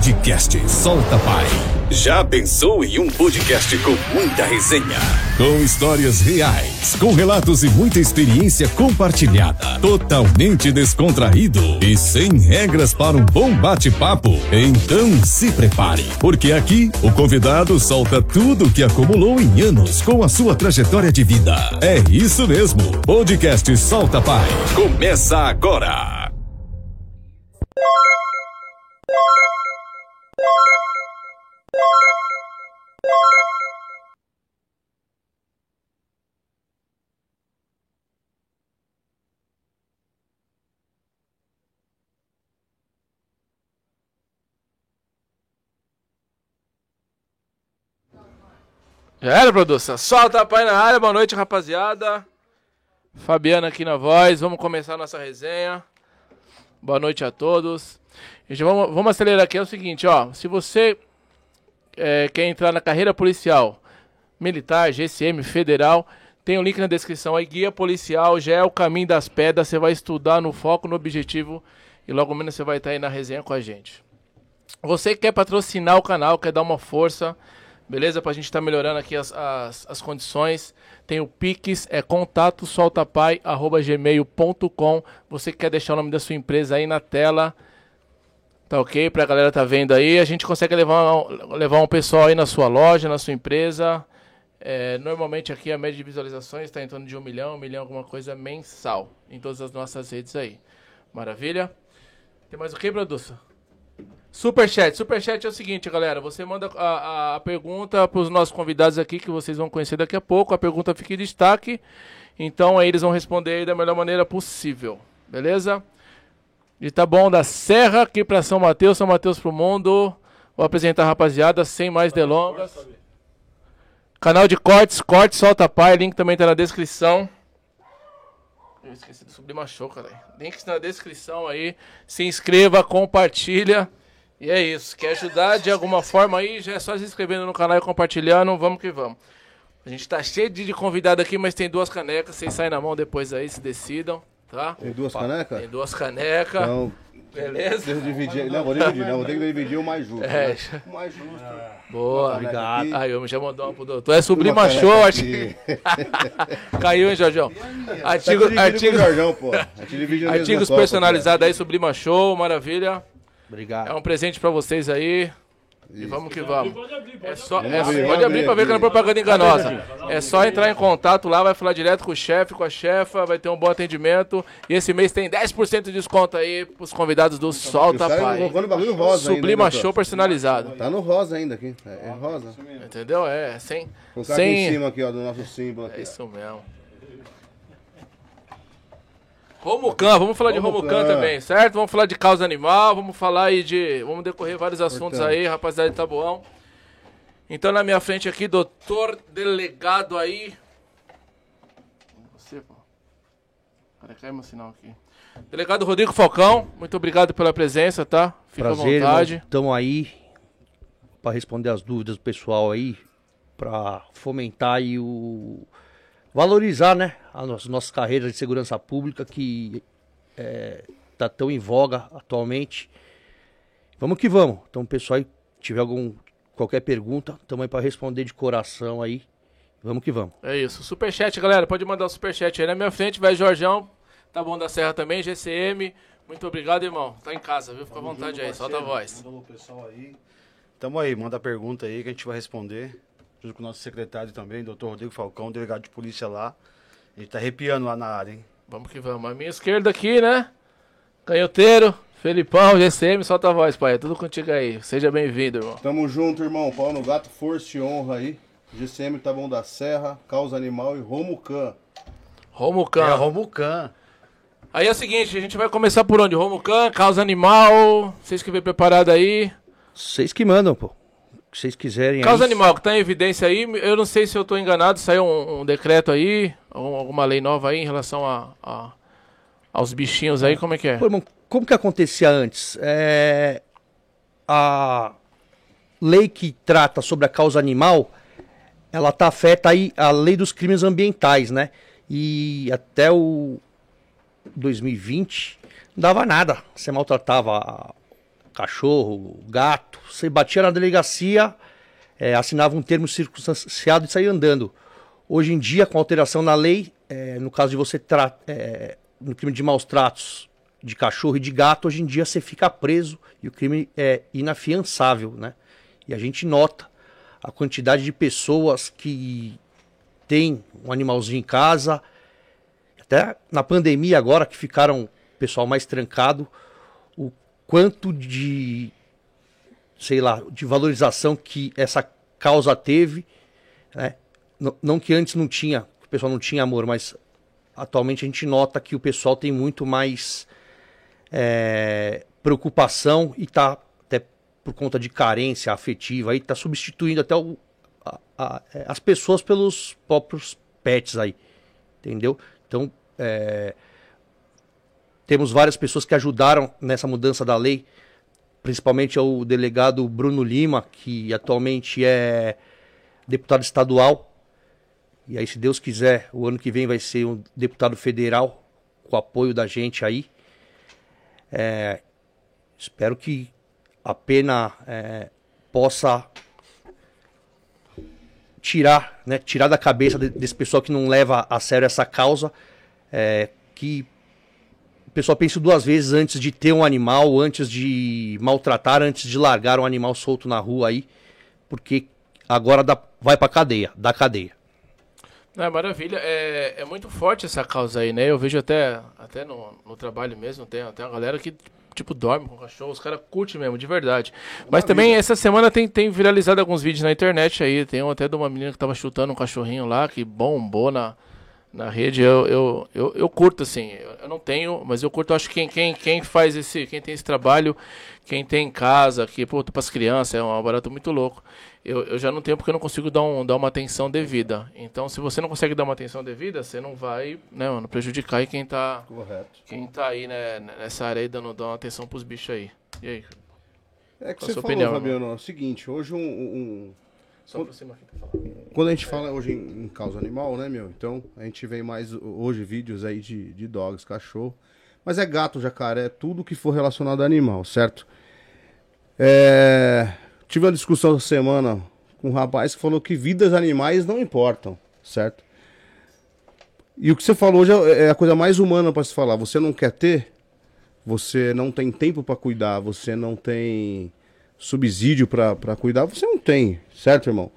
Podcast Solta Pai. Já pensou em um podcast com muita resenha? Com histórias reais, com relatos e muita experiência compartilhada. Totalmente descontraído e sem regras para um bom bate-papo. Então se prepare, porque aqui o convidado solta tudo o que acumulou em anos com a sua trajetória de vida. É isso mesmo. Podcast Solta Pai. Começa agora. Já era, produção? Solta a pai na área, boa noite, rapaziada. Fabiana aqui na voz, vamos começar a nossa resenha. Boa noite a todos. Gente, vamos, vamos acelerar aqui, é o seguinte, ó. Se você é, quer entrar na carreira policial, militar, GCM, federal, tem o um link na descrição aí, guia policial, já é o caminho das pedras, você vai estudar no foco, no objetivo e logo menos você vai estar aí na resenha com a gente. Você quer patrocinar o canal, quer dar uma força, beleza? Pra gente estar tá melhorando aqui as, as, as, condições. Tem o Pix, é contato soltapai.gmail.com. Você quer deixar o nome da sua empresa aí na tela, tá ok? Pra galera tá vendo aí. A gente consegue levar, levar um pessoal aí na sua loja, na sua empresa. É, normalmente aqui a média de visualizações está em torno de um milhão, um milhão, alguma coisa mensal em todas as nossas redes aí. Maravilha? Tem mais o que, produção? Superchat. Superchat é o seguinte, galera. Você manda a, a, a pergunta para os nossos convidados aqui, que vocês vão conhecer daqui a pouco. A pergunta fica em destaque. Então aí eles vão responder da melhor maneira possível. Beleza? E tá bom da Serra aqui para São Mateus, São Mateus pro mundo. Vou apresentar a rapaziada sem mais delongas. Canal de cortes, cortes, solta pai. Link também tá na descrição. Eu esqueci de subir uma show, cara. Link na descrição aí. Se inscreva, compartilha. E é isso. Quer ajudar de alguma forma aí? Já é só se inscrevendo no canal e compartilhando. Vamos que vamos. A gente tá cheio de convidado aqui, mas tem duas canecas. Vocês saem na mão depois aí, se decidam, tá? Tem duas canecas? Tem duas canecas. Então, Beleza? Deixa eu dividir. Não, vou dividir, não. Vou ter que dividir o mais justo. É. Né? O mais justo. Boa. Obrigado. Aí, eu já mandou uma pro doutor. É sublima show, acho que. Caiu, hein, Jorjão? Artigo, tá artigo... Jorjão, pô. Artigos personalizados aí, sublima show, maravilha. Obrigado. É um presente pra vocês aí. Isso. E vamos que vamos. É só, é, abrir, pode abrir pra ver que não é propaganda enganosa. É só entrar em contato lá, vai falar direto com o chefe, com a chefa, vai ter um bom atendimento. E esse mês tem 10% de desconto aí pros convidados do Solta Pai. bagulho rosa Sublima ainda, Show personalizado. Tá no rosa ainda aqui. É, é rosa. Entendeu? É, sem. Colocar sem... aqui em cima aqui, ó, do nosso símbolo aqui. É isso mesmo. Romucan, vamos falar Romucan. de Romucan também, certo? Vamos falar de causa animal, vamos falar aí de. Vamos decorrer vários assuntos Importante. aí, rapaziada de Tabuão. Então na minha frente aqui, doutor delegado aí. Você, pô. Cara, cai meu sinal aqui. Delegado Rodrigo Falcão, muito obrigado pela presença, tá? Fica Prazer, à vontade. Estamos aí para responder as dúvidas do pessoal aí, para fomentar aí o valorizar né, as nossas carreiras de segurança pública que está é, tão em voga atualmente. Vamos que vamos. Então, pessoal, tiver algum qualquer pergunta, estamos aí para responder de coração aí. Vamos que vamos. É isso. Superchat, galera. Pode mandar o superchat aí na minha frente. Vai, Jorjão. Tá bom da Serra também, GCM. Muito obrigado, irmão. Tá em casa, viu? Fica à vontade aí. Solta a voz. Mandou o pessoal aí. Tamo aí, manda a pergunta aí que a gente vai responder junto com o nosso secretário também, doutor Rodrigo Falcão, delegado de polícia lá. A gente tá arrepiando lá na área, hein? Vamos que vamos. A minha esquerda aqui, né? Canhoteiro, Felipão, GCM, solta a voz, pai. É tudo contigo aí. Seja bem-vindo, irmão. Tamo junto, irmão. Pau no gato, força e honra aí. GCM tá bom da Serra, Causa Animal e Romucan. Romucan. É, Romucan. Aí é o seguinte, a gente vai começar por onde? Romucan, Causa Animal. Vocês que vem preparado aí. Vocês que mandam, pô vocês quiserem. Causa aí. animal, que está em evidência aí, eu não sei se eu estou enganado, saiu um, um, decreto aí, alguma lei nova aí em relação a, a aos bichinhos aí, como é que é? Pô, irmão, como que acontecia antes? É, a lei que trata sobre a causa animal, ela tá afeta aí a lei dos crimes ambientais, né? E até o 2020 não dava nada. Você maltratava cachorro, gato. Você batia na delegacia, é, assinava um termo circunstanciado e saía andando. Hoje em dia, com alteração na lei, é, no caso de você é, no crime de maus tratos de cachorro e de gato, hoje em dia você fica preso e o crime é inafiançável, né? E a gente nota a quantidade de pessoas que tem um animalzinho em casa, até na pandemia agora que ficaram pessoal mais trancado, quanto de sei lá, de valorização que essa causa teve, né? Não, que antes não tinha, o pessoal não tinha amor, mas atualmente a gente nota que o pessoal tem muito mais é, preocupação e está até por conta de carência afetiva, aí está substituindo até o, a, a, é, as pessoas pelos próprios pets aí, entendeu? Então, é, temos várias pessoas que ajudaram nessa mudança da lei, principalmente o delegado Bruno Lima, que atualmente é deputado estadual. E aí, se Deus quiser, o ano que vem vai ser um deputado federal, com apoio da gente aí. É, espero que a pena é, possa tirar, né, tirar da cabeça desse pessoal que não leva a sério essa causa, é, que o pessoal pense duas vezes antes de ter um animal, antes de maltratar, antes de largar um animal solto na rua aí, porque agora dá, vai pra cadeia, da cadeia. É, maravilha. É, é muito forte essa causa aí, né? Eu vejo até, até no, no trabalho mesmo, tem até a galera que tipo, dorme com o cachorro, os caras curtem mesmo, de verdade. Mas também essa semana tem, tem viralizado alguns vídeos na internet aí. Tem um até de uma menina que tava chutando um cachorrinho lá, que bombou na, na rede, eu, eu, eu, eu curto, assim, eu não tenho, mas eu curto, acho que quem, quem, quem faz esse, quem tem esse trabalho, quem tem em casa, que, pô, para as crianças, é um barato muito louco. Eu, eu já não tenho porque eu não consigo dar, um, dar uma atenção devida. Então, se você não consegue dar uma atenção devida, você não vai, né, mano, prejudicar quem tá, Correto. quem tá aí, né, nessa área aí dando, dando atenção pros bichos aí. E aí? É que Qual você falou, opinião, Fabiano, é o seguinte, hoje um, um só aproxima aqui pra falar. Quando a gente fala hoje em, em, causa animal, né, meu? Então, a gente vê mais hoje vídeos aí de, de dogs, cachorro. Mas é gato, jacaré, tudo que for relacionado a animal, certo? É... Tive uma discussão essa semana com um rapaz que falou que vidas animais não importam, certo? E o que você falou hoje é, é a coisa mais humana para se falar. Você não quer ter, você não tem tempo para cuidar, você não tem subsídio para cuidar, você não tem, certo, irmão?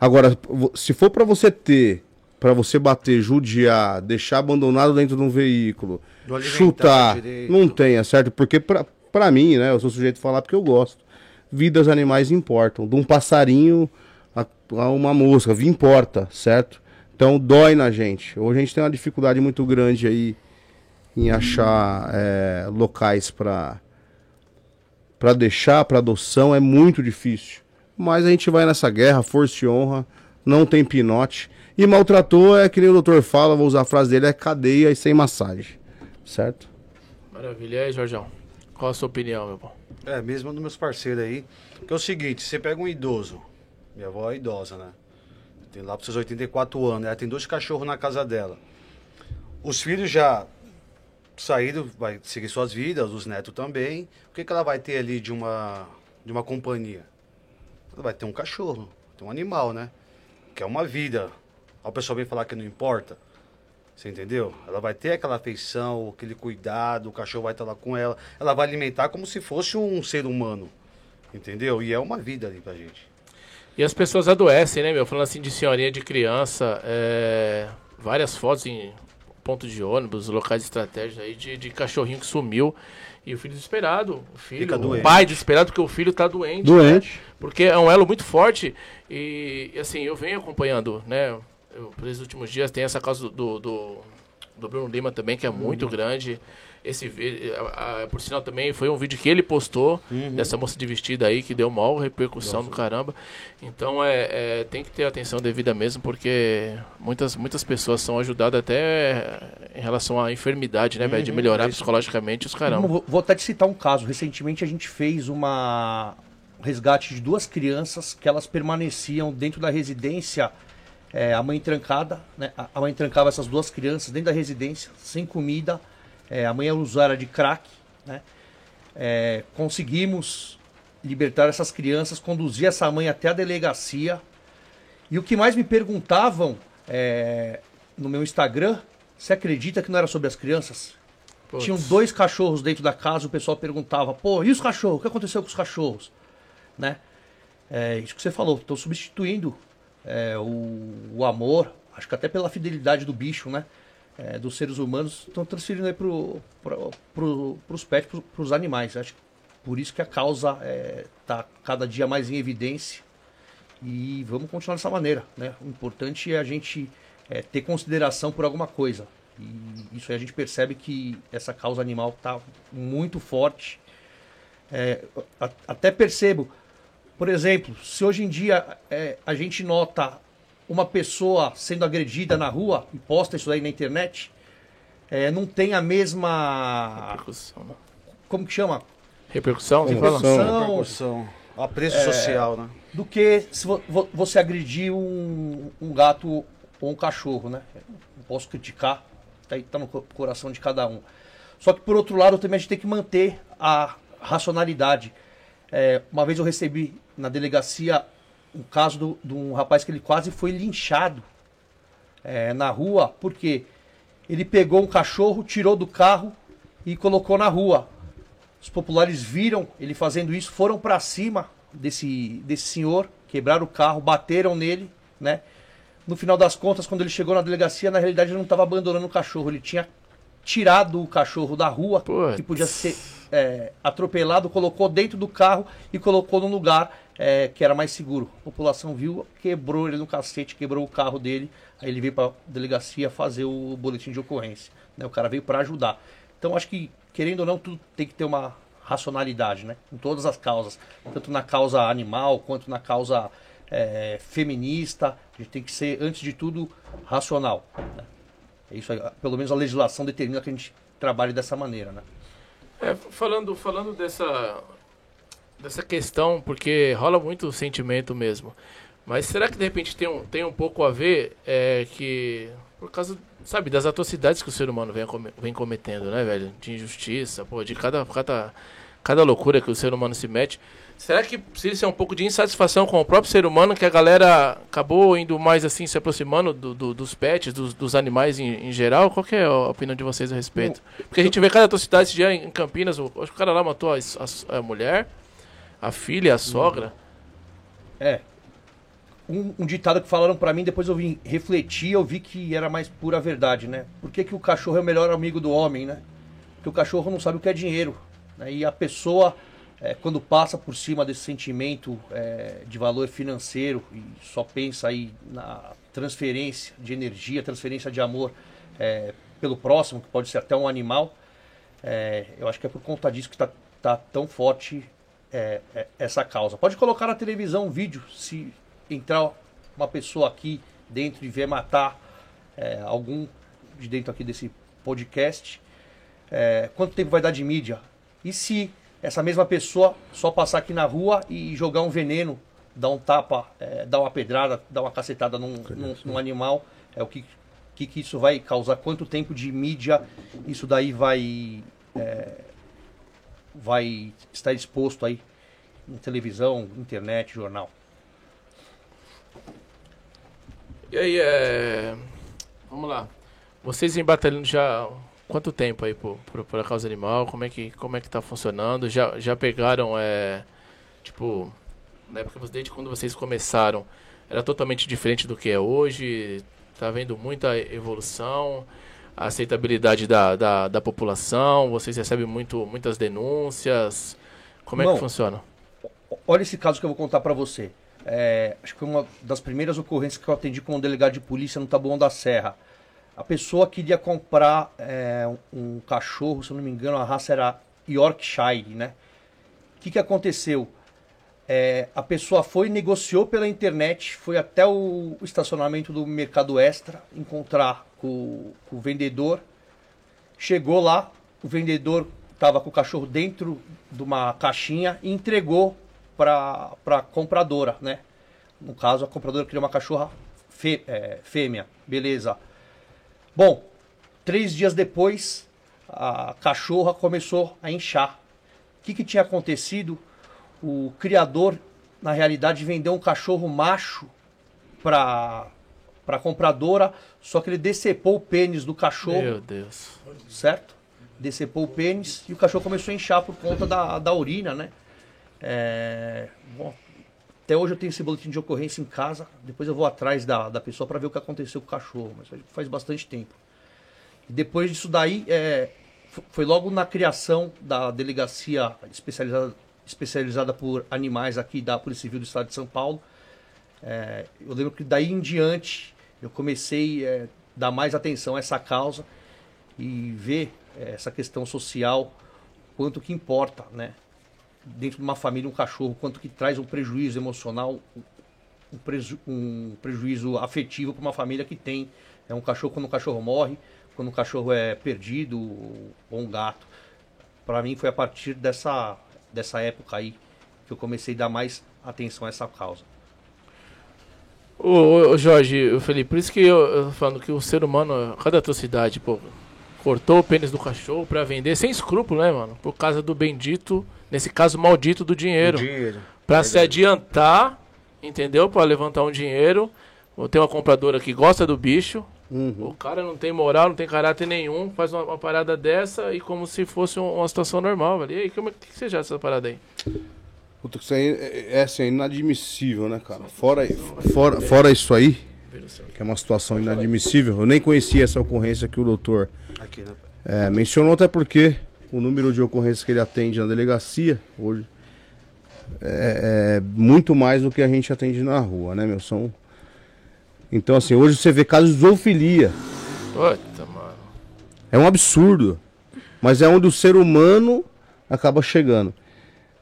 Agora, se for para você ter, para você bater, judiar, deixar abandonado dentro de um veículo, chutar, não tenha, certo? Porque para mim, né, eu sou sujeito a falar porque eu gosto. Vidas animais importam. De um passarinho a, a uma mosca, importa, certo? Então dói na gente. Hoje a gente tem uma dificuldade muito grande aí em achar é, locais para para deixar para adoção é muito difícil. Mas a gente vai nessa guerra, força e honra, não tem pinote. E maltratou é que nem o doutor fala, vou usar a frase dele, é cadeia e sem massagem. Certo? Maravilha. E aí, Jorjão? Qual a sua opinião, meu irmão? É, mesmo dos meus parceiros aí. Que é o seguinte, você pega um idoso, minha avó é idosa, né? Tem lá para seus 84 anos, ela tem dois cachorros na casa dela. Os filhos já saído, vai seguir suas vidas, os netos também. O que, que ela vai ter ali de uma, de uma companhia? Ela vai ter um cachorro, tem um animal, né? Que é uma vida. Aí o pessoal vem falar que não importa. Você entendeu? Ela vai ter aquela afeição, aquele cuidado, o cachorro vai estar lá com ela. Ela vai alimentar como se fosse um ser humano. Entendeu? E é uma vida ali pra gente. E as pessoas adoecem, né, meu? Falando assim de senhorinha de criança, é... várias fotos em ponto de ônibus, locais estratégicos aí de, de cachorrinho que sumiu. E o filho desesperado. O filho, o pai desesperado porque o filho está doente. Doente. Né? Porque é um elo muito forte. E, assim, eu venho acompanhando, né? Eu, nesses últimos dias tem essa causa do, do, do Bruno Lima também, que é muito uhum. grande. Esse a, por sinal também foi um vídeo que ele postou uhum. dessa moça de vestida aí que deu maior repercussão Nossa. do caramba. Então é, é, tem que ter atenção devida mesmo, porque muitas, muitas pessoas são ajudadas até em relação à enfermidade, né, uhum. de melhorar é psicologicamente os caramba. Vou, vou até te citar um caso. Recentemente a gente fez uma resgate de duas crianças que elas permaneciam dentro da residência. É, a mãe trancada, né? A mãe trancava essas duas crianças dentro da residência, sem comida, é, a mãe usuária de crack, né? É, conseguimos libertar essas crianças, conduzir essa mãe até a delegacia. E o que mais me perguntavam é, no meu Instagram, você acredita que não era sobre as crianças? Tinham dois cachorros dentro da casa, o pessoal perguntava, pô, e os cachorros? O que aconteceu com os cachorros? Né? É isso que você falou, estão substituindo é, o, o, amor, acho que até pela fidelidade do bicho, né? É, dos seres humanos, estão transferindo aí pro, pro, pros pets, pro, pros animais. Acho que por isso que a causa está é, cada dia mais em evidência e vamos continuar dessa maneira, né? O importante é a gente é, ter consideração por alguma coisa. E isso aí a gente percebe que essa causa animal está muito forte. É, a, até percebo, por exemplo, se hoje em dia é, a gente nota uma pessoa sendo agredida na rua e posta isso aí na internet, é, não tem a mesma. Repercussão. Né? Como que chama? Repercussão? Repercussão. Repercussão. Apreço é, social, né? Do que se você agredir um, um gato ou um cachorro, né? Não posso criticar, tá, aí, tá no coração de cada um. Só que por outro lado também a gente tem que manter a racionalidade. É, uma vez eu recebi na delegacia um caso de um rapaz que ele quase foi linchado é, na rua, porque ele pegou um cachorro, tirou do carro e colocou na rua. Os populares viram ele fazendo isso, foram para cima desse, desse senhor, quebraram o carro, bateram nele, né? No final das contas, quando ele chegou na delegacia, na realidade ele não estava abandonando o cachorro, ele tinha tirado o cachorro da rua, Putz. que podia ser é, atropelado, colocou dentro do carro e colocou num lugar é, que era mais seguro. A população viu, quebrou ele no cacete, quebrou o carro dele, aí ele veio para a delegacia fazer o boletim de ocorrência. Né? O cara veio para ajudar. Então acho que, querendo ou não, tudo tem que ter uma racionalidade, né? Em todas as causas, tanto na causa animal quanto na causa é, feminista. A gente tem que ser, antes de tudo, racional. Né? É isso aí, pelo menos a legislação determina que a gente trabalhe dessa maneira, né? É, falando, falando dessa, dessa questão, porque rola muito sentimento mesmo. Mas será que de repente tem um, tem um pouco a ver é, que por causa, sabe, das atrocidades que o ser humano vem, vem cometendo, né, velho? De injustiça, pô, de cada, cada, cada loucura que o ser humano se mete. Será que precisa ser um pouco de insatisfação com o próprio ser humano, que a galera acabou indo mais assim, se aproximando do, do, dos pets, dos, dos animais em, em, geral? Qual é a opinião de vocês a respeito? Porque a gente vê cada atrocidade esse dia em Campinas, o, acho que o cara lá matou a, a, a mulher, a filha, a sogra. É. Um, um ditado que falaram para mim, depois eu vim refletir, eu vi que era mais pura verdade, né? Por que, que o cachorro é o melhor amigo do homem, né? Porque o cachorro não sabe o que é dinheiro. Né? E a pessoa é, quando passa por cima desse sentimento é, de valor financeiro e só pensa aí na transferência de energia, transferência de amor é, pelo próximo, que pode ser até um animal, é, eu acho que é por conta disso que está tá tão forte é, é, essa causa. Pode colocar na televisão um vídeo, se entrar uma pessoa aqui dentro e ver matar algum de dentro aqui desse podcast, quanto tempo vai dar de mídia? E se essa mesma pessoa só passar aqui na rua e jogar um veneno, dar um tapa, é, dar uma pedrada, dar uma cacetada num, num, num animal, é o que, que, que isso vai causar, quanto tempo de mídia isso daí vai, é, vai estar exposto aí em televisão, internet, jornal. E aí, é... vamos lá. Vocês em batalhando já quanto tempo aí por, por, por, causa animal? Como é que, como é que tá funcionando? Já, já pegaram, é, tipo, na época, desde quando vocês começaram, era totalmente diferente do que é hoje? Tá vendo muita evolução? A aceitabilidade da, da, da população? Vocês recebem muito, muitas denúncias? Como é que funciona? Olha esse caso que eu vou contar para você. É, acho que foi uma das primeiras ocorrências que eu atendi como delegado de polícia no Taboão da Serra. A pessoa queria comprar é, um cachorro, se eu não me engano, a raça era Yorkshire, né? O que, que aconteceu? É, a pessoa foi, negociou pela internet, foi até o estacionamento do Mercado Extra encontrar com, com o vendedor. Chegou lá, o vendedor estava com o cachorro dentro de uma caixinha e entregou para a compradora, né? No caso, a compradora queria uma cachorra fê, é, fêmea, beleza. Bom, três dias depois, a cachorra começou a inchar. que, que tinha acontecido? O criador, na realidade, vendeu um cachorro macho para para compradora, só que ele decepou o pênis do cachorro. Meu Deus. Certo? Decepou o pênis e o cachorro começou a inchar por conta da, da urina, né? É, bom, até hoje eu tenho esse boletim de ocorrência em casa. Depois eu vou atrás da, da pessoa para ver o que aconteceu com o cachorro, mas faz bastante tempo. E depois disso daí, é, foi logo na criação da delegacia especializada, especializada por animais aqui da Polícia Civil do Estado de São Paulo. É, eu lembro que daí em diante eu comecei a é, dar mais atenção a essa causa e ver é, essa questão social, quanto que importa, né? Dentro de uma família, um cachorro, quanto que traz um prejuízo emocional, um, preju um prejuízo afetivo para uma família que tem é um cachorro quando um cachorro morre, quando um cachorro é perdido ou um gato. Para mim foi a partir dessa dessa época aí que eu comecei a dar mais atenção a essa causa. Ô, Jorge, o Felipe, por isso que eu, eu falando que o ser humano, cada atrocidade, pô, cortou o pênis do cachorro para vender sem escrúpulo, né, mano? Por causa do bendito, nesse caso maldito do dinheiro. dinheiro. Pra é se adiantar, entendeu? Para levantar um dinheiro. Tem uma compradora que gosta do bicho. Uhum. O cara não tem moral, não tem caráter nenhum, faz uma, uma parada dessa e como se fosse uma situação normal, velho. E aí, como é que você já essa parada aí? Puta, isso aí é, é, assim, é inadmissível, né, cara? Fora, fora, fora isso aí, que é uma situação inadmissível, eu nem conhecia essa ocorrência que o doutor né? é, mencionou, até porque o número de ocorrências que ele atende na delegacia hoje é, é muito mais do que a gente atende na rua, né, meu? São... Então, assim, hoje você vê casos de zoofilia. Puta, mano. É um absurdo. Mas é onde o ser humano acaba chegando.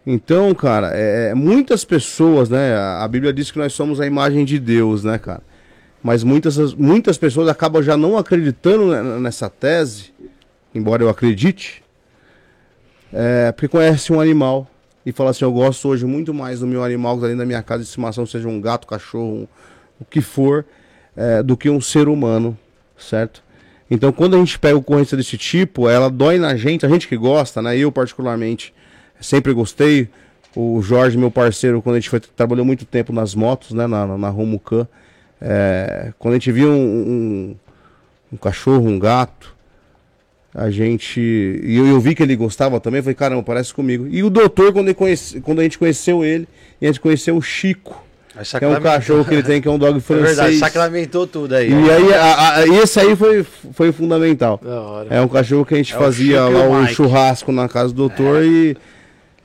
Então, cara, é, é, muitas pessoas, né? A Bíblia diz que nós somos a imagem de Deus, né, cara? Mas muitas, muitas pessoas acabam já não acreditando nessa tese, embora eu acredite, é, porque conhece um animal e fala assim: Eu gosto hoje muito mais do meu animal que está dentro da minha casa de estimação, seja um gato, cachorro, um, o que for, é, do que um ser humano, certo? Então, quando a gente pega ocorrência desse tipo, ela dói na gente, a gente que gosta, né? Eu, particularmente sempre gostei. O Jorge, meu parceiro, quando a gente foi, trabalhou muito tempo nas motos, né, na, na Romucan, é, quando a gente viu um, um, um, cachorro, um gato, a gente. E eu, eu, vi que ele gostava também, falei, caramba, parece comigo. E o doutor, quando, conhece, quando a gente conheceu ele, e a gente conheceu o Chico. Que é um cachorro que ele tem, que é um dog francês. É verdade, sacramentou tudo aí. E aí, a, a, esse aí foi, foi fundamental. É um cachorro que a gente é fazia lá um churrasco na casa do doutor é. e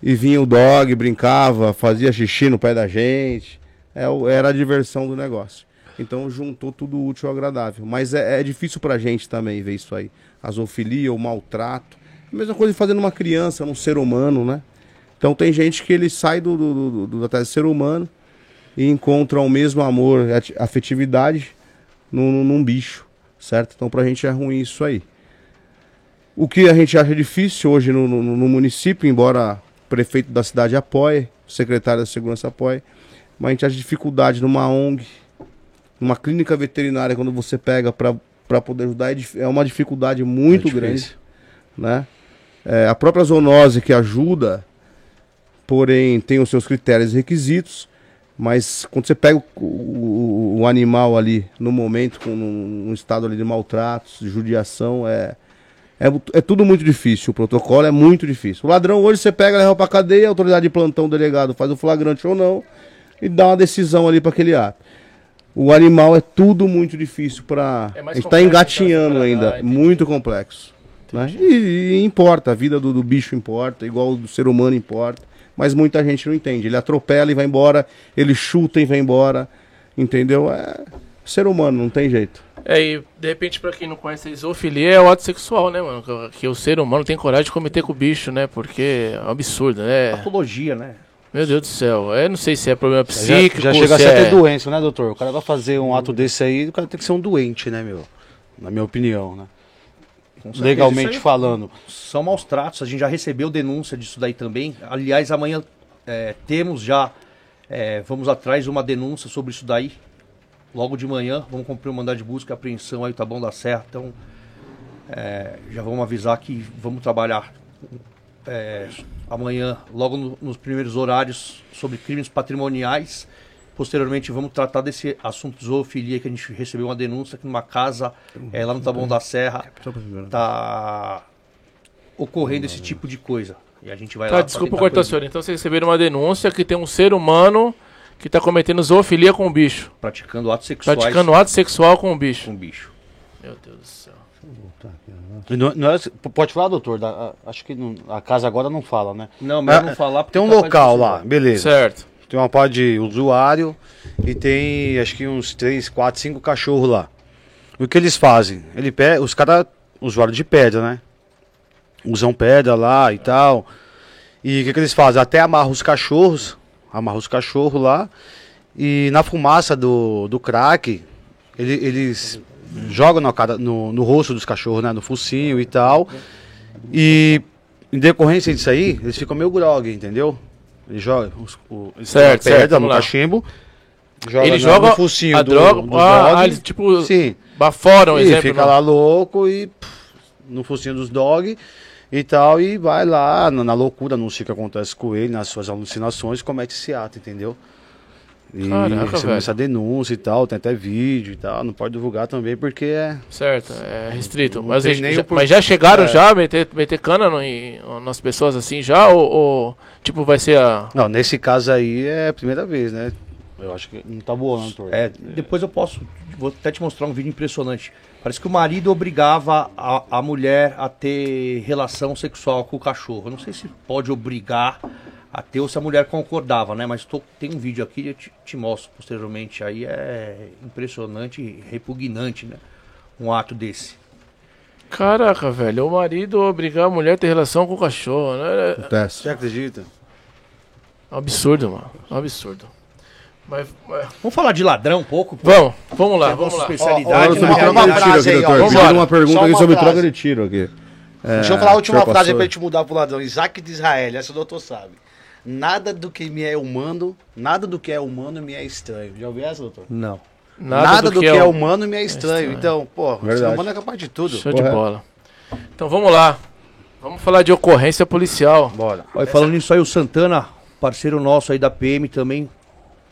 e vinha o dog, brincava, fazia xixi no pé da gente. É, era a diversão do negócio. Então juntou tudo útil ao agradável. Mas é, é difícil pra gente também ver isso aí. A zoofilia, o maltrato. A mesma coisa fazendo uma criança, um ser humano, né? Então tem gente que ele sai do, do, do, do ser humano e encontra o mesmo amor, afetividade num, num bicho, certo? Então pra gente é ruim isso aí. O que a gente acha difícil hoje no, no, no município, embora prefeito da cidade apoia, o secretário da segurança apoia, mas a gente acha dificuldade numa ONG, numa clínica veterinária, quando você pega para poder ajudar, é, é uma dificuldade muito é grande. Né? É, a própria zoonose que ajuda, porém tem os seus critérios e requisitos, mas quando você pega o, o, o animal ali no momento, com um, um estado ali de maltratos, de judiação, é, é, é tudo muito difícil, o protocolo é muito difícil. O ladrão hoje você pega, leva pra cadeia, a autoridade de plantão, o delegado faz o flagrante ou não, e dá uma decisão ali para aquele ato. O animal é tudo muito difícil para. É a gente está engatinhando então, ainda, ah, muito complexo. Né? E, e, importa, a vida do, do, bicho importa, igual do ser humano importa, mas muita gente não entende. Ele atropela e vai embora, ele chuta e vai embora, entendeu? É ser humano, não tem jeito. É, e de repente, pra quem não conhece a zoofilia, é o ato sexual, né, mano? Que, que, o ser humano tem coragem de cometer com o bicho, né? Porque é um absurdo, né? Patologia, né? Meu Deus do céu, eu não sei se é problema psíquico. Já, já chega a ser é... doença, né, doutor? O cara vai fazer um ato desse aí, o cara tem que ser um doente, né, meu? Na minha opinião, né? Legalmente falando. São maus tratos, a gente já recebeu denúncia disso daí também. Aliás, amanhã é, temos já, é, vamos atrás de uma denúncia sobre isso daí logo de manhã, vamos cumprir o mandado de busca e apreensão aí, tá bom da Serra. Então, é, já vamos avisar que vamos trabalhar é, amanhã, logo no, nos primeiros horários, sobre crimes patrimoniais. Posteriormente, vamos tratar desse assunto de zoofilia, que a gente recebeu uma denúncia que numa casa é, lá no Taboão da Serra está ocorrendo esse tipo de coisa. E a gente vai Tá, lá. desculpa cortar, senhor. Então vocês receberam uma denúncia que tem um ser humano que tá cometendo zoofilia com o bicho. Praticando atos sexuais Praticando ato sexual com o bicho. com bicho. Meu Deus do céu. Não, não é- pode falar, doutor? da- a- acho que não- a casa agora não fala, né? Não, melhor Ah, não falar porque Tem um de local lá, beleza. Certo. Tem uma parte de usuário e tem acho que uns 3, 4, 5 cachorros lá. O que eles fazem? Ele pe... Os caras, usuário de pedra, né? Usam pedra lá e tal. E o que, que eles fazem? Até amarram os cachorros, amarram os cachorros lá. E na fumaça do, do crack, ele- eles jogam na cara, no, no rosto dos cachorros, né? No focinho e tal. E em decorrência disso aí, eles ficam meio grog, entendeu? Eles jogam os, o, Certo, certo, no lá. cachimbo. Joga Ele no- joga no focinho a do, droga. do ah, dog. eles, tipo, Sim. baforam, e exemplo. fica não. lá louco e pff, no focinho dos dog e tal, e vai lá na, na loucura, não sei o que acontece com ele, nas suas alucinações, comete esse ato, entendeu? E Caraca, recebeu velho. essa denúncia e tal, tem até vídeo e tal, não pode divulgar também porque é. Certo, é restrito. Não Mas, eles- já, por- mas já chegaram É. já a meter, meter cana no, em- nas pessoas assim já? Ou, ou, tipo, vai ser a. Não, nesse caso aí é a primeira vez, né? Eu acho que não tá doutor. É, depois eu posso, vou até te mostrar um vídeo impressionante. Parece que o marido obrigava a, a mulher a ter relação sexual com o cachorro. Eu não sei se pode obrigar a ter ou se a mulher concordava, né? Mas tô, tem um vídeo aqui, eu te, te mostro posteriormente. Aí é impressionante e repugnante, né? Um ato desse. Caraca, velho, o marido obrigar a mulher a ter relação com o cachorro, né? É Acontece. Você acredita? um absurdo, mano. Um absurdo. Mas. mas- Vamos falar de ladrão um pouco? Vamos, vamos lá, é vamos lá. especialidade. Ó, ó, Agora sobre uma- troca uma de tiro frase aqui, aí, ó. uma pergunta aqui sobre frase. troca de tiro aqui. É, Deixa eu falar a última frase aí pra gente mudar pro ladrão. Isaac de Israel, essa o doutor sabe. Nada do que me é humano, nada do que é humano me é estranho. Já ouviu essa, doutor? Não. Nada, do, que, é, o- humano me é estranho. estranho. Então, pô, o ser Verdade. humano é capaz de tudo. Show de Correto. bola. Então vamos lá. Vamos falar de ocorrência policial. Bora. Olha, falando nisso aí, o Santana, parceiro nosso aí da PM também,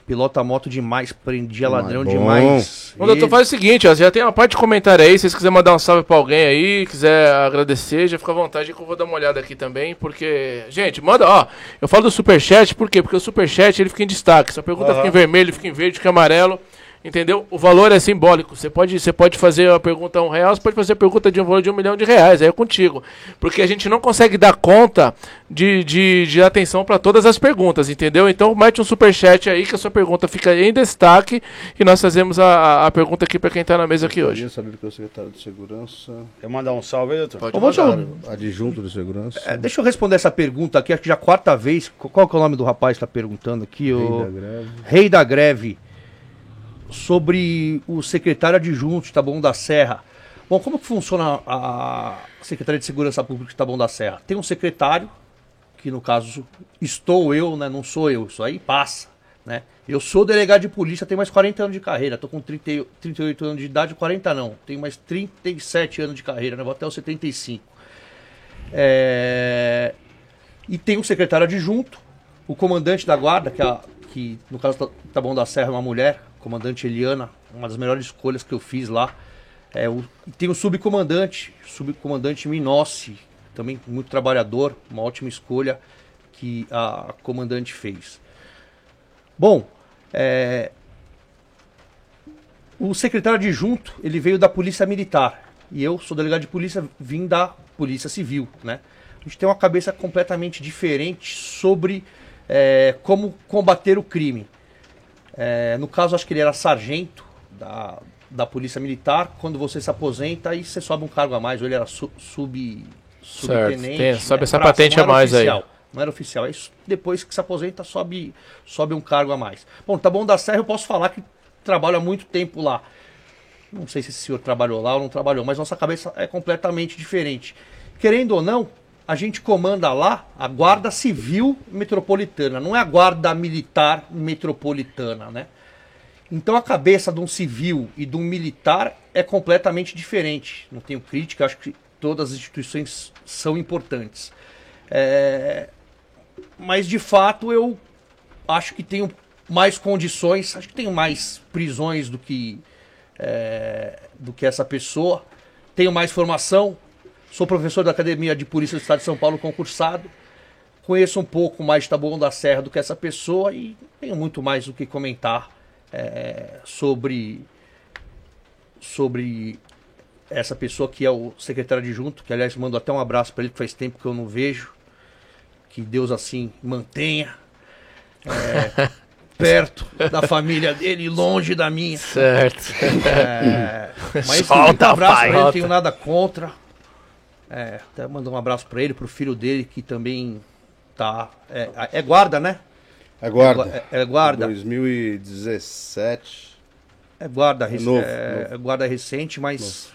pilota moto demais, prendia Ah, ladrão bom. demais. Ô, doutor, Ele- faz o seguinte, ó, já tem uma parte de comentário aí, se vocês quiserem mandar um salve pra alguém aí, quiser agradecer, já fica à vontade que eu vou dar uma olhada aqui também, porque, gente, manda, ó, eu falo do superchat, por quê? Porque o superchat, ele fica em destaque, sua pergunta fica em vermelho, fica em verde, fica em amarelo, entendeu? O valor é simbólico, você pode, você pode fazer a pergunta a um real, você pode fazer a pergunta de um valor de um milhão de reais, aí é contigo, porque a gente não consegue dar conta de, de, de atenção para todas as perguntas, entendeu? Então mete um superchat aí que a sua pergunta fica em destaque e nós fazemos a, a- pergunta aqui para quem tá na mesa aqui hoje. Queria saber que o secretário de segurança, Quer mandar um salve aí, doutor? Pode moço, mandar. adjunto de segurança, é, deixa eu responder essa pergunta aqui, acho que já é a quarta vez. Qu- Qual que é o nome do rapaz que está perguntando aqui? rei o... da greve. Rei da Greve. Sobre o secretário adjunto de Taboão da Serra. Bom, como que funciona a Secretaria de Segurança Pública de Taboão da Serra? Tem um secretário, que no caso estou eu, né? Não sou eu, isso aí passa, né? Eu sou delegado de polícia, tenho mais 40 anos de carreira, tô com 30, e- 38 anos de idade, 40 não, tenho mais 37 anos de carreira, né? Vou até os 75. É... E tem um secretário adjunto, o comandante da guarda, que, é a- que no caso bom da Serra é uma mulher, comandante Eliana, uma das melhores escolhas que eu fiz lá. É, o, tem o subcomandante, subcomandante Minossi, também muito trabalhador, uma ótima escolha que a comandante fez. Bom, é, o secretário adjunto, ele veio da Polícia Militar. E eu sou delegado de polícia, vim da Polícia Civil, né? A gente tem uma cabeça completamente diferente sobre é, como combater o crime. É, no caso, acho que ele era sargento da, da Polícia Militar. Quando você se aposenta, aí você sobe um cargo a mais. Ou ele era su, sub, subtenente. tem- sobe essa Pra- patente a mais aí. oficial, Não era oficial. Aí, depois que se aposenta, sobe, sobe um cargo a mais. Bom, tá bom da Serra, eu posso falar que trabalho há muito tempo lá. Não sei se esse senhor trabalhou lá ou não trabalhou, mas nossa cabeça é completamente diferente. Querendo ou não, a gente comanda lá a Guarda Civil Metropolitana, não é a Guarda Militar Metropolitana, né? Então a cabeça de um civil e de um militar é completamente diferente. Não tenho crítica, acho que todas as instituições são importantes. É, mas de fato eu acho que tenho mais condições, acho que tenho mais prisões do que é, do que essa pessoa. Tenho mais formação, sou professor da Academia de Polícia do Estado de São Paulo concursado. Conheço um pouco mais de Taboão da Serra do que essa pessoa e tenho muito mais o que comentar é, sobre sobre essa pessoa que é o secretário adjunto, que aliás mando até um abraço para ele, que faz tempo que eu não vejo. Que Deus assim mantenha. É, perto da família dele, longe da minha. Certo. É, mas Solta, um abraço pai. não tenho nada contra. É, até mandar um abraço para ele, pro filho dele, que também tá. É, é guarda, né? É guarda. É, é guarda. 2017. É guarda, é novo, é, novo. guarda recente, mas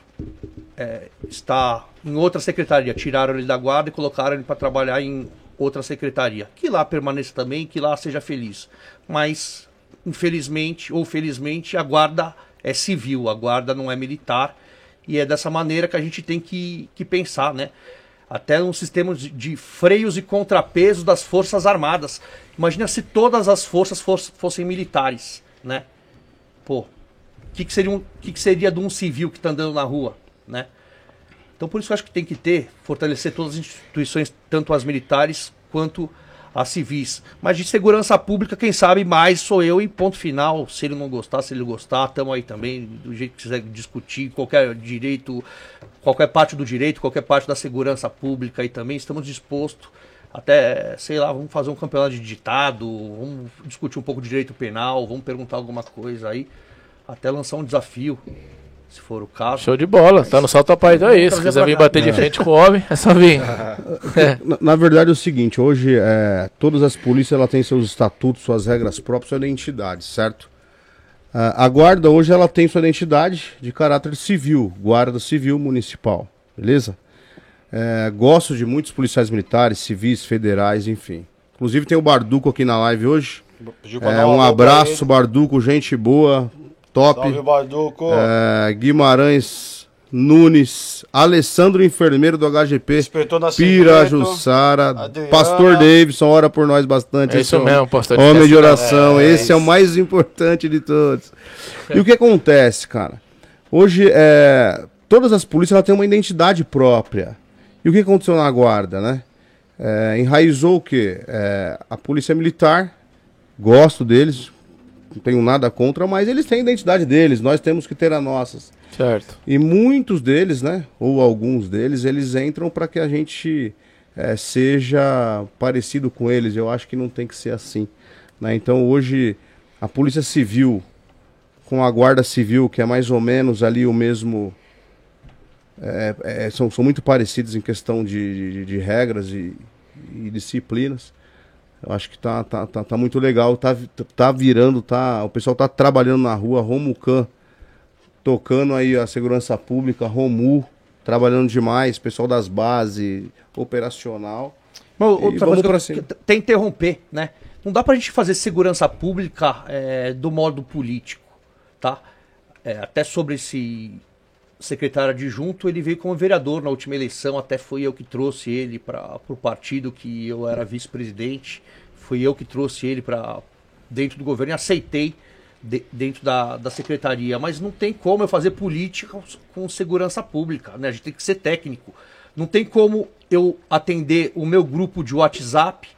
é, está em outra secretaria. Tiraram ele da guarda e colocaram ele para trabalhar em outra secretaria. Que lá permaneça também, que lá seja feliz. Mas, infelizmente ou felizmente, a guarda é civil, a guarda não é militar. E é dessa maneira que a gente tem que, que pensar, né? Até um sistema de, de freios e contrapesos das Forças Armadas. Imagina se todas as forças fosse, fossem militares, né? Pô, o que, que, seria um, que, que seria de um civil que está andando na rua, né? Então por isso eu acho que tem que ter, fortalecer todas as instituições, tanto as militares quanto as civis. Mas de segurança pública, quem sabe mais sou eu e ponto final. Se ele não gostar, se ele gostar, estamos aí também, do jeito que quiser discutir, qualquer direito, qualquer parte do direito, qualquer parte da segurança pública aí também, estamos dispostos. Até, sei lá, vamos fazer um campeonato de ditado, vamos discutir um pouco de direito penal, vamos perguntar alguma coisa aí, até lançar um desafio se for o caso. Show de bola, tá no salto pai então é isso. Se quiser vir bater de frente com o homem, é só vir. É. Na, na, verdade é o seguinte, hoje é, todas as polícias ela têm seus estatutos, suas regras próprias, sua identidade, certo? Uh, a guarda hoje ela tem sua identidade de caráter civil, guarda civil municipal, beleza? É, gosto de muitos policiais militares, civis, federais, enfim. Inclusive tem o Barduco aqui na live hoje. É, um abraço, Barduco, gente boa, top. Salve, Barduco. É, Guimarães Nunes, Alessandro Enfermeiro do HGP, Pira Jussara, Pastor Davidson, ora por nós bastante. É isso é mesmo, pastor. Homem de oração, é, esse é, é o mais importante de todos. E o que acontece, cara? Hoje, é, todas as polícias têm uma identidade própria. E o que aconteceu na guarda, né? É, enraizou o quê? É, a polícia militar, gosto deles, não tenho nada contra, mas eles têm a identidade deles, nós temos que ter a nossas. Certo. E muitos deles, né, ou alguns deles, eles entram para que a gente é, seja parecido com eles. Eu acho que não tem que ser assim. Né? Então hoje a Polícia Civil com a Guarda Civil, que é mais ou menos ali o mesmo. É, é, são, são muito parecidos em questão de, de, de regras e, e disciplinas. Eu acho que tá, tá, tá, tá, muito legal, tá, tá virando, tá, o pessoal tá trabalhando na rua, Romucan, tocando aí a segurança pública, Romu, trabalhando demais, pessoal das bases, operacional. Mas, outra coisa que, cima. tem que interromper, né? Não dá pra gente fazer segurança pública é, do modo político, tá? É, até sobre esse secretário adjunto, ele veio como vereador na última eleição, até foi eu que trouxe ele para o partido que eu era vice-presidente, fui eu que trouxe ele para dentro do governo e aceitei de, dentro da, da secretaria, mas não tem como eu fazer política com, segurança pública, né? A gente tem que ser técnico. Não tem como eu atender o meu grupo de WhatsApp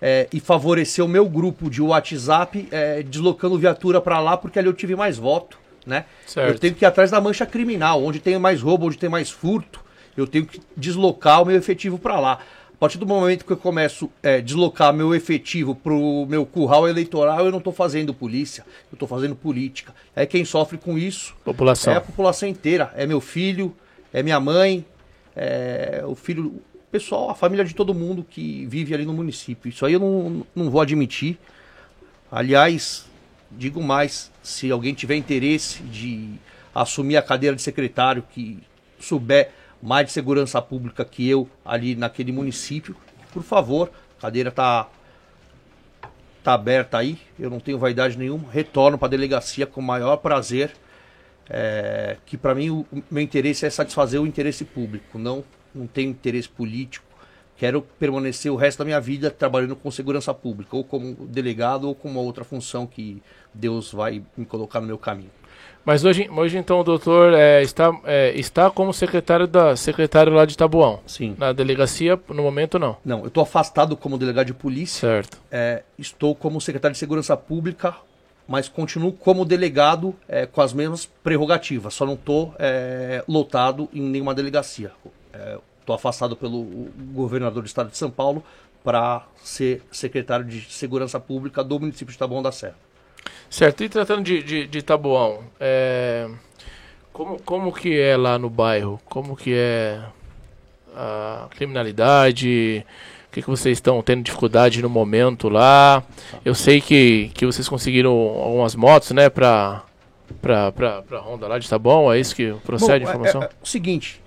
é, e favorecer o meu grupo de WhatsApp é, deslocando viatura para lá porque ali eu tive mais voto né? Certo. Eu tenho que ir atrás da mancha criminal, onde tem mais roubo, onde tem mais furto, eu tenho que deslocar o meu efetivo para lá. A partir do momento que eu começo a é, deslocar meu efetivo para o meu curral eleitoral, eu não estou fazendo polícia, eu estou fazendo política. É quem sofre com isso população. é a população inteira. É meu filho, é minha mãe, é o filho, o pessoal, a família de todo mundo que vive ali no município. Isso aí eu não, não vou admitir. Aliás, digo mais, se alguém tiver interesse de assumir a cadeira de secretário que souber mais de segurança pública que eu ali naquele município, por favor, a cadeira está tá aberta aí, eu não tenho vaidade nenhuma, retorno para a delegacia com o maior prazer, é, que para mim o meu interesse é satisfazer o interesse público, não, não tenho interesse político, quero permanecer o resto da minha vida trabalhando com segurança pública, ou como delegado, ou com uma outra função que Deus vai me colocar no meu caminho. Mas hoje, hoje então o doutor é, está, é, está como secretário da secretário lá de Tabuão. Sim. Na delegacia, no momento, não. Não, eu estou afastado como delegado de polícia. Certo. É, estou como secretário de segurança pública, mas continuo como delegado é, com as mesmas prerrogativas. Só não estou é, lotado em nenhuma delegacia. Estou afastado pelo governador do estado de São Paulo para ser secretário de segurança pública do município de Taboão da Serra. Certo, e tratando de, de, de Taboão, é, como, como que é lá no bairro? Como que é a criminalidade? O que, que vocês estão tendo dificuldade no momento lá? Eu sei que, que vocês conseguiram algumas motos, né, para para Honda lá de Taboão, é isso que procede Bom, a informação? É, é, o seguinte,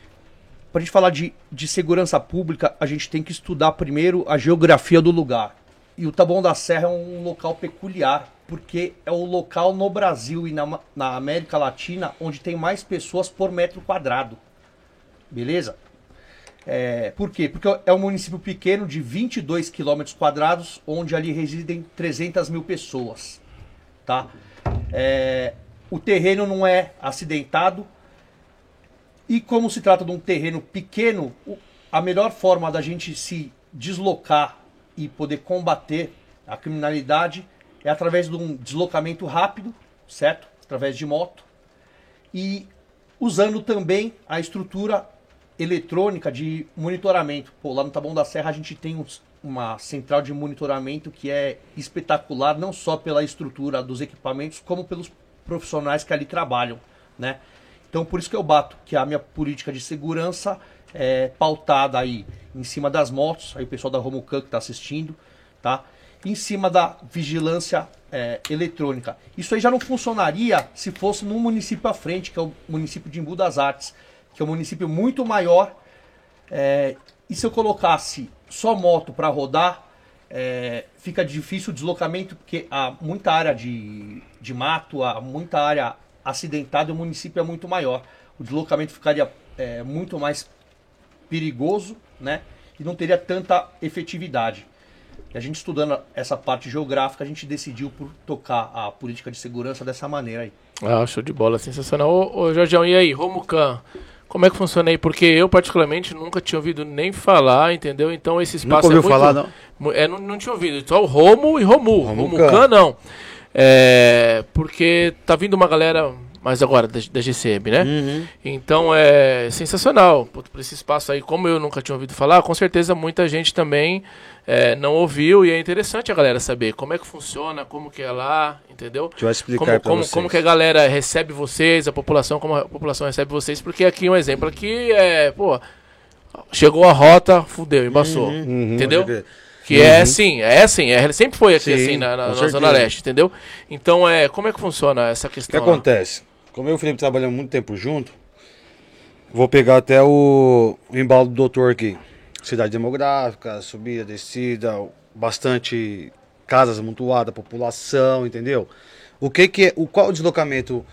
para a gente falar de, de segurança pública, a gente tem que estudar primeiro a geografia do lugar. E o Taboão da Serra é um local peculiar, porque é o local no Brasil e na, na América Latina onde tem mais pessoas por metro quadrado. Beleza? É, por quê? Porque é um município pequeno de 22 quilômetros quadrados, onde ali residem 300 mil pessoas. Tá? É, o terreno não é acidentado. E como se trata de um terreno pequeno, a melhor forma da gente se deslocar e poder combater a criminalidade é através de um deslocamento rápido, certo? Através de moto. E usando também a estrutura eletrônica de monitoramento. Pô, lá no Taboão da Serra a gente tem uma central de monitoramento que é espetacular, não só pela estrutura dos equipamentos, como pelos profissionais que ali trabalham, né? Então por isso que eu bato que a minha política de segurança é pautada aí em cima das motos, aí o pessoal da Romucan que está assistindo, tá? Em cima da vigilância é, eletrônica. Isso aí já não funcionaria se fosse num município à frente, que é o município de Embu das Artes, que é um município muito maior. É, e se eu colocasse só moto para rodar, é, fica difícil o deslocamento, porque há muita área de, de mato, há muita área acidentada e o município é muito maior. O deslocamento ficaria é, muito mais perigoso, né? E não teria tanta efetividade. E a gente estudando essa parte geográfica, a gente decidiu por tocar a política de segurança dessa maneira aí. Ah, show de bola, sensacional. Ô, ô Jorgeão, e aí, Romucan? Como é que funciona aí? Porque eu, particularmente, nunca tinha ouvido nem falar, entendeu? Então esse espaço Nunca ouviu é muito... falar, não? É, não, não tinha ouvido. Só o Romo e Romu. Romucan. Romucan, não. É, porque tá vindo uma galera mais agora da, da GCM, né? Uhum. Então é sensacional por, esse espaço aí. Como eu nunca tinha ouvido falar, com certeza muita gente também é, não ouviu e é interessante a galera saber como é que funciona, como que é lá, entendeu? A gente vai explicar Como, como, vocês. como que a galera recebe vocês, a população, como a população recebe vocês, porque aqui um exemplo aqui é, pô, chegou a rota, fudeu, embaçou, entendeu? Pode Que é assim, é assim, é, sempre foi aqui Sim, assim na, na- na. Zona Leste, entendeu? Então é, como é que funciona essa O que questão? lá? acontece? Como eu e o Felipe trabalhamos muito tempo junto, vou pegar até o, o embalo do doutor aqui. Cidade demográfica, subida, descida, bastante casas amontoadas, população, entendeu? O que que é, o qual o deslocamento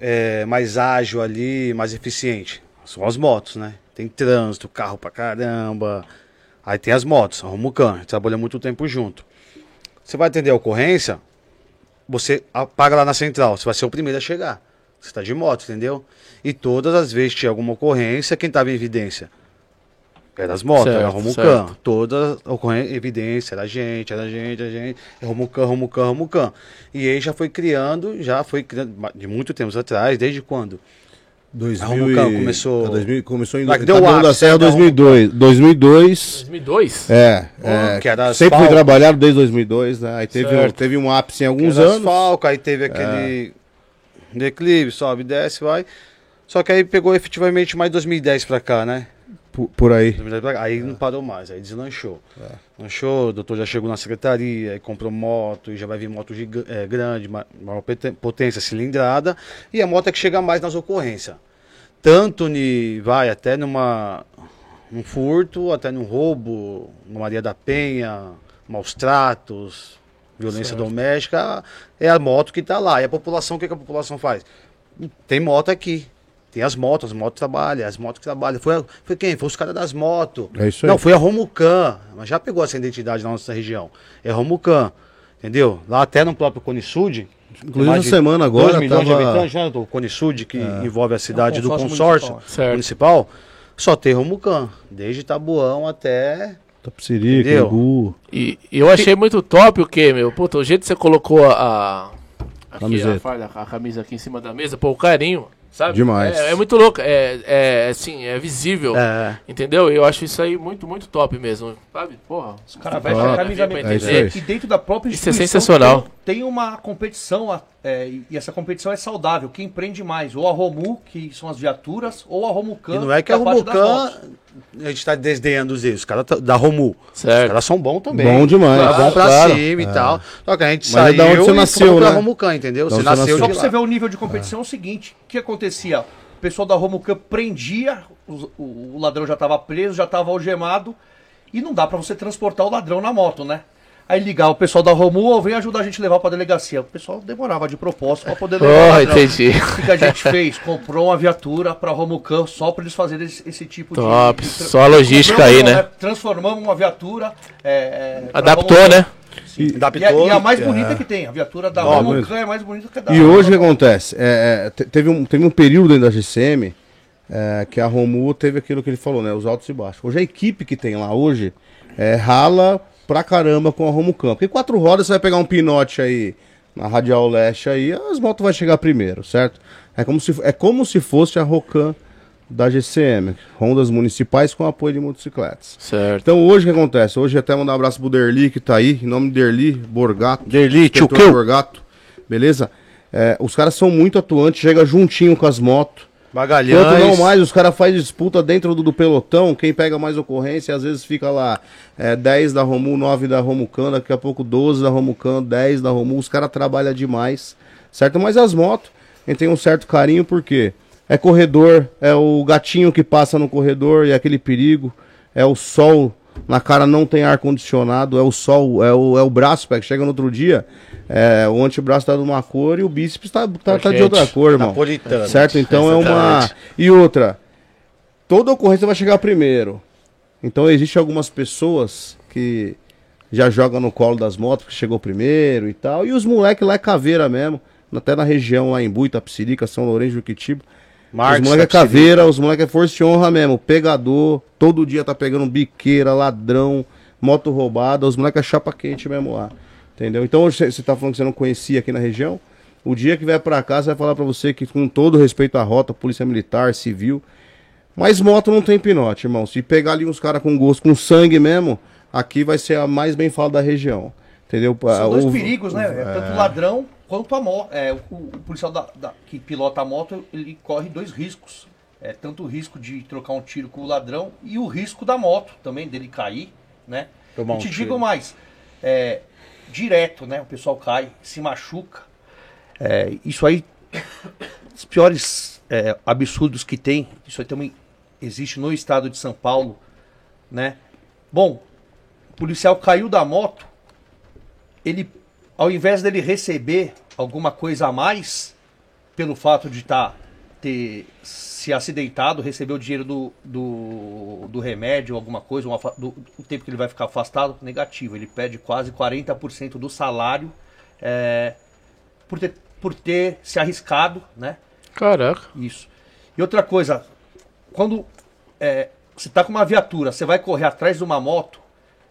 é, mais ágil ali, mais eficiente? São as motos, né? Tem trânsito, carro pra caramba. Aí tem as motos, a Romucan, a gente trabalha muito tempo junto. Você vai atender a ocorrência, você apaga lá na central, você vai ser o primeiro a chegar. Você está de moto, entendeu? E todas as vezes que tinha alguma ocorrência, quem estava em evidência? Era as motos, era Certo, Romucan. certo. Toda ocorrência, evidência, era a gente, era a gente, a gente. Romucan, Romucan, Romucan. E aí já foi criando, já foi criando, de muito tempo atrás, desde quando? 2000 Romucan e- começou- é, 2000 começou em que deu Taboão o da Serra né, da 2002. 2002. 2002? É, é que era sempre foi asfalto. trabalhado desde 2002, né? Aí teve um, teve um ápice em alguns anos. É. asfalto, aí teve aquele declive, sobe, desce, vai. Só que aí pegou efetivamente mais 2010 pra cá, né? Por, por aí. 2010 pra cá. Aí não parou mais, aí deslanchou. Lanchou, o doutor já chegou na secretaria, comprou moto, e já vai vir moto giga- é, grande, ma- maior potência cilindrada, e a moto é que chega mais nas ocorrências. Tanto ni, vai até numa um furto, até num roubo, uma Maria da Penha, maus tratos, violência Certo. doméstica, é a moto que está lá. E a população, o que, que a população faz? Tem moto aqui. Tem as motos, as motos trabalham, as motos que trabalham. Foi, a- foi quem? Foi os caras das motos. É isso aí. Não, foi a Romucan. Mas já pegou essa identidade na nossa região. É Romucan. Entendeu? Lá até no próprio Cone Sud. Inclusive, de semana agora 2 milhões tava- de habitantes, né? O Cone Sud, que envolve a cidade do consórcio consórcio municipal. Municipal. Só tem Romucan. Desde Tabuão até. Tapsirica? Ibu. E, eu achei muito top o que, meu? Puta, o jeito que você colocou a. a aqui, a, farda, a camisa aqui em cima da mesa, pô, o carinho, sabe? Demais. É, é muito louco, é, é assim, é visível. É. Entendeu? Eu acho isso aí muito, muito top mesmo. Sabe? Porra. Os caras vestem a a camisa. É isso entender. aí. E dentro da própria Isso é instituição sensacional. Tem, tem uma competição, a- é, e essa competição é saudável. Quem prende mais? Ou a Romu, que são as viaturas, ou a Romucan. E não é que a é Romucan. A gente tá desdenhando os erros. Os caras tá- da Romu. Os Certo. caras são bons também. Bom demais. Tá bom pra claro. cima e tal. Só que a gente Mas é saiu da onde você e nasceu, né? Romucan, entendeu? Você você nasceu Só de pra você ver o nível de competição é o seguinte: o que acontecia? O pessoal da Romucan prendia, os- o, o ladrão já estava preso, já estava algemado, e não dá pra você transportar o ladrão na moto, né? Aí ligava o pessoal da Romu, ou vem ajudar a gente a levar pra delegacia. O pessoal demorava de propósito pra poder levar o Oh, entendi. O que a gente fez? Comprou uma viatura pra Romucan só pra eles fazerem esse, esse tipo Top. de, de. Só a logística aí, né? Transformamos uma viatura. é, é, Adaptou, Romucan. né? E, Adaptou. E a, e a mais É. bonita que tem. A viatura da Romucan é mais bonita que a da e hoje o que acontece? É, é, te- teve, um, teve um período dentro da GCM é, que a Romu teve aquilo que ele falou, né? Os altos e baixos. Hoje a equipe que tem lá hoje é, rala pra caramba com a Romucan. Porque quatro rodas você vai pegar um pinote aí na Radial Leste aí, as motos vai chegar primeiro, certo? É como se, é como se fosse a Rocan da GCM, Rondas municipais com apoio de motocicletas. Certo. Então hoje o que acontece? Hoje até mandar um abraço pro Derli que tá aí, em nome de Derli, Borgato. Derli, tchuquiu. Borgato, beleza? É, os caras são muito atuantes, chega juntinho com as motos. Bagalhães. Quanto não mais, os caras fazem disputa dentro do, do pelotão, quem pega mais ocorrência, às vezes fica lá é, 10 da Romu, 9 da Romucan, daqui a pouco 12 da Romucan, 10 da Romu, os caras trabalham demais, certo? Mas as motos, a gente tem um certo carinho, porque é corredor, é o gatinho que passa no corredor e é aquele perigo, é o sol na cara não tem ar-condicionado, é o sol, é o, é o braço, pé, que chega no outro dia, é, o antebraço tá de uma cor e o bíceps tá, tá, tá de outra cor, irmão. Napolitano. Certo? Então é uma. Exatamente. E outra, toda ocorrência vai chegar primeiro. Então existem algumas pessoas que já jogam no colo das motos, que chegou primeiro e tal. E os moleques lá é caveira mesmo. Até na região lá em Bui, Tapsirica, São Lourenço, Juquitiba. Marcos, os moleques é caveira, os moleques é força e honra mesmo. Pegador, todo dia tá pegando biqueira, ladrão, moto roubada. Os moleques é chapa quente mesmo lá. Entendeu? Então hoje você tá falando que você não conhecia aqui na região. O dia que vier pra cá, você vai falar pra você que, com todo respeito à rota, polícia militar, civil. Mas moto não tem pinote, irmão. Se pegar ali uns caras com gosto, com sangue mesmo, aqui vai ser a mais bem falada da região. Entendeu? São dois O- perigos, né? É tanto o ladrão quanto a moto. É, o, o policial da- da- que pilota a moto, ele corre dois riscos. É tanto o risco de trocar um tiro com o ladrão e o risco da moto também, dele cair, né? Tomar e um te tiro. digo mais, é, direto, né? O pessoal cai, se machuca. É, isso aí, os piores é, absurdos que tem, isso aí também existe no estado de São Paulo, né? Bom, o policial caiu da moto, ele, ao invés dele receber alguma coisa a mais, pelo fato de tá, ter se acidentado, receber o dinheiro do, do, do remédio, alguma coisa, um afa- do, o tempo que ele vai ficar afastado, negativo. Ele pede quase 40% do salário é, por, ter, por ter se arriscado, né? Caraca. Isso. E outra coisa, quando é, você tá com uma viatura, você vai correr atrás de uma moto,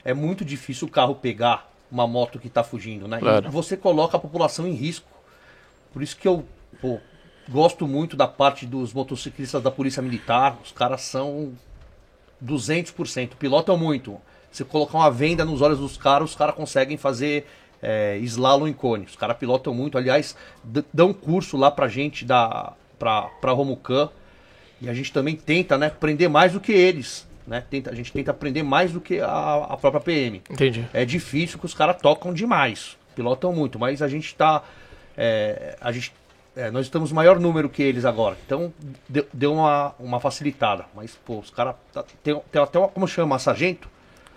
é muito difícil o carro pegar uma moto que tá fugindo, né? Claro. E você coloca a população em risco. Por isso que eu pô, gosto muito da parte dos motociclistas da Polícia Militar. Os caras são 200%, pilotam muito. Você colocar uma venda nos olhos dos caras, os caras conseguem fazer é, slalom em cone. Os caras pilotam muito. Aliás, dão curso lá pra gente, da, pra, pra Romucan. E a gente também tenta né, aprender mais do que eles. Né? Tenta, a gente tenta aprender mais do que a, a própria PM. Entendi. É difícil que os caras tocam demais, pilotam muito, mas a gente tá. é, a gente, é, nós estamos maior número que eles agora, então deu, deu uma, uma facilitada. Mas, pô, os caras. tá- tem, tem até uma. Como chama? Sargento?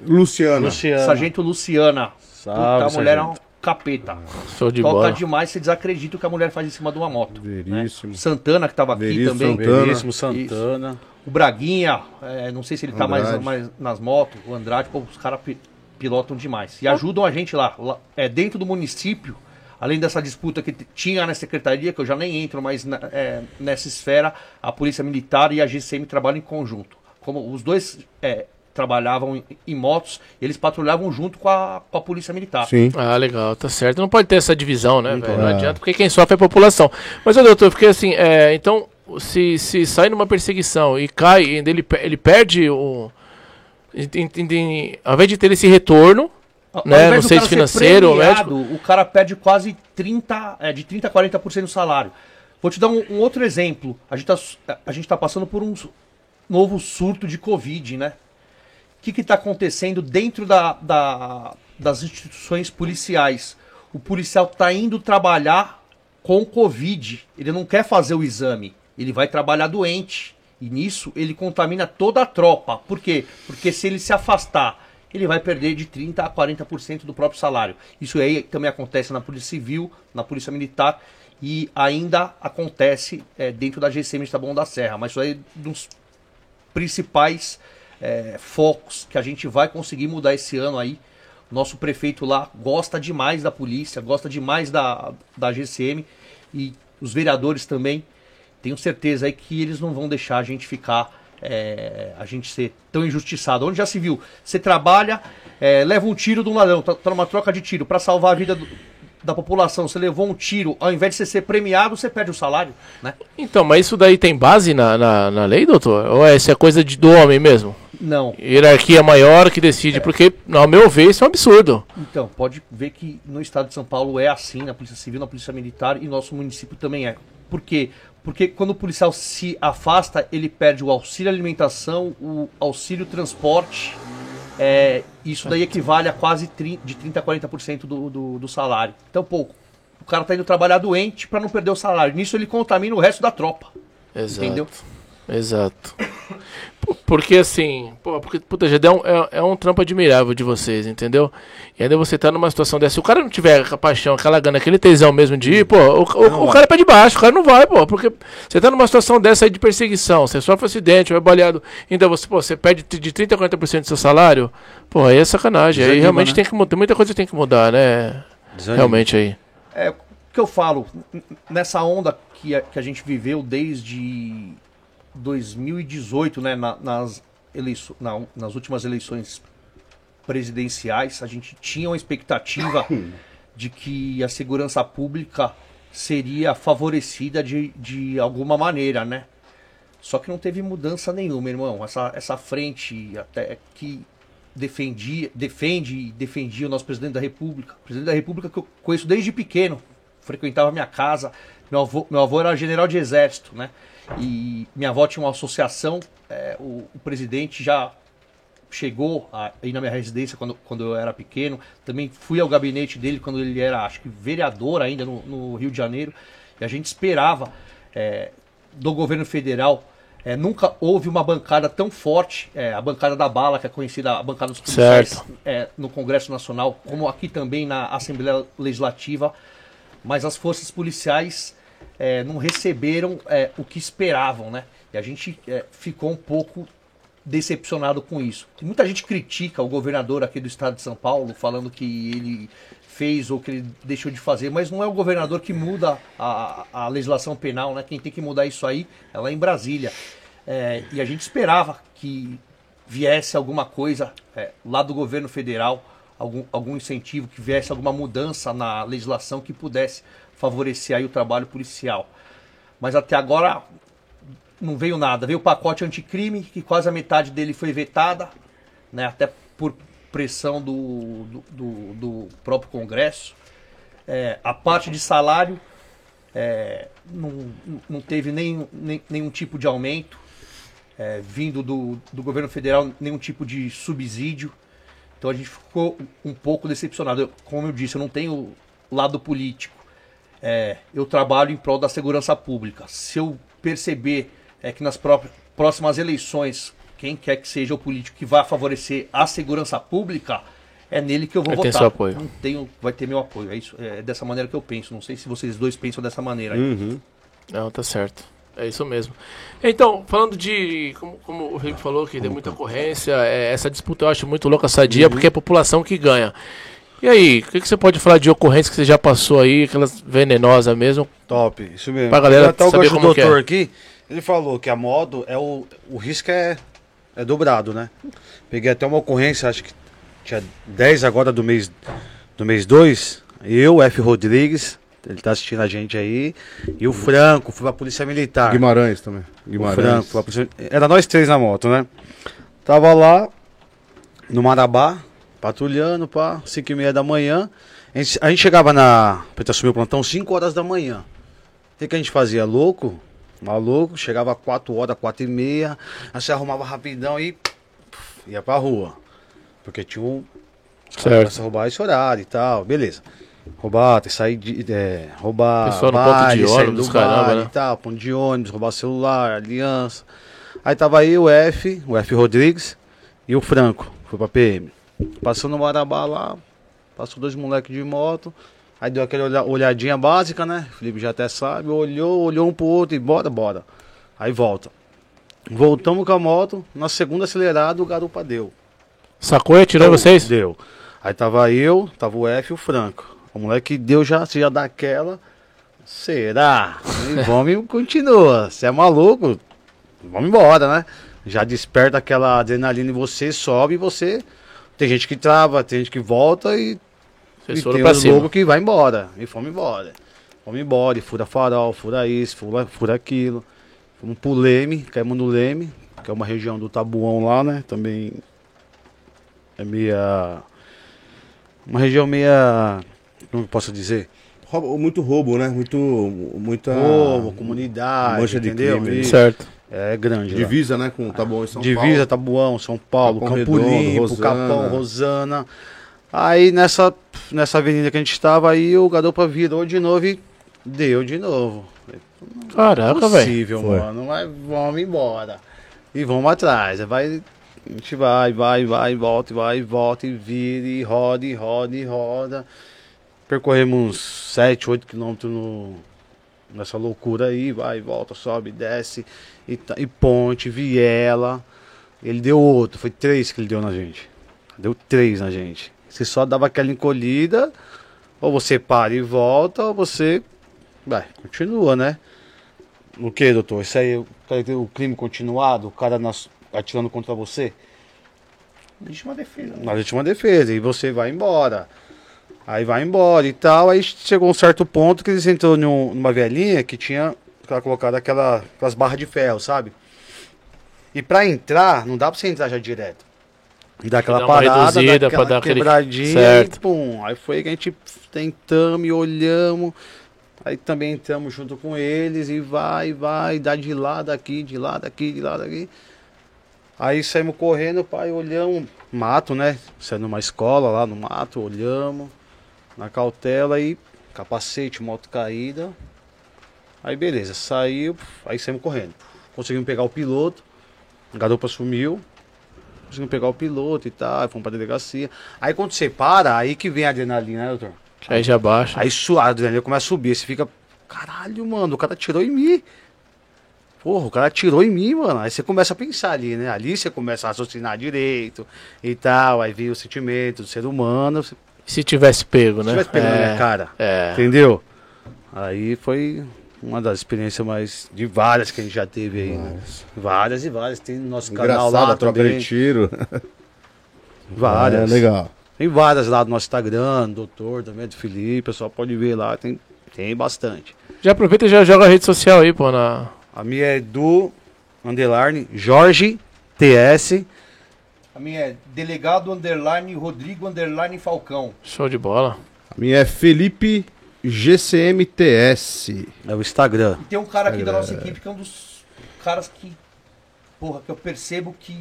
Luciano. Luciano. Sargento Luciana. Salve, Puta, a mulher é uma, sargento. capeta. Show de Toca bola. demais, você desacredita o que a mulher faz em cima de uma moto. né? Veríssimo. Santana, que tava aqui Veríssimo, também. Santana. Veríssimo, Santana. O Braguinha, é, não sei se ele tá mais, mais nas motos, o Andrade, pô, os caras pi- pilotam demais. E ajudam a gente lá, lá, é, dentro do município, além dessa disputa que tinha na secretaria, que eu já nem entro, mas na- é, nessa esfera, a Polícia Militar e a GCM trabalham em conjunto. Como os dois é, trabalhavam em, em motos, eles patrulhavam junto com a, com a Polícia Militar. Sim. Ah, legal, tá certo. Não pode ter essa divisão, né, velho? Não É. adianta, porque quem sofre é a população. Mas, ô, doutor, eu fiquei assim, é, então, se, se sai numa perseguição e cai, ele, ele perde o. em- ao invés de ter esse retorno, Ao né, invés não do sei cara se ser financeiro premiado, médico. O cara perde quase 30, é, de 30 a 40% do salário. Vou te dar um, um outro exemplo. A gente, tá, a gente tá passando por um novo surto de Covid, né? O que está acontecendo dentro da, da- das instituições policiais? O policial está indo trabalhar com Covid. Ele não quer fazer o exame. Ele vai trabalhar doente. E nisso ele contamina toda a tropa. Por quê? Porque se ele se afastar, ele vai perder de 30% a 40% do próprio salário. Isso aí também acontece na Polícia Civil, na Polícia Militar e ainda acontece eh, dentro da GCM de Taboão da Serra. Mas isso aí é dos principais eh, focos que a gente vai conseguir mudar esse ano aí. Nosso prefeito lá gosta demais da polícia, gosta demais da, da GCM e os vereadores também. Tenho certeza aí que eles não vão deixar a gente ficar, eh, a gente ser tão injustiçado. Onde já se viu? Você trabalha, eh, leva um tiro de um ladrão, tá, tá numa troca de tiro para salvar a vida do- da população. Você levou um tiro, ao invés de você ser premiado, você perde o salário, né? Então, mas isso daí tem base na, na, na lei, doutor? Ou é, isso é coisa de, do homem mesmo? Não. Hierarquia maior que decide, porque, ao meu ver, isso é um absurdo. Então, pode ver que no estado de São Paulo é assim, na Polícia Civil, na Polícia Militar e nosso município também é. Por quê? Porque quando o policial se afasta, ele perde o auxílio alimentação, o auxílio transporte. É, isso daí equivale a quase 30, de 30% a 40% do, do, do salário. Então, pô, o cara tá indo trabalhar doente para não perder o salário. Nisso ele contamina o resto da tropa. Exato. Entendeu? Exato. Porque assim, pô, porque, puta, já deu um, é, é um trampo admirável de vocês, entendeu? E ainda você tá numa situação dessa. Se o cara não tiver a paixão, aquela gana, aquele tesão mesmo de ir, pô, o, o, o cara é pé de baixo, o cara não vai, pô. Porque você tá numa situação dessa aí de perseguição, você sofre acidente, vai baleado, ainda você, pô, você perde de 30% a 40% do seu salário, pô, aí é sacanagem. aí Desanima, realmente né? tem que mudar, muita coisa tem que mudar, né? Desanima. Realmente aí. É o que eu falo, nessa onda que a, que a gente viveu desde 2018, né, na- nas, eleiço, na- nas últimas eleições presidenciais, a gente tinha uma expectativa de que a segurança pública seria favorecida de, de alguma maneira, né? Só que não teve mudança nenhuma, irmão. Essa, essa frente até que defendia, defende e defendia o nosso presidente da República. O presidente da República que eu conheço desde pequeno. Frequentava minha casa. Meu avô, meu avô era general de exército, né? E minha avó tinha uma associação. é, o, o presidente já chegou a- aí na minha residência quando, quando eu era pequeno. Também fui ao gabinete dele quando ele era, acho que, vereador ainda no, no Rio de Janeiro. E a gente esperava é, do governo federal. é, nunca houve uma bancada tão forte, é, a bancada da bala, que é conhecida a bancada dos policiais é, no Congresso Nacional, como aqui também na Assembleia Legislativa, mas as forças policiais é, não receberam é, o que esperavam, né? E a gente é, ficou um pouco decepcionado com isso. Muita gente critica o governador aqui do estado de São Paulo, falando que ele fez ou que ele deixou de fazer, mas não é o governador que muda a, a legislação penal, né? Quem tem que mudar isso aí é lá em Brasília. É, e a gente esperava que viesse alguma coisa é, lá do governo federal, algum, algum incentivo, que viesse alguma mudança na legislação que pudesse favorecer aí o trabalho policial. Mas até agora não veio nada. Veio o pacote anticrime, que quase a metade dele foi vetada, né, até por pressão do, do, do- do próprio Congresso. É, a parte de salário é, não, não teve nem, nem- nenhum tipo de aumento, é, vindo do, do governo federal, nenhum tipo de subsídio. Então a gente ficou um pouco decepcionado. Eu- como eu disse, eu não tenho lado político. É, eu trabalho em prol da segurança pública. Se eu perceber é, que nas próprias, próximas eleições, quem quer que seja o político que vai favorecer a segurança pública, é nele que eu vou tem votar. seu apoio. Não tenho, vai ter meu apoio. É, isso, é dessa maneira que eu penso. Não sei se vocês dois pensam dessa maneira. Uhum. Não, tá certo. É isso mesmo. Então, falando de. Como, como o Felipe falou, que tem muita ocorrência, é, essa disputa eu acho muito louca, sadia, porque é a população que ganha. E aí, o que, que você pode falar de ocorrência que você já passou aí, aquelas venenosas mesmo? Top, isso mesmo. Pra galera Até o saber do como é. doutor aqui, ele falou que a modo é o, o risco é, é dobrado, né? Peguei até uma ocorrência, acho que tinha 10 agora do mês do mês 2. Eu, F. Rodrigues, ele tá assistindo a gente aí. E o Franco, fui pra Polícia Militar. Guimarães também. O Guimarães. Franco, foi pra Polícia- Era nós três na moto, né? Tava lá no Marabá, patrulhando, pá, 5 e meia da manhã. A gente, a gente chegava na. Pra assumir o plantão 5 horas da manhã. O que, que a gente fazia? Louco? Maluco, chegava 4 horas, 4 e meia, aí você arrumava rapidão e ia pra rua. Porque tinha um. Certo. começam a roubar esse horário e tal, beleza. Roubar, tem que sair de. É, roubar. Pessoal no ponto de ônibus, do caramba, né? e tal, ponto de ônibus, roubar celular, aliança. Aí tava aí o F, o F Rodrigues e o Franco, foi pra PM. Passou no Marabá lá, passou dois moleques de moto. Aí deu aquela olha- olhadinha básica, né? O Felipe já até sabe, olhou, olhou um pro outro e bora, bora. Aí volta. Voltamos com a moto, na segunda acelerada o garupa deu. Sacou e atirou em vocês? Deu. Aí tava eu, tava o F e o Franco. O moleque deu já, se já dá aquela. Será? E vamos e continua. Você é maluco? Vamos embora, né? Já desperta aquela adrenalina em você, sobe e você. Tem gente que trava, tem gente que volta e, Vocês e tem pra loucos que vai embora. E fomos embora. Fomos embora, e fura farol, fura isso, fura, fura aquilo. Fomos pro Leme, caímos no Leme, que é uma região do Tabuão lá, né? Também é meia. Uma região meia. Eu posso dizer? Roubo- muito roubo, né? Muito. Muita. Povo, comunidade, mancha de entendeu? crime, né? E Certo. É grande. lá. Divisa, né? Com tá bom em São Divisa, Paulo. Tabuão, São Paulo, Capão Campo Redondo, Limpo. Capão, Rosana. Aí nessa, nessa avenida que a gente estava, aí o garopa virou de novo e deu de novo. Caraca, velho. Possível, Foi. mano. Mas vamos embora. E vamos atrás. Vai, a gente vai, vai, vai, volta, e vai, e volta, e vira, e roda, e roda, e roda. Percorremos uns 7, 8 quilômetros no, nessa loucura aí, vai, volta, sobe, desce, e, e ponte, viela. Ele deu outro, foi três que ele deu na gente. Deu três na gente. Você só dava aquela encolhida, ou você para e volta, ou você. Vai, continua, né? O que, doutor? Isso aí, o, crime continuado, o cara nas- atirando contra você? Legítima defesa. Na legítima defesa, e você vai embora. Aí vai embora e tal. Aí chegou um certo ponto que eles entrou num- numa velhinha que tinha colocado aquela, aquelas barras de ferro, sabe? E pra entrar, não dá pra você entrar já direto. E dá aquela Dá parada, dá aquela dar aquele- quebradinha Certo. e pum. Aí foi que a gente tentamos e olhamos. Aí também entramos junto com eles e vai, vai, dá de lá, daqui, de lá, daqui, de lá, daqui. Aí saímos correndo, pai, olhamos, mato, né? Saindo numa escola lá no mato, olhamos, na cautela e capacete, moto caída. Aí beleza, saiu, aí saímos correndo. Conseguimos pegar o piloto, a garupa sumiu, conseguimos pegar o piloto e tal, fomos pra delegacia. Aí quando você para, aí que vem a adrenalina, né, doutor? Aí já baixa. Aí su- a adrenalina começa a subir, você fica, caralho, mano, o cara tirou em mim. Porra, o cara atirou em mim, mano. Aí você começa a pensar ali, né? Ali você começa a raciocinar direito e tal. Aí vem o sentimento do ser humano. Se Se tivesse pego, né? tivesse pegando na minha cara, É. entendeu? Aí foi uma das experiências mais. de várias que a gente já teve aí, né? Várias e várias. Tem no nosso canal Engraçado lá a troca também. de tiro. Várias. É legal. Tem várias lá do nosso Instagram, doutor também, do Felipe. O pessoal pode ver lá, tem, tem bastante. Já aproveita e já joga a rede social aí, pô, na... A minha é do underline Jorge TS. A minha é delegado underline Rodrigo underline Falcão. Show de bola. A minha é Felipe GCMTS. É o Instagram. E tem um cara aqui da nossa equipe que é um dos caras que. Porra, que eu percebo que.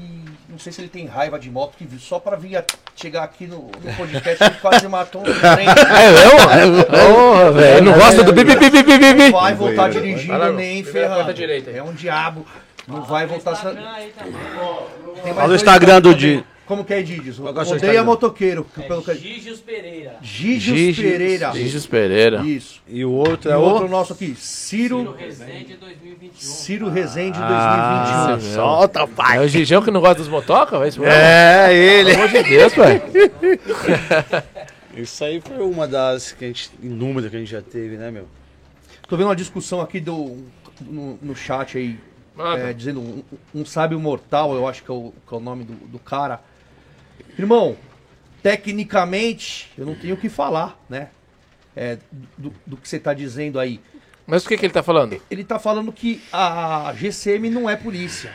Não sei se ele tem raiva de moto, que só pra vir a- chegar aqui no, no podcast ele quase matou um trem. É mesmo? Porra, velho. Não gosta do bibi, bibi, bibi, Não bibi. vai voltar dirigindo nem ferrando. É um diabo. Não vai voltar. Sa... Mais Fala o dois Instagram do dia. Como que é que é o Odeia motoqueiro. pelo que... Gigios Pereira. Gigios Pereira. Gigios Pereira. Isso. E o outro E é o outro o. nosso aqui, Ciro Ciro, Rezende 2021. Ciro Rezende Ah, 2021. você viu? É o Gigião que não gosta dos motoca? Vai isso mesmo? É, ele. Pelo amor de Deus, pai. Isso aí foi uma das que a gente, inúmeras que a gente já teve, né, meu? Tô vendo uma discussão aqui do, no, no chat aí, É, dizendo um, um sábio mortal, eu acho que é o, que é o nome do, do cara. Irmão, tecnicamente, eu não tenho o que falar, né? É, do, do que você tá dizendo aí. Mas o que, que ele tá falando? Ele tá falando que a GCM não é polícia.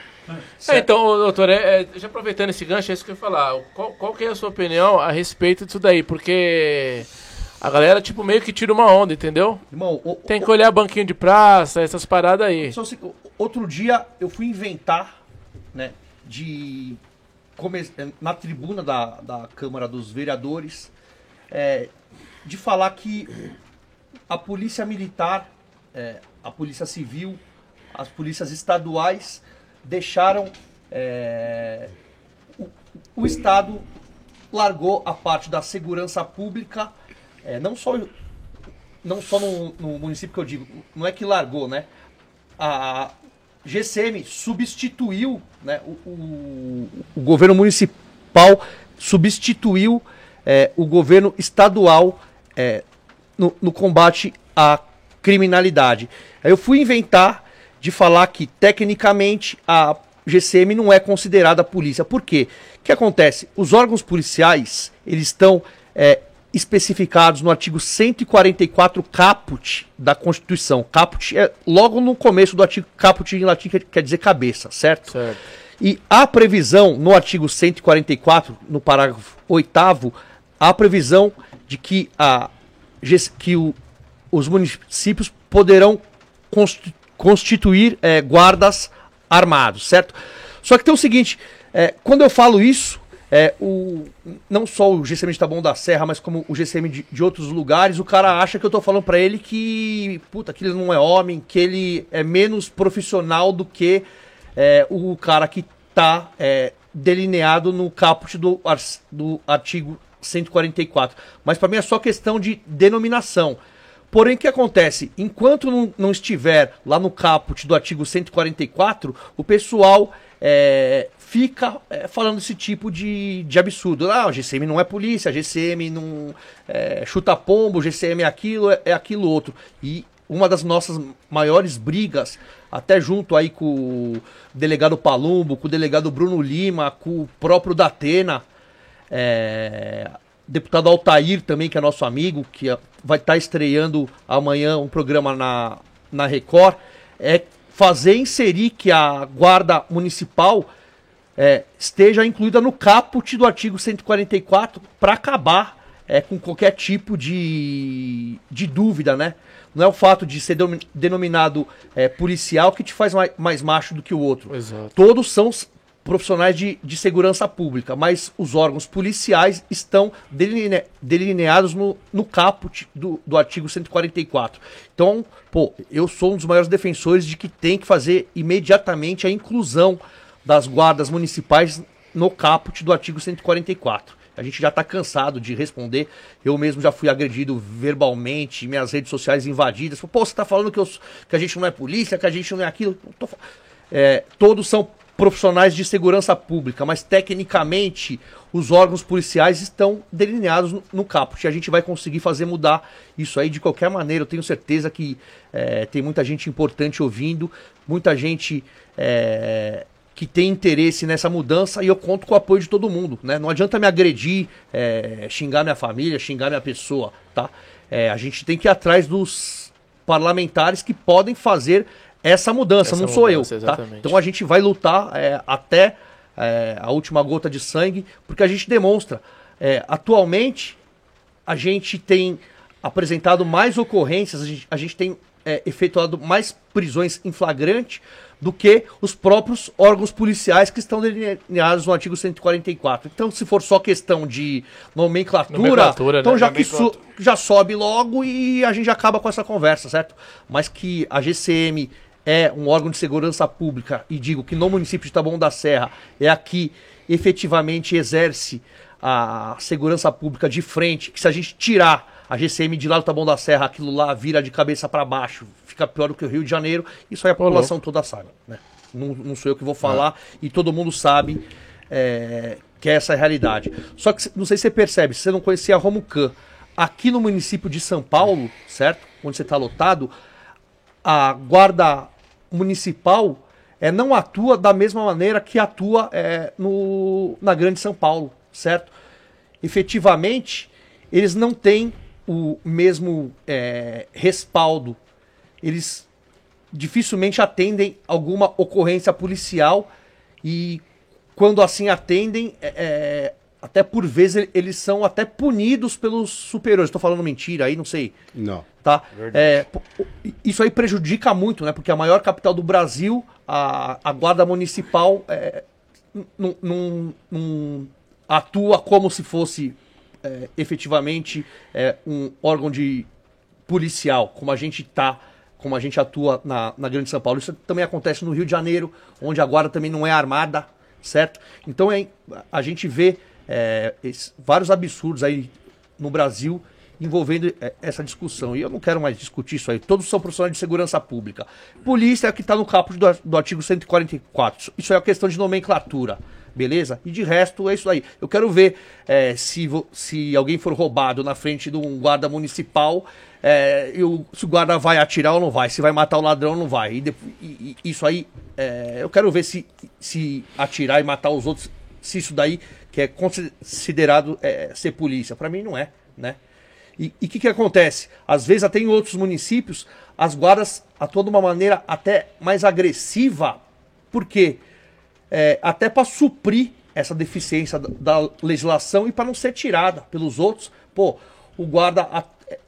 É, então, doutor, é, é, já aproveitando esse gancho, é isso que eu ia falar. Qual, qual que é a sua opinião a respeito disso daí? Porque a galera, tipo, meio que tira uma onda, entendeu? Irmão, o- Tem que olhar banquinho de praça, essas paradas aí. Só se- outro dia eu fui inventar, né, de come- na tribuna da, da Câmara dos Vereadores, é, de falar que a polícia militar, é, a polícia civil, as polícias estaduais deixaram é, o, o Estado largou a parte da segurança pública, é, não só não só no, no município que eu digo, não é que largou, né? A GCM substituiu, né? O, o- o governo municipal substituiu é, o governo estadual é, no, no combate à criminalidade. Aí eu fui inventar de falar que, tecnicamente, a GCM não é considerada polícia. Por quê? O que acontece? Os órgãos policiais, eles estão é, especificados no artigo 144 caput da Constituição. Caput é logo no começo do artigo caput em latim, que quer dizer cabeça, certo? Certo. E há previsão no artigo 144, no parágrafo 8 há previsão de que, a, que o- os municípios poderão consti- constituir eh, guardas armados, certo? Só que tem o seguinte, eh, quando eu falo isso, eh, o, não só o GCM de Taboão da Serra, mas como o GCM de, de outros lugares, o cara acha que eu tô falando pra ele que, puta, que ele não é homem, que ele é menos profissional do que é, o cara que está delineado no caput do, do artigo 144. Mas para mim é só questão de denominação. Porém, o que acontece? Enquanto não, não estiver lá no caput do artigo 144, o pessoal é, fica é, falando esse tipo de, de absurdo. Ah, o GCM não é polícia, a GCM não é, chuta pombo, o GCM é aquilo, é, é aquilo outro. E uma das nossas maiores brigas, até junto aí com o delegado Palumbo, com o delegado Bruno Lima, com o próprio Datena, é, deputado Altair também, que é nosso amigo, que é- vai estar estreando amanhã um programa na, na Record, é fazer inserir que a guarda municipal é, esteja incluída no caput do artigo 144 para acabar é, com qualquer tipo de, de dúvida, né? Não é o fato de ser denominado é, policial que te faz mais, mais macho do que o outro. Exato. Todos são profissionais de, de segurança pública, mas os órgãos policiais estão deline- delineados no, no caput do, do artigo 144. Então, pô, eu sou um dos maiores defensores de que tem que fazer imediatamente a inclusão das guardas municipais no caput do artigo 144. A gente já está cansado de responder. Eu mesmo já fui agredido verbalmente, minhas redes sociais invadidas. Pô, você está falando que, eu, que a gente não é polícia, que a gente não é aquilo. Tô é, todos são profissionais de segurança pública, mas tecnicamente os órgãos policiais estão delineados no, no caput. A gente vai conseguir fazer mudar isso aí de qualquer maneira. Eu tenho certeza que é, tem muita gente importante ouvindo, muita gente é, que tem interesse nessa mudança e eu conto com o apoio de todo mundo. Né? Não adianta me agredir, é, xingar minha família, xingar minha pessoa. Tá? É, a gente tem que ir atrás dos parlamentares que podem fazer essa mudança, Essa não sou mudança, eu. Tá? exatamente. Então a gente vai lutar é, até é, a última gota de sangue, porque a gente demonstra. é, atualmente, a gente tem apresentado mais ocorrências, a gente, a gente tem é, efetuado mais prisões em flagrante do que os próprios órgãos policiais que estão delineados no artigo 144. Então, se for só questão de nomenclatura, Nomenclatura, então né? já que su- já sobe logo e a gente acaba com essa conversa, certo? Mas que a GCM é um órgão de segurança pública e digo que no município de Taboão da Serra é aqui efetivamente exerce a segurança pública de frente, que se a gente tirar a GCM de lá do Taboão da Serra, aquilo lá vira de cabeça para baixo, fica pior do que o Rio de Janeiro, isso aí a população toda sabe, né? Não, não sou eu que vou falar e todo mundo sabe é, que é essa a realidade. Só que não sei se você percebe, se você não conhecia a Romucan, aqui no município de São Paulo, certo? Onde você está lotado, a guarda municipal é, não atua da mesma maneira que atua é, no, na Grande São Paulo, certo? Efetivamente, eles não têm o mesmo é, respaldo. Eles dificilmente atendem alguma ocorrência policial e quando assim atendem, é, é até por vezes eles são até punidos pelos superiores. Estou falando mentira aí, não sei. Não. Tá? É, isso aí prejudica muito, né? Porque a maior capital do Brasil, a, a guarda municipal é, não atua como se fosse é, efetivamente é, um órgão de policial, como a gente tá, como a gente atua na, na Grande São Paulo. Isso também acontece no Rio de Janeiro, onde a guarda também não é armada, certo? Então é, a gente vê é, esse, vários absurdos aí no Brasil envolvendo é, essa discussão. E eu não quero mais discutir isso aí. Todos são profissionais de segurança pública. Polícia é que está no caput do, do artigo 144. Isso é uma questão de nomenclatura. Beleza? E de resto é isso aí. Eu quero ver é, se, se alguém for roubado na frente de um guarda municipal, é, eu, se o guarda vai atirar ou não vai, se vai matar o ladrão ou não vai. E, e, e isso aí, é, eu quero ver se, se atirar e matar os outros, se isso daí que é considerado é, ser polícia. Para mim não é, né? E o que, que acontece? Às vezes até em outros municípios as guardas atuam de uma maneira até mais agressiva, porque é, até para suprir essa deficiência da, da legislação e para não ser tirada pelos outros. Pô, o guarda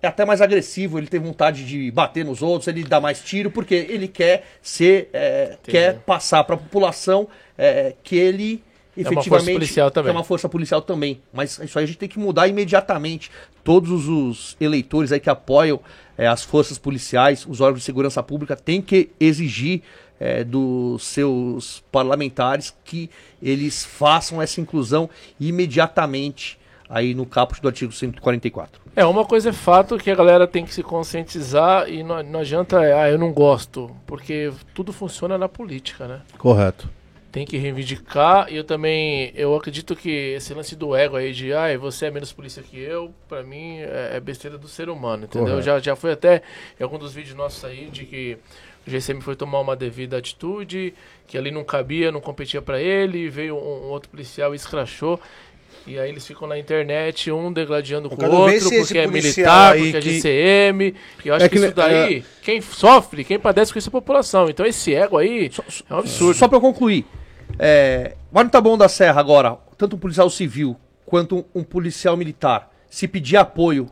é até mais agressivo, ele tem vontade de bater nos outros, ele dá mais tiro, porque ele quer ser, é, quer passar para a população é, que ele efetivamente. É uma força policial também. É uma força policial também. Mas isso aí a gente tem que mudar imediatamente. Todos os eleitores aí que apoiam é, as forças policiais, os órgãos de segurança pública, têm que exigir é, dos seus parlamentares que eles façam essa inclusão imediatamente aí no caput do artigo 144. É, uma coisa é fato que a galera tem que se conscientizar e não, não adianta, ah, eu não gosto, porque tudo funciona na política, né? Correto tem que reivindicar. E eu também, eu acredito que esse lance do ego aí de, ah, você é menos polícia que eu, para mim é, é, besteira do ser humano, entendeu? Já, já foi até em algum dos vídeos nossos aí de que o GCM foi tomar uma devida atitude, que ali não cabia, não competia para ele, veio um, um, outro policial e escrachou. E aí eles ficam na internet, um degladiando com o outro, porque é militar, porque é GCM. E eu acho é que, que, isso daí, é... quem sofre, quem padece com isso é a população. Então esse ego aí só, é um absurdo. Só pra concluir, é, lá no Taboão da Serra agora, tanto um policial civil quanto um, policial militar, se pedir apoio,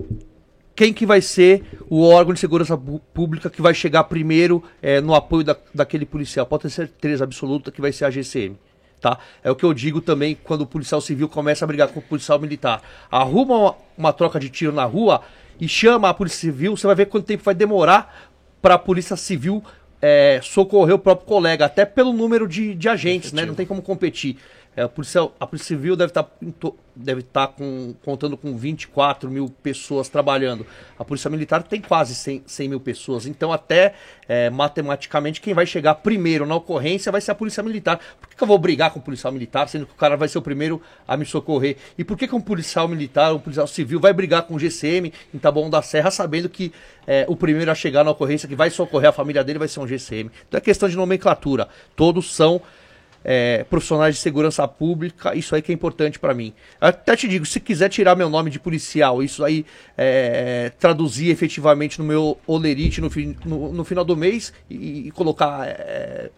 quem que vai ser o órgão de segurança pública que vai chegar primeiro é, no apoio da, daquele policial? Pode ter certeza absoluta que vai ser a GCM. Tá? É o que eu digo também quando o policial civil começa a brigar com o policial militar. Arruma uma, uma troca de tiro na rua e chama a polícia civil, você vai ver quanto tempo vai demorar para a polícia civil é, socorrer o próprio colega, até pelo número de, de agentes, Efetivo. né? Não tem como competir. É, a, polícia, a Polícia Civil deve estar, tá deve estar tá com, contando com 24 mil pessoas trabalhando. A Polícia Militar tem quase 100, 100 mil pessoas. Então, até é, matematicamente, quem vai chegar primeiro na ocorrência vai ser a Polícia Militar. Por que, que, eu vou brigar com o policial militar, sendo que o cara vai ser o primeiro a me socorrer? E por que, que um policial militar, um policial civil, vai brigar com o GCM em Taboão da Serra, sabendo que é, o primeiro a chegar na ocorrência, que vai socorrer a família dele, vai ser um GCM? Então, é questão de nomenclatura. Todos são é, profissionais de segurança pública, isso aí que é importante para mim. Até te digo, se quiser tirar meu nome de policial, isso aí é, traduzir efetivamente no meu olerite no, no, no final do mês e, e colocar. É,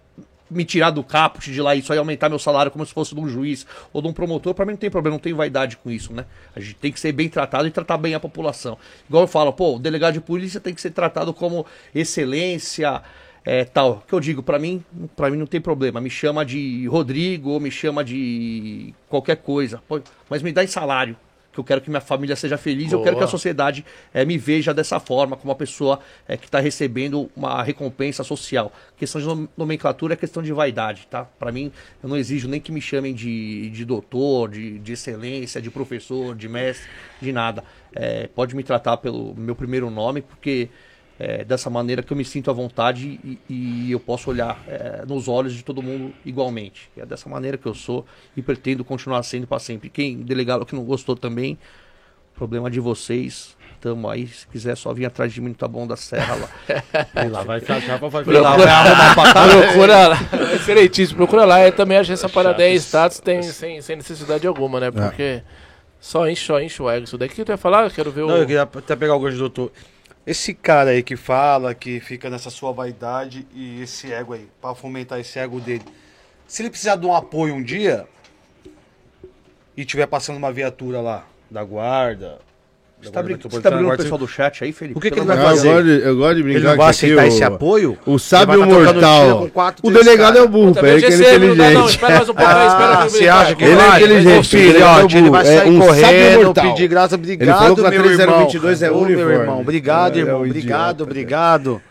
me tirar do caput de lá isso aí aumentar meu salário como se fosse de um juiz ou de um promotor, para mim não tem problema, não tenho vaidade com isso, né? A gente tem que ser bem tratado e tratar bem a população. Igual eu falo, pô, o delegado de polícia tem que ser tratado como excelência, é, tal. Que eu digo, para mim, para mim não tem problema. Me chama de Rodrigo ou me chama de qualquer coisa. Mas me dá em salário. que eu quero que minha família seja feliz, eu quero que a Boa. sociedade eh, me veja dessa forma, como uma pessoa eh, que está recebendo uma recompensa social. Questão de nom- nomenclatura é questão de vaidade, tá? Para mim, eu não exijo nem que me chamem de, de doutor, de, de excelência, de professor, de mestre, de nada. Eh, pode me tratar pelo meu primeiro nome, porque é dessa maneira que eu me sinto à vontade e, e eu posso olhar é, nos olhos de todo mundo igualmente. É dessa maneira que eu sou e pretendo continuar sendo para sempre. Quem delegado que não gostou também, problema de vocês. Tamo aí, se quiser só vir atrás de mim no Taboão da Serra lá. Lá, vai ficar chapa, vai Lá ficar. vai arrumar cá. Procura lá. Excelentíssimo. Procura lá. Eu também acho essa parada aí, status, tem, sem, sem necessidade alguma, né? Porque só enche, só enche o ego. Isso daqui que tu ia falar, eu quero ver Não, eu o... queria até pegar o gancho do doutor. Esse cara aí que fala, que fica nessa sua vaidade e esse ego aí, pra fomentar esse ego dele. Se ele precisar de um apoio um dia e tiver passando uma viatura lá da guarda. Você da tá, brin- você tá brigando com o pessoal do chat aí, Felipe? O que que ele vai Ah, eu, fazer? gosto de, eu gosto de brincar Ele não vai que aqui aceitar o- esse apoio? O sábio Ele tá mortal. quatro, o delegado é o burro, Também pé, que ele é não, inteligente. espera mais um pouco aí, espera Ah, você acha que Ele é vai? inteligente, ele vai é sair um sábio correndo, mortal. pedir graça. Ele Obrigado, falou que na meu irmão. 3022 é meu uniforme. irmão, obrigado, É, irmão. é obrigado, obrigado.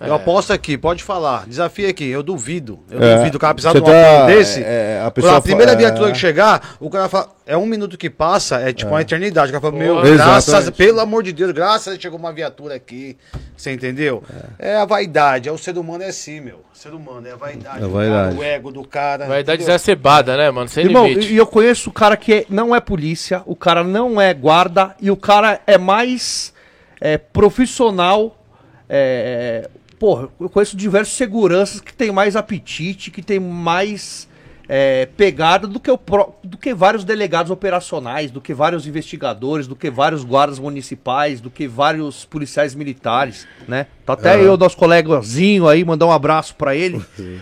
Eu aposto aqui, pode falar. Desafio aqui, eu duvido. Eu É. duvido o cara precisar Você de um tá- desse. é, a a, pessoa primeira fa- viatura é. que chegar, o cara fala. É um minuto que passa, é tipo uma eternidade. O cara fala, meu, graças, pelo amor de Deus, graças a Deus chegou uma viatura aqui. Você entendeu? É, a vaidade. É, o ser humano é assim, meu. O ser humano é a vaidade. É a vaidade. cara, o ego do cara. Vai dar entendeu? exacerbada, né, mano? Sem Irmão, limite. e eu conheço o cara que é- não é polícia, o cara não é guarda e o cara é mais é, profissional. É, porra, eu conheço diversos seguranças que tem mais apetite, que tem mais é, pegada do que, o pró- do que vários delegados operacionais, do que vários investigadores, do que vários guardas municipais, do que vários policiais militares, né? Tá até eu, nosso colegazinho aí, mandar um abraço pra ele.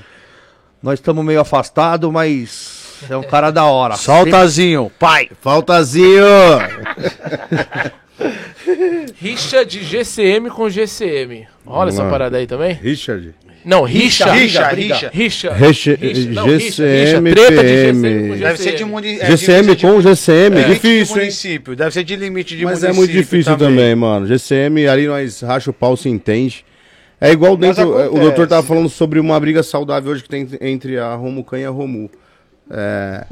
Nós estamos meio afastados, mas é um cara da hora. Soltazinho, pai. Faltazinho! Rixa de GCM com GCM. Olha essa parada aí também. Richard. Não, rixa. Rixa, briga. rixa. Rixa. Rixa- Não, GCM, Treta de PM. GCM com Deve ser de GCM. é, GCM de- com GCM, é, difícil, município. Deve ser de limite de Mas município. é muito difícil também. mano. GCM, ali nós racha o pau, se entende. É igual Mas dentro. O doutor tava falando sobre uma briga saudável hoje que tem entre a Romucan e a Romu. É,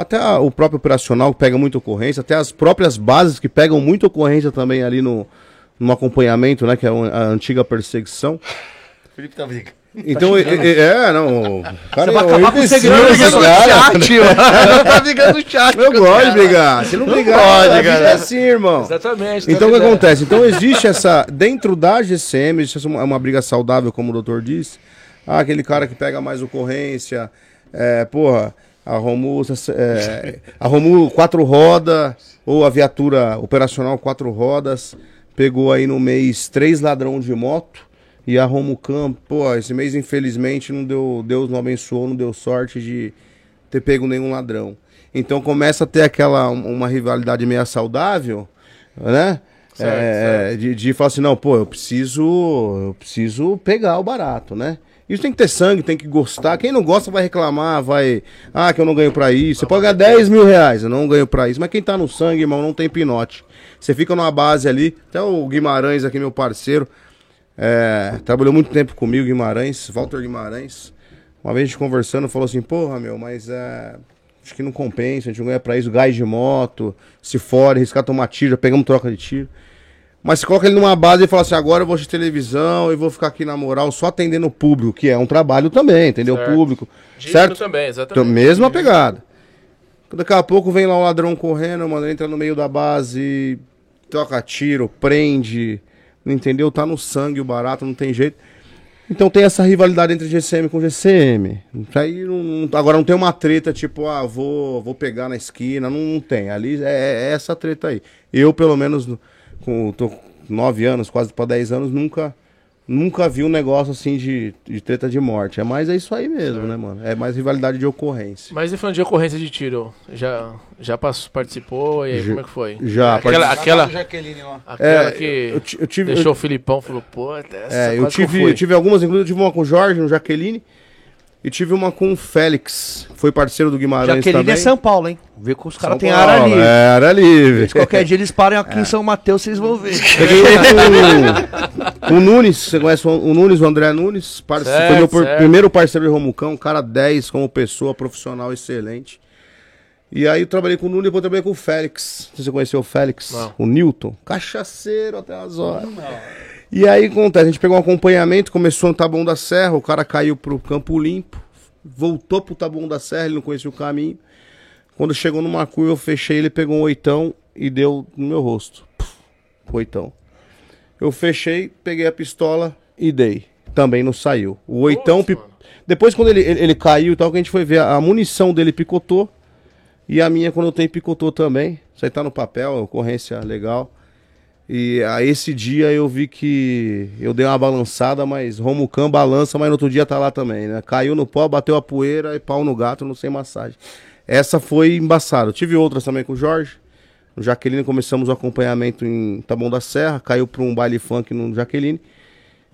até a- o próprio operacional que pega muita ocorrência, até as próprias bases que pegam muita ocorrência também ali no, no acompanhamento, né? Que é a antiga perseguição. Felipe tá brincando. Então, é, é, é, não. Cara, Você vai é acabar com o segredo do cara. Não tá brigando no chat. Eu gosto de brigar. Se não brigar, pode, cara. é assim, irmão. Exatamente. tá Então o que acontece? Então existe essa. Dentro da GCM, existe uma, uma briga saudável, como o doutor disse. Ah, aquele cara que pega mais ocorrência. É, porra, a Romu. É, a Romu quatro rodas, ou a viatura operacional quatro rodas, pegou aí no mês três ladrão de moto. E a Romucam, pô, esse mês infelizmente não deu. Deus não abençoou, não deu sorte de ter pego nenhum ladrão. Então começa a ter aquela uma rivalidade meio saudável, né? Certo, É, De, de falar assim, não, pô, eu preciso, eu preciso pegar o barato, né? Isso tem que ter sangue, tem que gostar. Quem não gosta vai reclamar, vai. Ah, que eu não ganho pra isso. Você pode ganhar 10 mil reais, eu não ganho pra isso. Mas quem tá no sangue, irmão, não tem pinote. Você fica numa base ali. Até o Guimarães aqui, meu parceiro, é, trabalhou muito tempo comigo, Guimarães, Walter Guimarães. Uma vez a gente conversando, falou assim, porra, meu, mas é. Acho que não compensa, a gente não ganha pra isso, gás de moto, se fora, arriscar tomar tiro, já pegamos troca de tiro. Mas você coloca ele numa base e fala assim, agora eu vou de televisão e vou ficar aqui na moral só atendendo o público, que é um trabalho também, entendeu? O Certo. público. Certo? também, Então, exatamente. mesma pegada. Daqui a pouco vem lá um ladrão correndo, mano, entra no meio da base, toca tiro, prende, entendeu? Tá no sangue o barato, não tem jeito. Então tem essa rivalidade entre GCM com GCM. Aí não- agora não tem uma treta tipo, ah, vou, vou pegar na esquina, não, não tem. Ali é, é essa treta aí. Eu, pelo menos, com tô 9 anos, quase para 10 anos, nunca nunca vi um negócio assim de, de treta de morte. É mais é isso aí mesmo, né, mano? É mais rivalidade de ocorrência. Mas e falando de ocorrência de tiro? Já, já passou, participou? E aí, Já- como é que foi? já, Aquela, aquela, Jaqueline lá. aquela É, que eu, eu tive, deixou o Filipão falou, pô, essa É, eu tive, fui. eu tive algumas, inclusive eu tive uma com o Jorge, no Jaqueline. E tive uma com o Félix, foi parceiro do Guimarães Jaqueline também. é São Paulo, hein? Vê que os caras têm área livre. É, área livre. Se qualquer dia eles param aqui em São Mateus, vocês vão ver. Peguei com, com o Nunes, você conhece o, Nunes, o André Nunes? Parce- Certo, foi meu certo. primeiro parceiro de Romucão, um cara 10 como pessoa, profissional excelente. E aí eu trabalhei com o Nunes e depois trabalhei com o Félix. Não sei se você conheceu o Félix? Não. O Newton. Cachaceiro até as horas. E aí acontece, a gente pegou um acompanhamento, começou no Taboão da Serra, o cara caiu pro Campo Limpo, voltou pro Taboão da Serra, ele não conhecia o caminho. Quando chegou numa curva, eu fechei, ele pegou um oitão e deu no meu rosto. Puf, oitão. Eu fechei, peguei a pistola e dei. Também não saiu. O oitão. Nossa, pi- mano. Depois, quando ele, ele, ele caiu e tal, que a gente foi ver, a, a munição dele picotou. E a minha, quando eu tenho, picotou também. Isso aí tá no papel, ocorrência legal. E a esse dia eu vi que eu dei uma balançada, mas Romucam balança, mas no outro dia tá lá também, né? Caiu no pó, bateu a poeira e pau no gato, não sei massagem. Essa foi embaçada. Eu tive outras também com o Jorge. No Jaqueline começamos o acompanhamento em Taboão da Serra, caiu pra um baile funk no Jaqueline.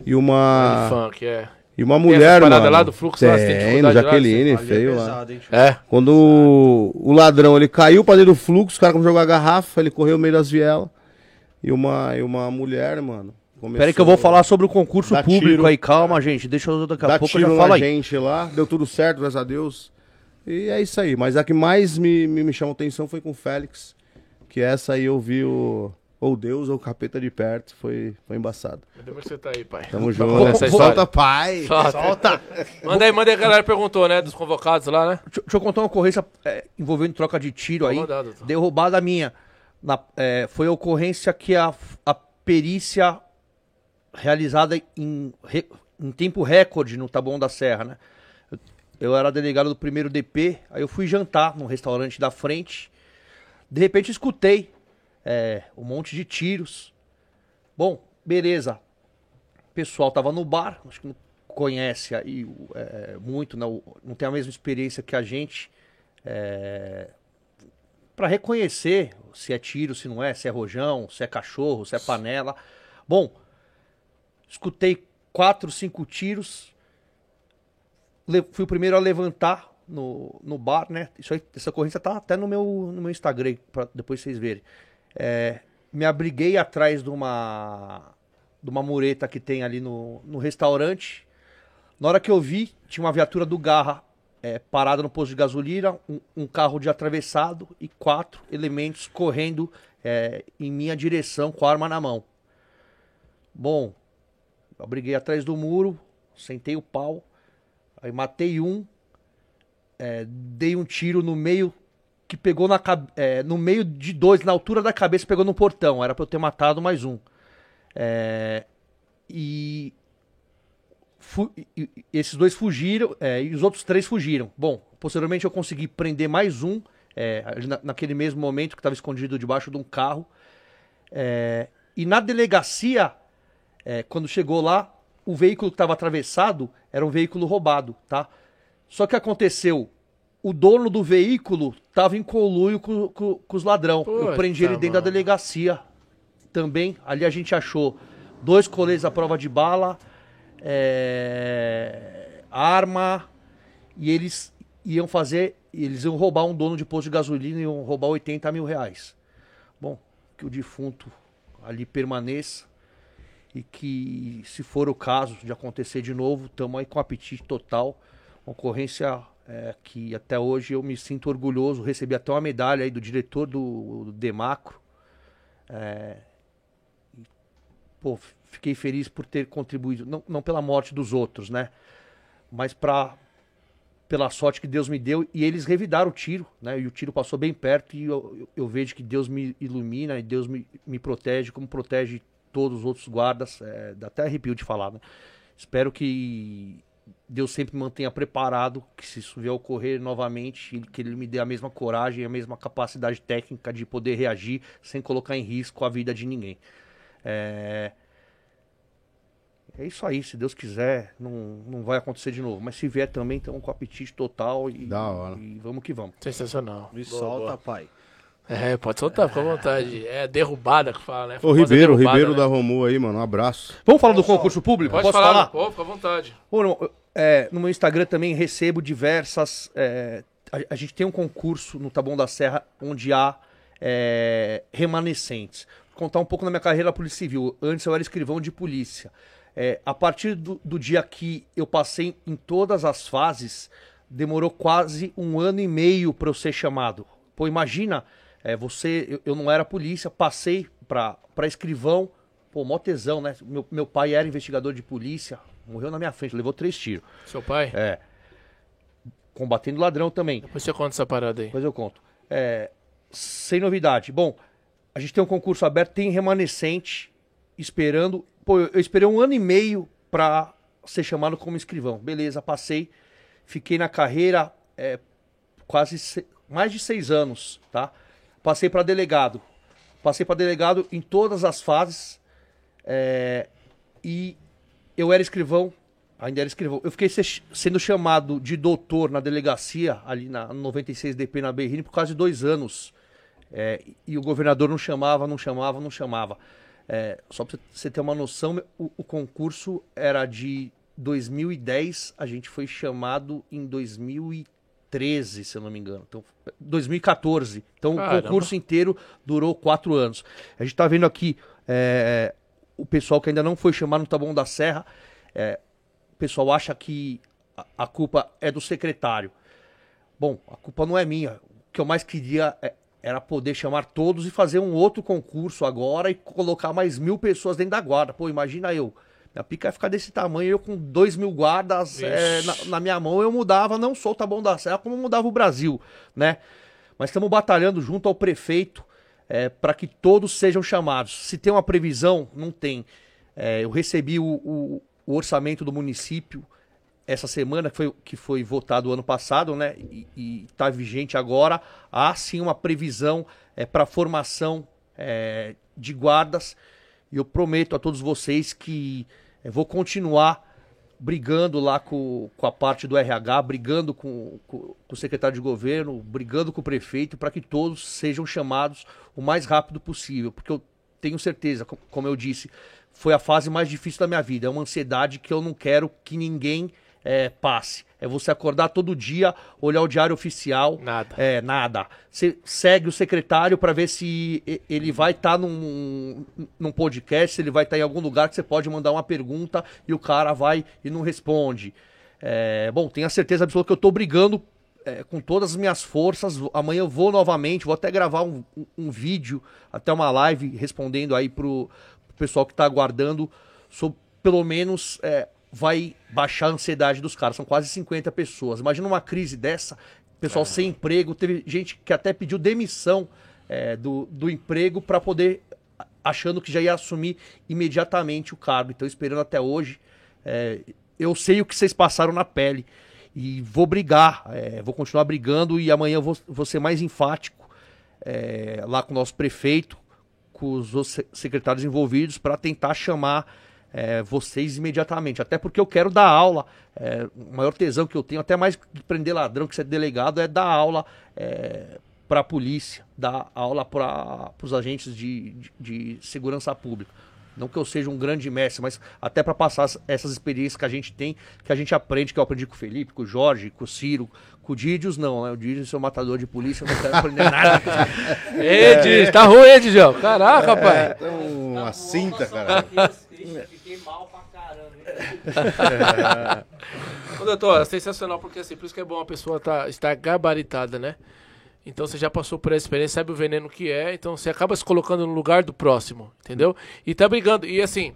E uma Funk, é. e uma mulher, parada mano. lá do fluxo lá, tem tem, dificuldade no lá, Jaqueline, é feio lá. pesado, hein? É. Quando o, o ladrão ele caiu pra dentro do fluxo, os caras começaram a jogar a garrafa, ele correu no meio das vielas. E uma, e uma mulher, mano. começou Pera aí que eu vou falar sobre o concurso Dá público tiro. aí. Calma, gente. Deixa eu daqui a Dá pouco eu tiro já na falo aí. gente lá, deu tudo certo, graças a Deus. E é isso aí. Mas a que mais me, me, me chamou atenção foi com o Félix. Que essa aí eu vi o. Ou Deus ou o capeta de perto. Foi, foi embaçado. Que você tá aí, pai? Tamo Conta junto. história. Solta, pai! Solta. Manda aí, manda aí, a galera perguntou, né? Dos convocados lá, né? Deixa, deixa eu contar uma ocorrência é, envolvendo troca de tiro aí. mandar, doutor. derrubada minha. Na- é, foi a ocorrência que a, a perícia realizada em, re- em tempo recorde no Taboão da Serra, né? Eu, era delegado do primeiro DP, aí eu fui jantar num restaurante da frente. De repente escutei é, um monte de tiros. Bom, beleza. O pessoal tava no bar, acho que não conhece aí é, muito, né? O- não tem a mesma experiência que a gente. É, para reconhecer se é tiro, se não é, se é rojão, se é cachorro, se é panela. Bom, escutei quatro, cinco tiros. Fui o primeiro a levantar no, no bar, né? Isso aí, essa ocorrência tá até no meu, no meu Instagram, para depois vocês verem. É, me abriguei atrás de uma, de uma mureta que tem ali no, no restaurante. Na hora que eu vi, tinha uma viatura do Garra é, parada no posto de gasolina, um, um carro de atravessado e quatro elementos correndo é, em minha direção com a arma na mão. Bom, eu briguei atrás do muro, sentei o pau, aí matei um, é, dei um tiro no meio que pegou na, é, no meio de dois, na altura da cabeça, pegou no portão. Era pra eu ter matado mais um. É, e- esses dois fugiram é, e os outros três fugiram. Bom, posteriormente eu consegui prender mais um, é, na- naquele mesmo momento que estava escondido debaixo de um carro. É, e na delegacia, é, quando chegou lá, o veículo que estava atravessado era um veículo roubado, tá? Só que aconteceu, o dono do veículo estava em conluio com, com- com os ladrão. eu prendi ele dentro da mano. delegacia também. Ali a gente achou dois coletes à prova de bala, é, arma, e eles iam fazer, eles iam roubar um dono de posto de gasolina e iam roubar 80 mil reais. Bom, que o defunto ali permaneça e que, se for o caso de acontecer de novo, estamos aí com apetite total. Uma ocorrência é, que até hoje eu me sinto orgulhoso. Recebi até uma medalha aí do diretor do, do Demacro. É, pô, fiquei feliz por ter contribuído, não, não pela morte dos outros, né? Mas pra, pela sorte que Deus me deu. E eles revidaram o tiro, né? E o tiro passou bem perto e eu, eu, eu vejo que Deus me ilumina e Deus me, me protege, como protege todos os outros guardas. É, dá até arrepio de falar, né? Espero que Deus sempre mantenha preparado, que se isso vier a ocorrer novamente, que Ele me dê a mesma coragem, a mesma capacidade técnica de poder reagir sem colocar em risco a vida de ninguém. É, é isso aí, se Deus quiser, não, não vai acontecer de novo. Mas se vier também, estamos com apetite total e, Da hora. e vamos que vamos. Sensacional. Me Boa, solta, boa. pai. É, pode soltar, fica à vontade. É derrubada que fala, né? Ô, Ribeiro, derrubada, Ribeiro né? da Romu aí, mano. Um abraço. Vamos falar do concurso público? Pode Posso falar, falar? pô, fica à vontade. Ô, não, eu- é, no meu Instagram também recebo diversas. é, a, a gente tem um concurso no Taboão da Serra onde há é, remanescentes. Vou contar um pouco da minha carreira na Polícia Civil. Antes eu era escrivão de polícia. É, a partir do, do dia que eu passei em todas as fases, demorou quase um ano e meio para eu ser chamado. Pô, imagina, é, você, eu, eu não era polícia, passei para escrivão, pô, mó tesão, né? Meu, meu pai era investigador de polícia, morreu na minha frente, levou três tiros. Seu pai? É. Combatendo ladrão também. Depois você conta essa parada aí. Depois eu conto. É, sem novidade. Bom, a gente tem um concurso aberto, tem remanescente esperando. Pô, eu esperei um ano e meio pra ser chamado como escrivão. Beleza, passei. Fiquei na carreira é, quase se- mais de seis anos, tá? Passei pra delegado. Passei pra delegado em todas as fases. é, e eu era escrivão, ainda era escrivão. Eu fiquei se- sendo chamado de doutor na delegacia, ali na 96DP na Berrini, por quase dois anos. É, e o governador não chamava, não chamava, não chamava. É, só pra você ter uma noção, o, o concurso era de 2010, a gente foi chamado em 2013, se eu não me engano. Então, 2014. Então Caramba. o concurso inteiro durou quatro anos. A gente tá vendo aqui é, o pessoal que ainda não foi chamado no Taboão da Serra. é, o pessoal acha que a, a culpa é do secretário. Bom, a culpa não é minha. O que eu mais queria é- era poder chamar todos e fazer um outro concurso agora e colocar mais mil pessoas dentro da guarda. Pô, imagina eu. Minha pica ia ficar desse tamanho, eu com dois mil guardas é, na, na minha mão, eu mudava não só o Taboão da Serra, como mudava o Brasil, né? Mas estamos batalhando junto ao prefeito para que todos sejam chamados. Se tem uma previsão, não tem. É, eu recebi o, o- o orçamento do município essa semana, que foi, que foi votado ano passado, né? E está vigente agora. Há sim uma previsão para formação é, de guardas. E eu prometo a todos vocês que eu vou continuar brigando lá com, com a parte do RH, brigando com, com, com o secretário de governo, brigando com o prefeito, para que todos sejam chamados o mais rápido possível. Porque eu tenho certeza, co- como eu disse, foi a fase mais difícil da minha vida. É uma ansiedade que eu não quero que ninguém eh, passe. É você acordar todo dia, olhar o diário oficial. Nada. É, nada. Você segue o secretário para ver se ele vai estar num, num podcast, se ele vai estar em algum lugar que você pode mandar uma pergunta e o cara vai e não responde. É, bom, tenho a certeza absoluta que eu tô brigando é, com todas as minhas forças. Amanhã eu vou novamente, vou até gravar um, um- um vídeo, até uma live respondendo aí pro, pro pessoal que tá aguardando, sobre, pelo menos é, vai baixar a ansiedade dos caras. São quase 50 pessoas. Imagina uma crise dessa, pessoal sem emprego, teve gente que até pediu demissão é, do, do emprego para poder, achando que já ia assumir imediatamente o cargo. Então, esperando até hoje. É, eu sei o que vocês passaram na pele e vou brigar, é, vou continuar brigando e amanhã vou, vou ser mais enfático é, lá com o nosso prefeito, com os secretários envolvidos para tentar chamar é, vocês imediatamente. Até porque eu quero dar aula. é, o maior tesão que eu tenho, até mais que prender ladrão, que ser delegado, é dar aula para a polícia, dar aula para os agentes de, de, de segurança pública. Não que eu seja um grande mestre, mas até para passar as- essas experiências que a gente tem, que a gente aprende, que eu aprendi com o Felipe, com o Jorge, com o Ciro, com o Didius, não, né? O Didius é um matador de polícia, eu não quero aprender nada. Ed, tá ruim, João. Caraca, rapaz. Então, uma cinta, cara. Fiquei mal pra caramba. Ô, doutor, é sensacional, porque assim, por isso que é bom a pessoa tá, estar gabaritada, né? Então você já passou por essa experiência, sabe o veneno que é, então você acaba se colocando no lugar do próximo, entendeu? E tá brigando. E assim,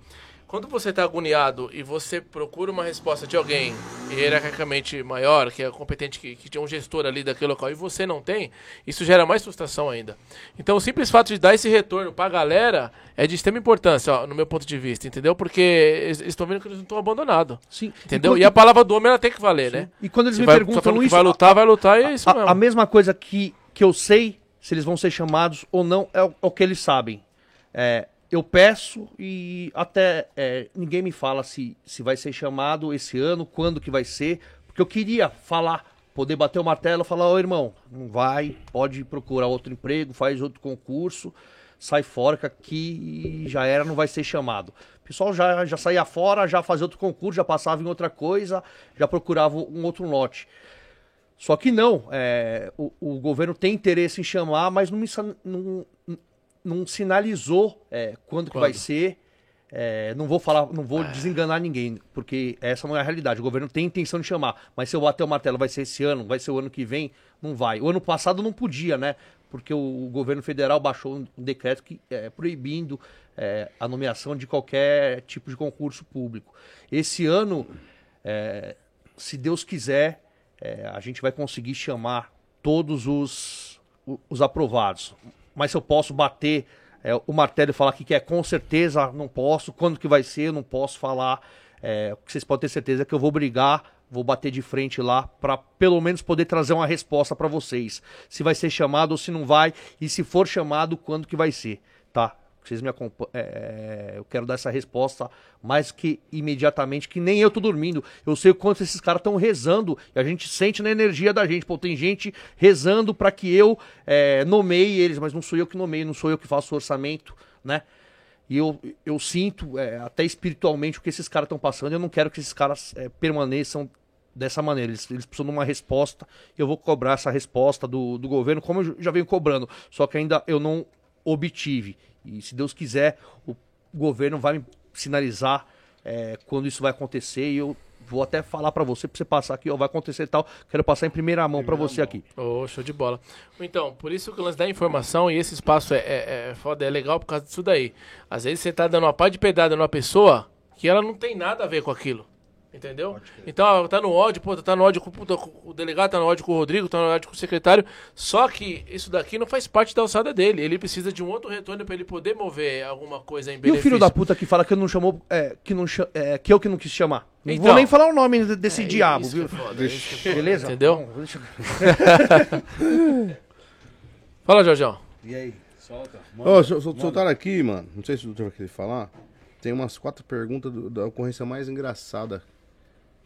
quando você tá agoniado e você procura uma resposta de alguém hierarquicamente maior, que é competente, que, que tem um gestor ali daquele local, e você não tem, isso gera mais frustração ainda. Então o simples fato de dar esse retorno pra galera é de extrema importância, ó, no meu ponto de vista, entendeu? Porque eles estão vendo que eles não estão abandonados. Sim. Entendeu? E E a palavra do homem ela tem que valer, né? E quando eles Se me vai, perguntam isso, vai lutar, vai lutar e é isso a, mesmo. a mesma coisa que, que eu sei se eles vão ser chamados ou não é o, é o que eles sabem. É, eu peço e até é, ninguém me fala se, se vai ser chamado esse ano, quando que vai ser, porque eu queria falar poder bater o martelo falar, ô irmão, não vai, pode procurar outro emprego, faz outro concurso, sai fora que aqui já era, não vai ser chamado. O pessoal já, já saía fora, já fazia outro concurso, já passava em outra coisa, já procurava um outro lote. Só que não, é, o, o, governo tem interesse em chamar, mas não, não, não sinalizou é, quando, quando, que vai ser. É, não vou falar, não vou desenganar ninguém, porque essa não é a realidade. O governo tem intenção de chamar, mas se eu bater o martelo, vai ser esse ano, vai ser o ano que vem, não vai. O ano passado não podia, né? Porque o, governo federal baixou um decreto que é proibindo é, a nomeação de qualquer tipo de concurso público. Esse ano, é, se Deus quiser, é, a gente vai conseguir chamar todos os, os aprovados. Mas se eu posso bater é, o martelo e falar que é com certeza, não posso. Quando que vai ser, não posso falar. É, vocês podem ter certeza é que eu vou brigar, vou bater de frente lá para pelo menos poder trazer uma resposta para vocês. Se vai ser chamado ou se não vai e se for chamado, quando que vai ser, tá? Vocês me acompanham. É, é, eu quero dar essa resposta mais que imediatamente, que nem eu tô dormindo. Eu sei o quanto esses caras estão rezando e a gente sente na energia da gente. Pô, tem gente rezando para que eu é, nomeie eles, mas não sou eu que nomeio, não sou eu que faço o orçamento, né? E eu, eu sinto, é, até espiritualmente, o que esses caras estão passando. Eu não quero que esses caras é, permaneçam dessa maneira. Eles, eles, precisam de uma resposta. Eu vou cobrar essa resposta do, do governo, como eu já venho cobrando. Só que ainda eu não obtive. E se Deus quiser, o governo vai me sinalizar é, quando isso vai acontecer e eu vou até falar para você, para você passar aqui, ó, vai acontecer tal. Quero passar em primeira mão para você mão. aqui. Oh, show de bola. Então, por isso que o lance da informação e esse espaço é, é, é foda, é legal por causa disso daí. Às vezes você tá dando uma pá de pedrada numa pessoa que ela não tem nada a ver com aquilo. Entendeu? Então, tá no ódio, pô, tá no ódio com o delegado, tá no ódio com o Rodrigo, tá no ódio com o secretário. Só que isso daqui não faz parte da alçada dele. Ele precisa de um outro retorno para ele poder mover alguma coisa em benefício. E o filho da puta que fala que não chamou, é, que, não, é, que eu que não quis chamar. Não então, vou nem falar o nome desse é, diabo, viu? É foda, é Beleza? Entendeu? Fala, Jorjão. E aí? Solta. Ô, soltaram aqui, mano. Não sei se o doutor vai querer falar. Tem umas quatro perguntas do, da ocorrência mais engraçada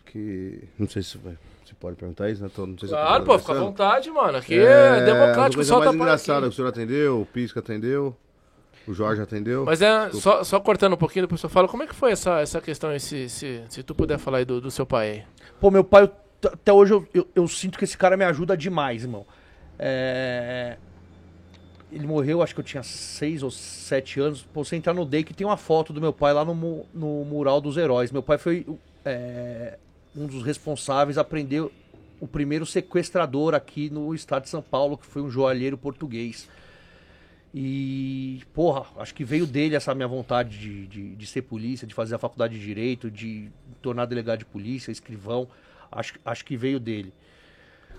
que. Não sei se vai. Você pode perguntar isso, né? Tô, não sei claro, pô, fica à vontade, mano. Aqui é, é democrático, só mais engraçada que o senhor atendeu, o Pisca atendeu, o Jorge atendeu. Mas é, só, só cortando um pouquinho, depois eu falo, como é que foi essa, essa questão, se, se, se tu puder falar aí do, do seu pai aí? Pô, meu pai, até hoje eu, eu, eu, sinto que esse cara me ajuda demais, irmão. É... Ele morreu, acho que eu tinha seis ou sete anos. Pô, você entrar no Day que tem uma foto do meu pai lá no, no mural dos heróis. Meu pai foi é, um dos responsáveis aprendeu o primeiro sequestrador aqui no estado de São Paulo, que foi um joalheiro português. E, porra, acho que veio dele essa minha vontade de, de, de, ser polícia, de fazer a faculdade de direito, de tornar delegado de polícia, escrivão. Acho, acho que veio dele.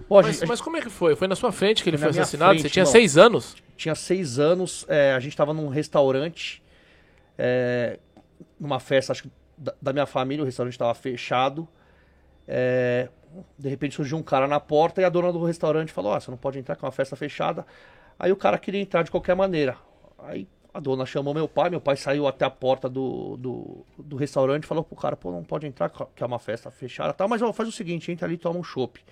Pô, mas, gente, mas, como é que foi? Foi na sua frente que ele foi assassinado? Frente, Você tinha seis anos? Tinha seis anos. É, a gente estava num restaurante, é, numa festa acho, da, da minha família, o restaurante estava fechado. É, de repente surgiu um cara na porta e a dona do restaurante falou: oh, você não pode entrar, que é uma festa fechada. Aí o cara queria entrar de qualquer maneira. Aí a dona chamou meu pai, meu pai saiu até a porta do, do, do restaurante e falou pro cara: pô, não pode entrar, que é uma festa fechada tal, mas ó, faz o seguinte: entra ali e toma um chopp.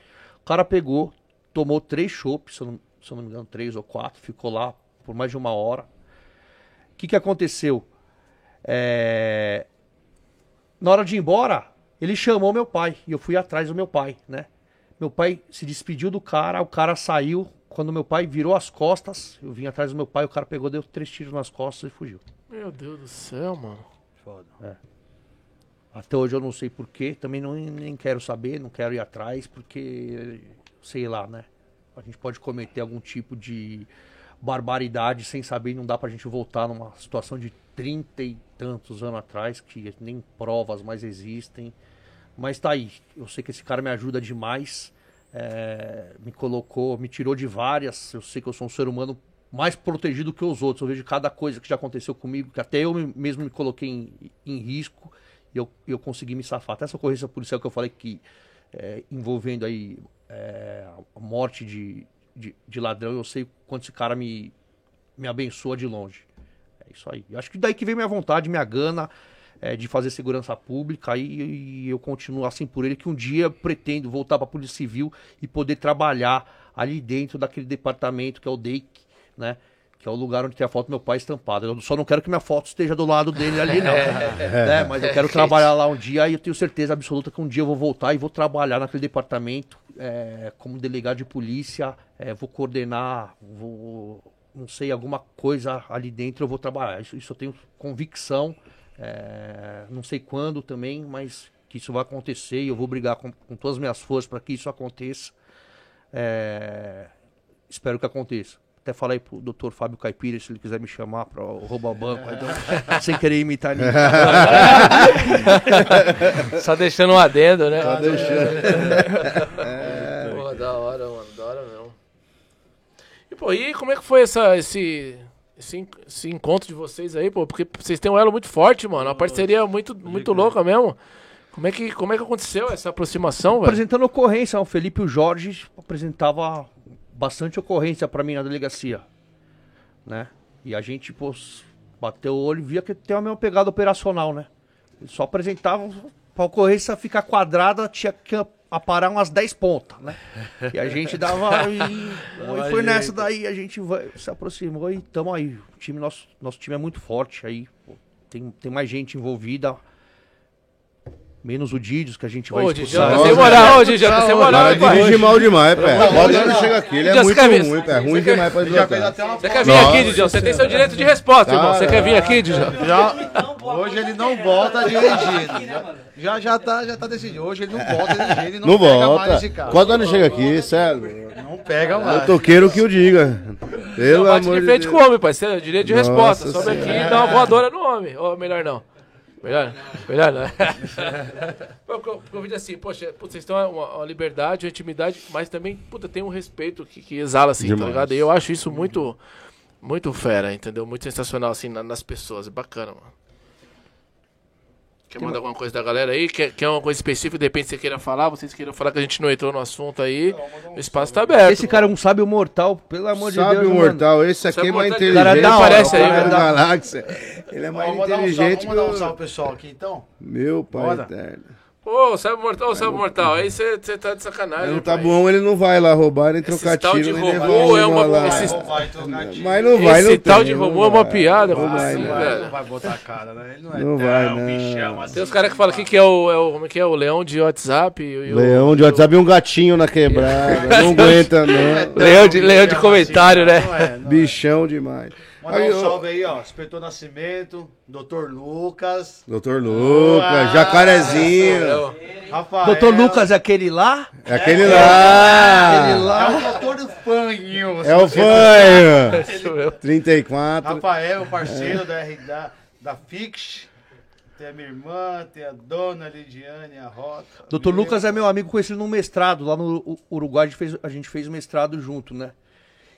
O cara pegou, tomou três chopps, se, não, se eu não me engano, três ou quatro, ficou lá por mais de uma hora. O que, que aconteceu? É... Na hora de ir embora, ele chamou meu pai e eu fui atrás do meu pai, né? Meu pai se despediu do cara, o cara saiu. Quando meu pai virou as costas, eu vim atrás do meu pai, o cara pegou, deu três tiros nas costas e fugiu. Meu Deus do céu, mano. Foda. É. Até hoje eu não sei porquê, também não, nem quero saber, não quero ir atrás, porque, sei lá, né? A gente pode cometer algum tipo de barbaridade sem saber e não dá pra gente voltar numa situação de trinta e tantos anos atrás, que nem provas mais existem. Mas tá aí. Eu sei que esse cara me ajuda demais. É, me colocou, me tirou de várias. Eu sei que eu sou um ser humano mais protegido que os outros. Eu vejo cada coisa que já aconteceu comigo, que até eu mesmo me coloquei em, em risco e eu, eu consegui me safar. Até essa ocorrência policial que eu falei que é, envolvendo aí é, a morte de, de, de, ladrão, eu sei quanto esse cara me, me abençoa de longe. É isso aí. Eu acho que daí que vem minha vontade, minha gana é, de fazer segurança pública e, e eu continuo assim por ele que um dia pretendo voltar para a Polícia Civil e poder trabalhar ali dentro daquele departamento que é o DEIC, né? Que é o lugar onde tem a foto do meu pai estampada. Eu só não quero que minha foto esteja do lado dele ali, não. né? Mas eu quero trabalhar lá um dia e eu tenho certeza absoluta que um dia eu vou voltar e vou trabalhar naquele departamento é, como delegado de polícia. é, vou coordenar, vou, não sei, alguma coisa ali dentro eu vou trabalhar. Isso, isso eu tenho convicção. É, não sei quando também, mas que isso vai acontecer e eu vou brigar com, com todas as minhas forças para que isso aconteça. É, espero que aconteça. Até falei pro doutor Fábio Caipira se ele quiser me chamar para roubar o banco, então, sem querer imitar ninguém. Só deixando um adendo, né? Tá deixando. Pô, da hora, mano. Da hora mesmo. E, pô, e como é que foi essa, esse, esse, esse encontro de vocês aí, pô? Porque vocês têm um elo muito forte, mano. Uma parceria muito, muito louca mesmo. Como é, que, como é que aconteceu essa aproximação, velho? Apresentando ocorrência, o Felipe e o Jorge apresentava bastante ocorrência para mim na delegacia, né? E a gente, pô, bateu o olho e via que tem a mesma pegada operacional, né? Eles só apresentavam pra ocorrência ficar quadrada, tinha que aparar umas 10 pontas, né? E a gente dava e, e foi nessa daí, a gente vai- se aproximou e tamo aí. O time, nosso, nosso time é muito forte aí, tem, tem mais gente envolvida. Menos o Didios que a gente vai Ô, expulsar. Tá sem moral, ô, Didião, tá sem moral, pai? dirige mal demais, pé. Quando ele chega aqui, ele é muito ruim, pé. Ruim demais pra Já fez deslocar. até uma Você quer vir aqui, Didião? Você tem seu direito de resposta, irmão. Você quer vir aqui, Didião? Já, hoje ele não volta dirigindo. Já, já, já, tá, já tá decidido. Hoje ele não volta dirigindo. Ele não, Não pega mais volta. esse carro. Quando ele chega aqui, sério. Não pega mais. toqueiro que o diga. Pelo Não amor de de frente Deus. com o homem, parceiro. Direito de Nossa resposta. Sobe aqui e dá uma voadora no homem. Ou melhor não. Melhor, melhor não. Eu- eu vi assim, poxa, putz, vocês têm uma, uma liberdade, uma intimidade, mas também, puta, tem um respeito que, que exala, assim, tá Demais. ligado? E eu acho isso muito, muito fera, entendeu? Muito sensacional, assim, na- nas pessoas. É bacana, mano. Quer mandar alguma coisa da galera aí? Quer, quer uma coisa específica? De repente você queira falar, vocês queiram falar que a gente não entrou no assunto aí. O espaço tá aberto. Esse cara é um sábio mortal, pelo amor de Sabe Deus. o mano. mortal, esse aqui é mais mortal? inteligente. Cara, da hora, Aparece aí, velho. da galáxia. Ele é mais um salve, inteligente vamos dar um salve pro pessoal aqui então? Meu pai Bora. eterno. Ô, sabe mortal, sabe mortal. Aí você você tá de sacanagem. No pai. Tabuão ele não vai lá roubar, nem Esse trocar tal de tiro, nem robô levar uma é uma- lá. esse- Vai. Mas não vai, Esse não tal tem, de robô é uma piada, Não vai, assim, não Vai, velho? não vai botar a cara, né? Ele não é Não tão vai, não. bichão assim. Tem os caras que falam aqui que é o, é o. Como é que é? O leão de WhatsApp. E, o- Leão de WhatsApp e um gatinho na quebrada. Não aguenta, não. Leão de, leão de comentário, né? Não é, não é. Bichão demais. Mandar Aí, um salve aí, ó. Inspetor Nascimento, Doutor Lucas, Doutor Lucas, jacarezinho. Rafael. Doutor Lucas é aquele lá? É aquele lá. Aquele lá. É o doutor do fanho. É o fanho. Isso mesmo. 34. Rafael, parceiro da, R- da, da Fix. Tem a minha irmã, tem a dona Lidiane, a Rota. Doutor meu. Lucas é meu amigo, conheci ele num mestrado. Lá no Uruguai a gente fez, a gente fez mestrado junto, né?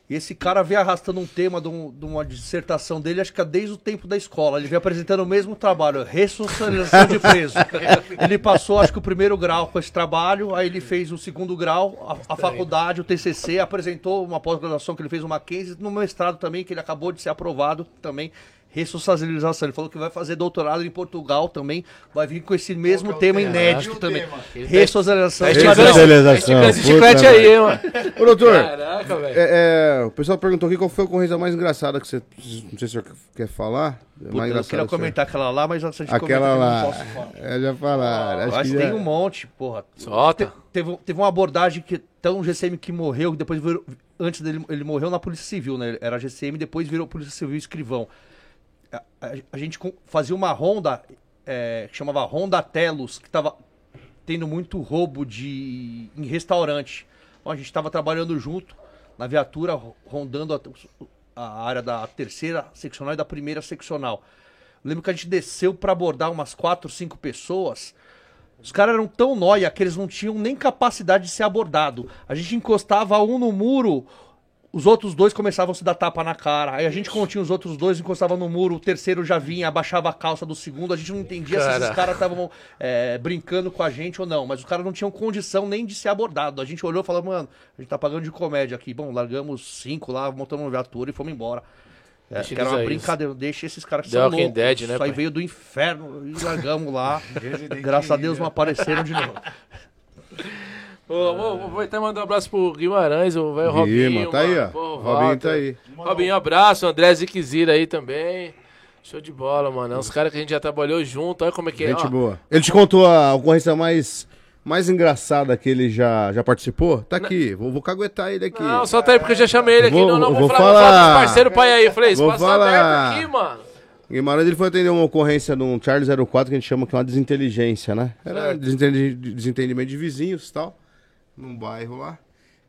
E esse cara veio arrastando um tema de, um- de uma dissertação dele, acho que é desde o tempo da escola. Ele veio apresentando o mesmo trabalho, ressocialização de preso. Ele passou, acho que o primeiro grau com esse trabalho, aí ele fez o segundo grau, a, a faculdade, o TCC, apresentou uma pós-graduação que ele fez no Mackenzie, no mestrado também, que ele acabou de ser aprovado também. Ressocialização. Ele falou que vai fazer doutorado em Portugal também. Vai vir com esse mesmo Qual é tema tema? inédito também. Ressocialização. Ressocialização, esse chiclete aí, mano. Ô, doutor, Caraca, velho. é, é, o pessoal perguntou aqui qual foi a ocorrência mais engraçada que você. Não sei se o senhor quer falar. É Puta, mais eu queria que o senhor- comentar aquela lá, mas antes de Aquela lá. não posso falar. É, já falaram. Acho Mas tem já- um monte, porra. Solta. Te- teve, teve uma abordagem que tão um GCM que morreu, que depois virou, antes dele, ele morreu na Polícia Civil, né? Era GCM, depois virou Polícia Civil escrivão. A, a- gente fazia uma ronda, é, que chamava Ronda Telos, que tava tendo muito roubo de em restaurante. Bom, a gente estava trabalhando junto na viatura, ro- rondando a, a área da terceira seccional e da primeira seccional. Lembro que a gente desceu para abordar umas quatro, cinco pessoas. Os caras eram tão nóia que eles não tinham nem capacidade de ser abordado. A gente encostava um no muro, os outros dois começavam a se dar tapa na cara. Aí a gente continha os outros dois, encostava no muro, o terceiro já vinha, abaixava a calça do segundo. A gente não entendia se Cara. esses caras estavam é, brincando com a gente ou não. Mas os caras não tinham condição nem de ser abordado. A gente olhou e falou, mano, a gente tá pagando de comédia aqui. Bom, largamos cinco lá, montamos uma viatura e fomos embora. É, Deixa que era uma aí. brincadeira, deixa esses caras que The são loucos. Dead, né, Isso aí pai? veio do inferno e largamos lá. Graças a Deus não apareceram de novo. Ô, vou, vou até mandar um abraço pro Guimarães, o velho Robinho. Tá aí, ó. Pô, Robinho tá aí. Robinho, abraço. André Ziquezira aí também. Show de bola, mano. É uns caras que a gente já trabalhou junto. Olha como é que é. Gente ó. boa. Ele te contou a ocorrência mais, mais engraçada que ele já, já participou? Tá aqui, vou, vou caguetar ele aqui. Não, só tá aí porque eu já chamei ele aqui. Vou- não, não, vou, vou falar, vou falar falar. dos parceiros pai aí. Falei, Vou espaço falar. aberto aqui, mano. Guimarães ele foi atender uma ocorrência num Charlie 04 que a gente chama que é uma desinteligência, né? Era desentendimento de vizinhos e tal, num bairro lá.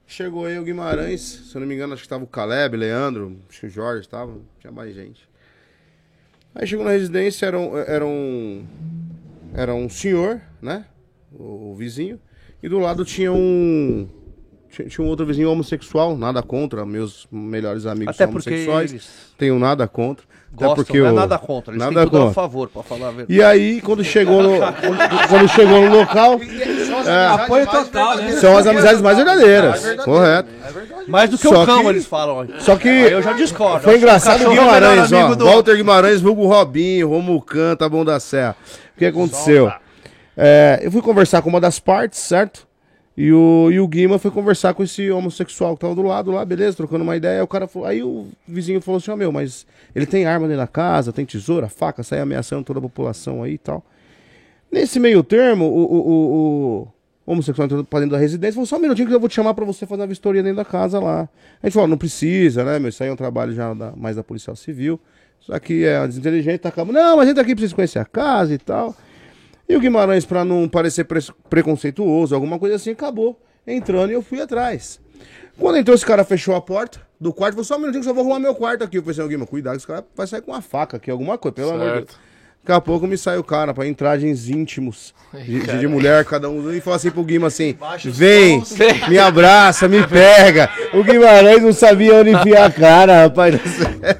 Chegou aí o Guimarães, se eu não me engano, acho que tava o Caleb, Leandro, acho que o Jorge tava, tinha mais gente. Aí chegou na residência, era um, era um, era um senhor, né? O, o vizinho. E do lado tinha um. Tinha, tinha um outro vizinho homossexual, nada contra, meus melhores amigos Até são porque homossexuais. eles Tenho nada contra. Até gostam, porque não é nada contra. Eles nada têm tudo a contra. favor, pra falar a verdade. E aí, quando chegou no, quando, quando chegou no local, Apoio total, né? são as amizades mais verdadeiras. Correto. Mais do que Só o cão, que- eles falam. Só que Aí eu já discordo. foi engraçado o é Guimarães, ó. do- Walter Guimarães, vulgo Robinho, Romucan, Tá Bom da Serra. O que aconteceu? É, eu fui conversar com uma das partes, certo? E o, e o Guima foi conversar com esse homossexual que tava do lado lá, beleza, trocando uma ideia. Aí o cara falou, aí o vizinho falou assim, ó meu, mas ele tem arma dentro da casa, tem tesoura, faca, sai ameaçando toda a população aí e tal. Nesse meio termo, o, o, o homossexual entrou pra dentro da residência falou, só um minutinho que eu vou te chamar pra você fazer uma vistoria dentro da casa lá. A gente falou, não precisa, né, meu, isso aí é um trabalho já da- mais da policial civil. Isso aqui é desinteligente, tá acabando. Não, mas entra aqui pra vocês conhecer a casa e tal. E o Guimarães, pra não parecer pre- preconceituoso, alguma coisa assim, acabou entrando e eu fui atrás. Quando entrou, esse cara fechou a porta do quarto, falou, só um minutinho que eu só vou arrumar meu quarto aqui. Eu falei assim, ô Guima, cuidado, esse cara vai sair com uma faca aqui, alguma coisa, pelo amor de Deus. Daqui a pouco me sai o cara pra entragens íntimos de, de- de mulher, cada um, e fala assim pro Guima assim: vem, me abraça, me pega. O Guimarães não sabia onde enfiar a cara, rapaz.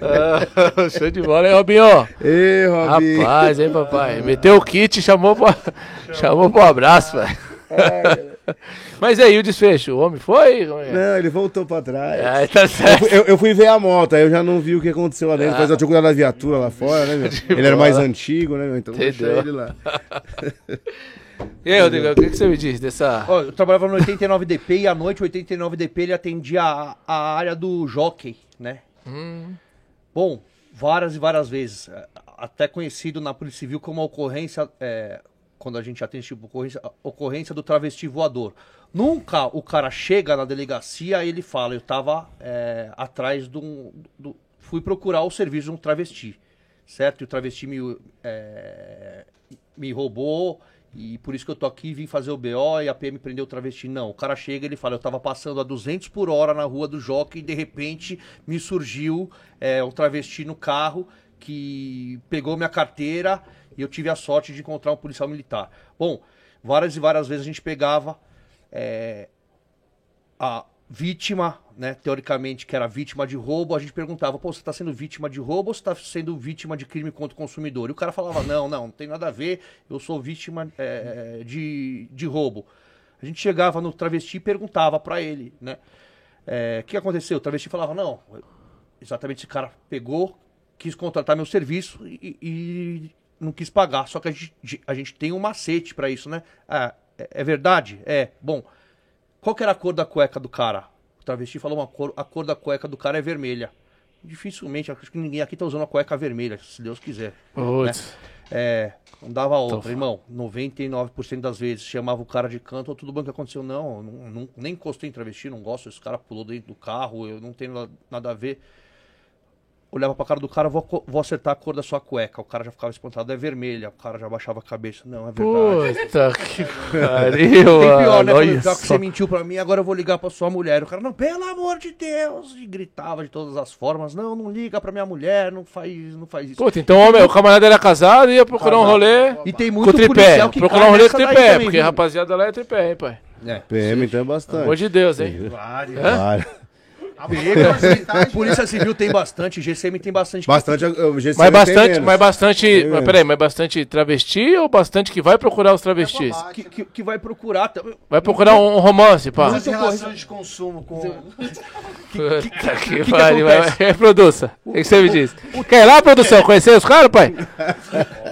Ah, Show de bola, hein, Robinho? Ei, Robinho. Rapaz, hein, papai? Meteu o kit e chamou pro, chamou pro abraço, velho. Mas aí, o desfecho? O homem foi? É? Não, ele voltou pra trás. Ah, tá Eu certo. fui, eu- eu fui ver a moto, aí eu já não vi o que aconteceu lá dentro. Depois eu tinha cuidado da viatura lá fora, né, meu? Ele era mais antigo, né, meu? Então deixa Entendeu. ele lá. E aí, Rodrigo, o que, que você me diz dessa. Ó, eu trabalhava no 89DP e à noite, o 89DP, ele atendia a, a área do jockey, né? Bom, várias e várias vezes. é, Até conhecido na Polícia Civil como ocorrência, é, quando a gente atende tipo ocorrência, a ocorrência do travesti voador. Nunca o cara chega na delegacia e ele fala, eu tava é, atrás de um... do- fui procurar o serviço de um travesti, certo? E o travesti me, é, me roubou e por isso que eu tô aqui, vim fazer o BO e a PM prendeu o travesti. Não, o cara chega ele fala, eu tava passando a 200 por hora na rua do Jockey e de repente me surgiu é, um travesti no carro que pegou minha carteira e eu tive a sorte de encontrar um policial militar. Bom, várias e várias vezes a gente pegava é, a vítima, né, teoricamente, que era vítima de roubo, a gente perguntava, pô, você está sendo vítima de roubo ou você está sendo vítima de crime contra o consumidor? E o cara falava, não, não, não tem nada a ver, eu sou vítima é, de, de roubo. A gente chegava no travesti e perguntava para ele, né, é, o que aconteceu? O travesti falava, não, exatamente esse cara pegou, quis contratar meu serviço e, e não quis pagar. Só que a gente, a gente tem um macete pra isso, né? Ah, é, é verdade? É. Bom, qual que era a cor da cueca do cara? O travesti falou uma cor, a cor da cueca do cara é vermelha. Dificilmente, acho que ninguém aqui tá usando a cueca vermelha, se Deus quiser. Putz. É, não dava outra, irmão. 99% das vezes chamava o cara de canto, "Ô, tudo bem que aconteceu? Não, não, nem encostei em travesti, não gosto. Esse cara pulou dentro do carro, eu não tenho na- nada a ver. Olhava pra cara do cara, vou, vou acertar a cor da sua cueca. O cara já ficava espantado, é vermelha. O cara já baixava a cabeça. Não, é verdade. Puta que pariu, Tem pior, né? Falei, Olha Já que você mentiu pra mim, agora eu vou ligar pra sua mulher. O cara, não, pelo amor de Deus! E gritava de todas as formas. Não, não liga pra minha mulher, não faz, não faz isso. Puta, então homem, o camarada era casado e ia procurar um rolê E tem com muito tripé. policial que Procurar um rolê com tripé, também, porque viu? rapaziada lá é tripé, hein, pai? É. PM então é Pelo bastante. amor de Deus, hein? Vários. Claro. Pega. Polícia Civil tem bastante, GCM tem bastante. Bastante. GCM Mas tem bastante, menos. mas bastante. Mas peraí, mas bastante travesti ou bastante que vai procurar os travestis? Que, que, que vai procurar também. Vai procurar um romance, pá. As relações de consumo com. Puta que pariu. vai- Reproduza. O que você me diz? Quer ir lá, produção? Conhecer os caras, pai?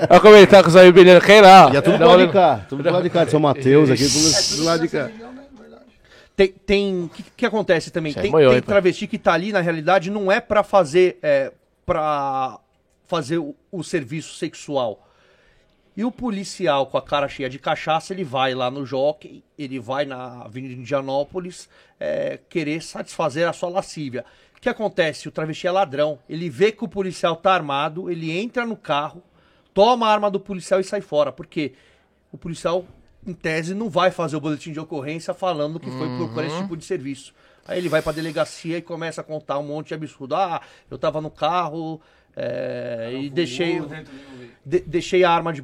Olha como ele tá com os olhos brilhando. Quer ir lá? E é tudo do lado de cá. Tudo do lado de cá, de São Mateus aqui, tudo do lado de cá. Tem. tem que, que acontece também? Isso é Tem, tem travesti que tá ali, na realidade, não é pra fazer. É, pra fazer o, o serviço sexual. E o policial com a cara cheia de cachaça, ele vai lá no Jockey, ele vai na Avenida Indianópolis é, querer satisfazer a sua lascívia. O que acontece? O travesti é ladrão. Ele vê que o policial tá armado, ele entra no carro, toma a arma do policial e sai fora. Porque o policial, em tese, não vai fazer o boletim de ocorrência falando que foi procurar esse tipo de serviço. Aí ele vai pra delegacia e começa a contar um monte de absurdo. Ah, eu tava no carro é, e deixei. de- deixei a arma de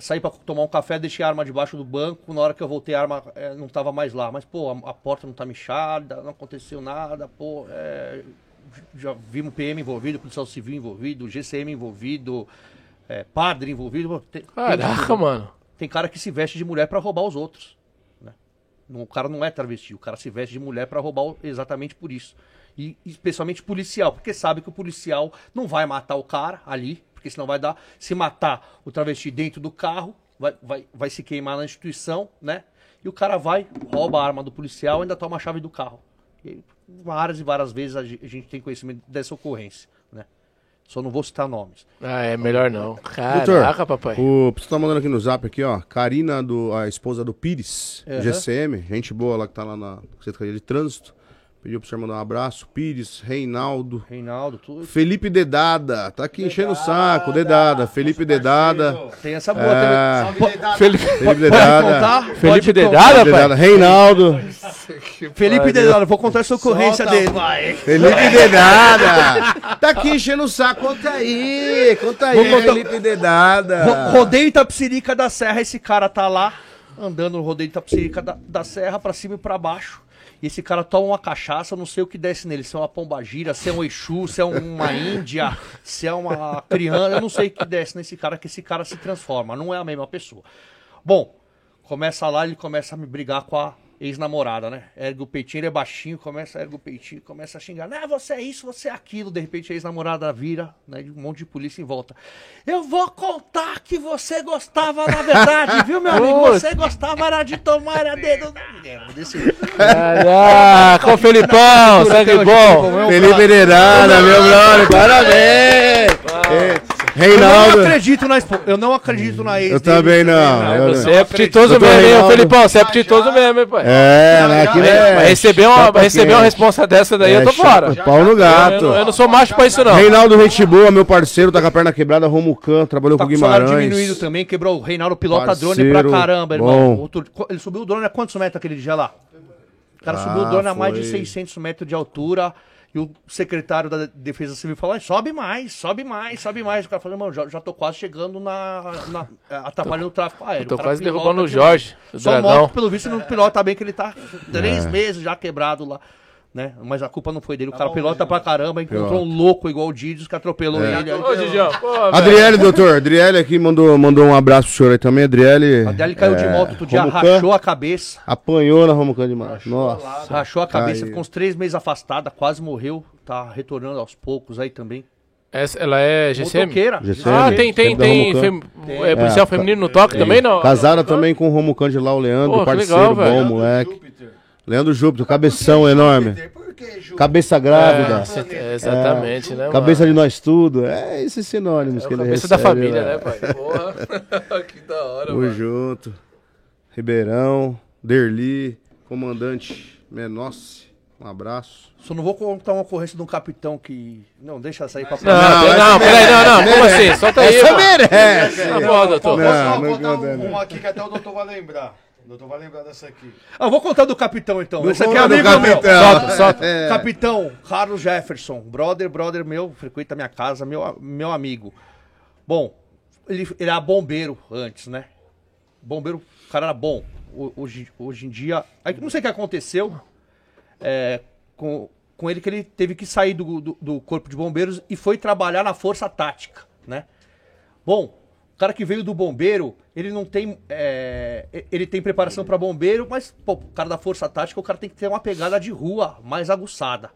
saí pra tomar um café, deixei a arma debaixo do banco. Na hora que eu voltei, a arma é, não tava mais lá. Mas, pô, a, a porta não tá mexada, não aconteceu nada, pô. é, já vimos PM envolvido, policial civil envolvido, GCM envolvido, é, padre envolvido. tem- Caraca, mano. Tem cara que se veste de mulher pra roubar os outros. né? O cara não é travesti, o cara se veste de mulher pra roubar exatamente por isso. E especialmente policial, porque sabe que o policial não vai matar o cara ali, porque senão vai dar. Se matar o travesti dentro do carro, vai, vai, vai se queimar na instituição, né? E o cara vai, rouba a arma do policial e ainda toma a chave do carro. E várias e várias vezes a ge- a gente tem conhecimento dessa ocorrência? Só não vou citar nomes. Ah, é melhor não. Doutor, Caraca, papai. O, você tá mandando aqui no zap aqui, ó. Karina, do, a esposa do Pires, Aham. GCM, gente boa lá que tá lá na Secretaria de Trânsito. Pediu pro senhor mandar um abraço. Pires, Reinaldo. Reinaldo, tudo. Felipe Dedada, tá aqui enchendo o saco. Dedada, Felipe Dedada. Tem essa boa É. também. Felipe, Felipe Pode Dedada. contar? Felipe Pode Dedada, pai? Dedada. Reinaldo. Felipe Dedado, vou contar essa ocorrência dele. Felipe Dedada. Tá aqui enchendo o saco. Conta aí. Conta aí, Vou contar- Felipe Dedada. Ro- Rodeio Itapsirica da Serra, esse cara tá lá, andando no rodeio Itapsirica da, da Serra, pra cima e pra baixo. E esse cara toma uma cachaça, eu não sei o que desce nele, se é uma pombagira, se é um Exu, se é uma Índia, se é uma criança, eu não sei o que desce nesse cara, que esse cara se transforma, não é a mesma pessoa. Bom, começa lá, ele começa a me brigar com a ex-namorada, né? Ergue o peitinho, ele é baixinho, começa a ergue o peitinho, começa a xingar. Ah, você é isso, você é aquilo. De repente a ex-namorada vira, né? Um monte de polícia em volta. Eu vou contar que você gostava, na verdade, viu, meu amigo? Você gostava era de tomar a dedo. É, Desse... Caraca, ô Felipão, sangue bom. Felipe Dedada, meu brother. Parabéns. É, Eu não Reinaldo. acredito na esposa. Eu não acredito na ex. Eu dele. também não. eu Você não. é mesmo, hein, Reinaldo. Felipão? Você é apetitoso mesmo, hein, pai? É, mas aqui Mas é. receber uma, chapa receber uma responsa dessa daí, eu tô É, fora. Pau no Eu, gato. eu não sou macho pra isso, não. Reinaldo Gente Boa, meu parceiro, tá com a perna quebrada, Romucan, trabalhou Tá com com o Guimarães. diminuído também, quebrou o Reinaldo pilota Parceiro, drone pra caramba, irmão. Outro- ele subiu o drone a quantos metros aquele dia lá? O cara Ah, subiu o drone a mais de foi. 600 metros de altura. E o secretário da Defesa Civil falou: "Ai, sobe mais, sobe mais, sobe mais. O cara falou: mano, já, já tô quase chegando na. na atrapalhando o tráfego aéreo. Tô O cara quase derrubando o aqui, Jorge, o Só dragão. pelo visto, não pilota bem, que ele tá três É. meses já quebrado lá. Né? Mas a culpa não foi dele. O cara pilota pra caramba, encontrou Pilota. um louco igual o Didius que atropelou É. ele. Ô, pô, velho. Adriele, doutor. Adriele aqui mandou, mandou um abraço pro senhor aí também. Adriele. A dele caiu de é, moto outro dia, Romucan, rachou a cabeça. Apanhou na Romucan demais. Nossa. Rachou a cabeça, Caiu. ficou uns três meses afastada, quase morreu. Tá retornando aos poucos aí também. Essa, ela é GCM? Motoqueira. GCM. Ah, tem, tem, Sempre tem. Fem- é, policial É, feminino no toque também, não? Casada também com o Romucan de lá, o Leandro, Pô, que parceiro legal, bom, velho. moleque. Leandro Júpiter, cabeção enorme. Cabeça grávida. É, é, exatamente, né, Cabeça mano? de nós tudo. É esses sinônimos que ele Cabeça recebe. da família, velho. né, pai? Porra. que da hora, Tamo mano. junto. Ribeirão, Derli, comandante Menossi. Um abraço. Só não vou contar uma ocorrência de um capitão que. Não, deixa sair pra Não, Não, não, peraí, não, não, como assim? Solta aí, Essa mano. merece. Tá bom, doutor. Não, Posso não um, não. aqui que até o doutor vai lembrar. Doutor vai lembrar dessa aqui. Ah, eu vou contar do capitão então. Não Esse aqui é amigo meu. capitão. Solta, solta. É. Capitão Carlos Jefferson, brother, brother meu, frequenta minha casa, meu, meu amigo. Bom, ele, ele era bombeiro antes, né? Bombeiro, o cara era bom. Hoje, hoje em dia, aí não sei o que aconteceu. é, com, com ele que ele teve que sair do, do, do corpo de bombeiros e foi trabalhar na força tática, né? Bom, cara que veio do bombeiro, ele não tem. É, ele tem preparação para bombeiro, mas, pô, o cara da força tática, o cara tem que ter uma pegada de rua mais aguçada.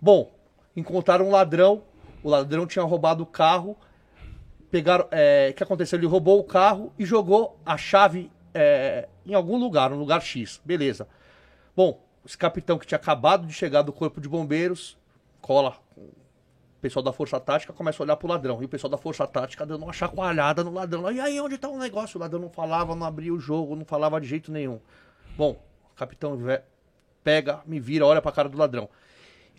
Bom, encontraram um ladrão, o ladrão tinha roubado o carro. Pegaram. É, o que aconteceu? Ele roubou o carro e jogou a chave é, em algum lugar, um lugar X. Beleza. Bom, esse capitão que tinha acabado de chegar do corpo de bombeiros, cola pessoal da Força Tática começa a olhar pro ladrão. E o pessoal da Força Tática dando uma chacoalhada no ladrão. E aí, onde tá o negócio? O ladrão não falava, não abria o jogo, não falava de jeito nenhum. Bom, capitão pega, me vira, olha pra cara do ladrão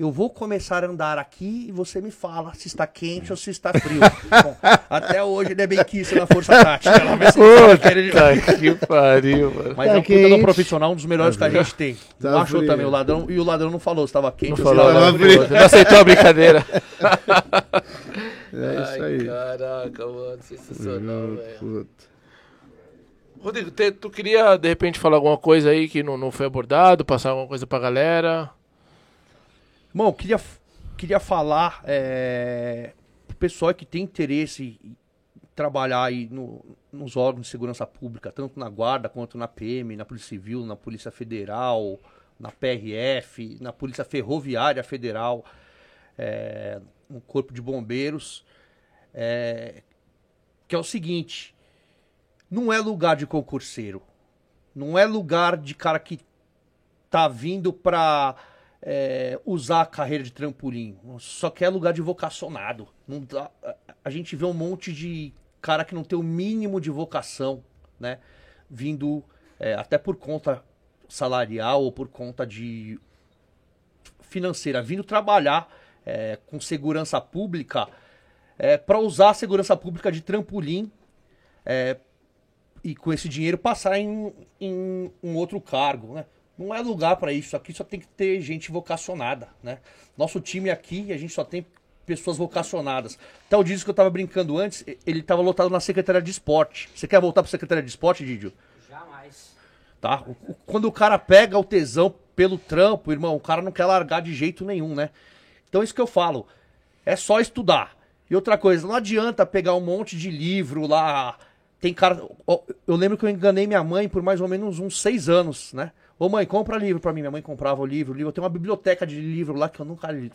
eu vou começar a andar aqui e você me fala se está quente ou se está frio. Bom, até hoje ele é bem quis na força tática. Puta que pariu, mano. Mas tá é um puta um profissional, um dos melhores que a gente tem. Tá achou também o ladrão, e o ladrão não falou se estava quente não ou se estava frio. Não aceitou a brincadeira. É isso aí. Ai, caraca, mano, sensacional, velho. Rodrigo, te, tu queria de repente falar alguma coisa aí que não, não foi abordado, passar alguma coisa pra galera? Bom, queria, queria falar é, pro pessoal que tem interesse em trabalhar aí no, nos órgãos de segurança pública, tanto na Guarda quanto na PM, na Polícia Civil, na Polícia Federal, na PRF, na Polícia Ferroviária Federal, é, no Corpo de Bombeiros, é, que é o seguinte, não é lugar de concurseiro, não é lugar de cara que tá vindo para é, usar a carreira de trampolim. Só que é lugar de vocacionado. Não dá, a gente vê um monte de cara que não tem o mínimo de vocação, né? Vindo é, até por conta salarial ou por conta de financeira, vindo trabalhar é, com segurança pública é, para usar a segurança pública de trampolim é, e com esse dinheiro passar em, em um outro cargo, né? Não é lugar para isso. Aqui só tem que ter gente vocacionada, né? Nosso time aqui, a gente só tem pessoas vocacionadas. Até o Didio que eu tava brincando antes, ele tava lotado na Secretaria de Esporte. Você quer voltar pra Secretaria de Esporte, Didio? Jamais. Tá? Quando o cara pega o tesão pelo trampo, irmão, o cara não quer largar de jeito nenhum, né? Então isso que eu falo. É só estudar. E outra coisa, não adianta pegar um monte de livro lá. Tem cara. Eu lembro que eu enganei minha mãe por mais ou menos uns seis anos, né? Ô mãe, compra livro pra mim. Minha mãe comprava o livro, o livro. Eu tenho uma biblioteca de livro lá que eu nunca li.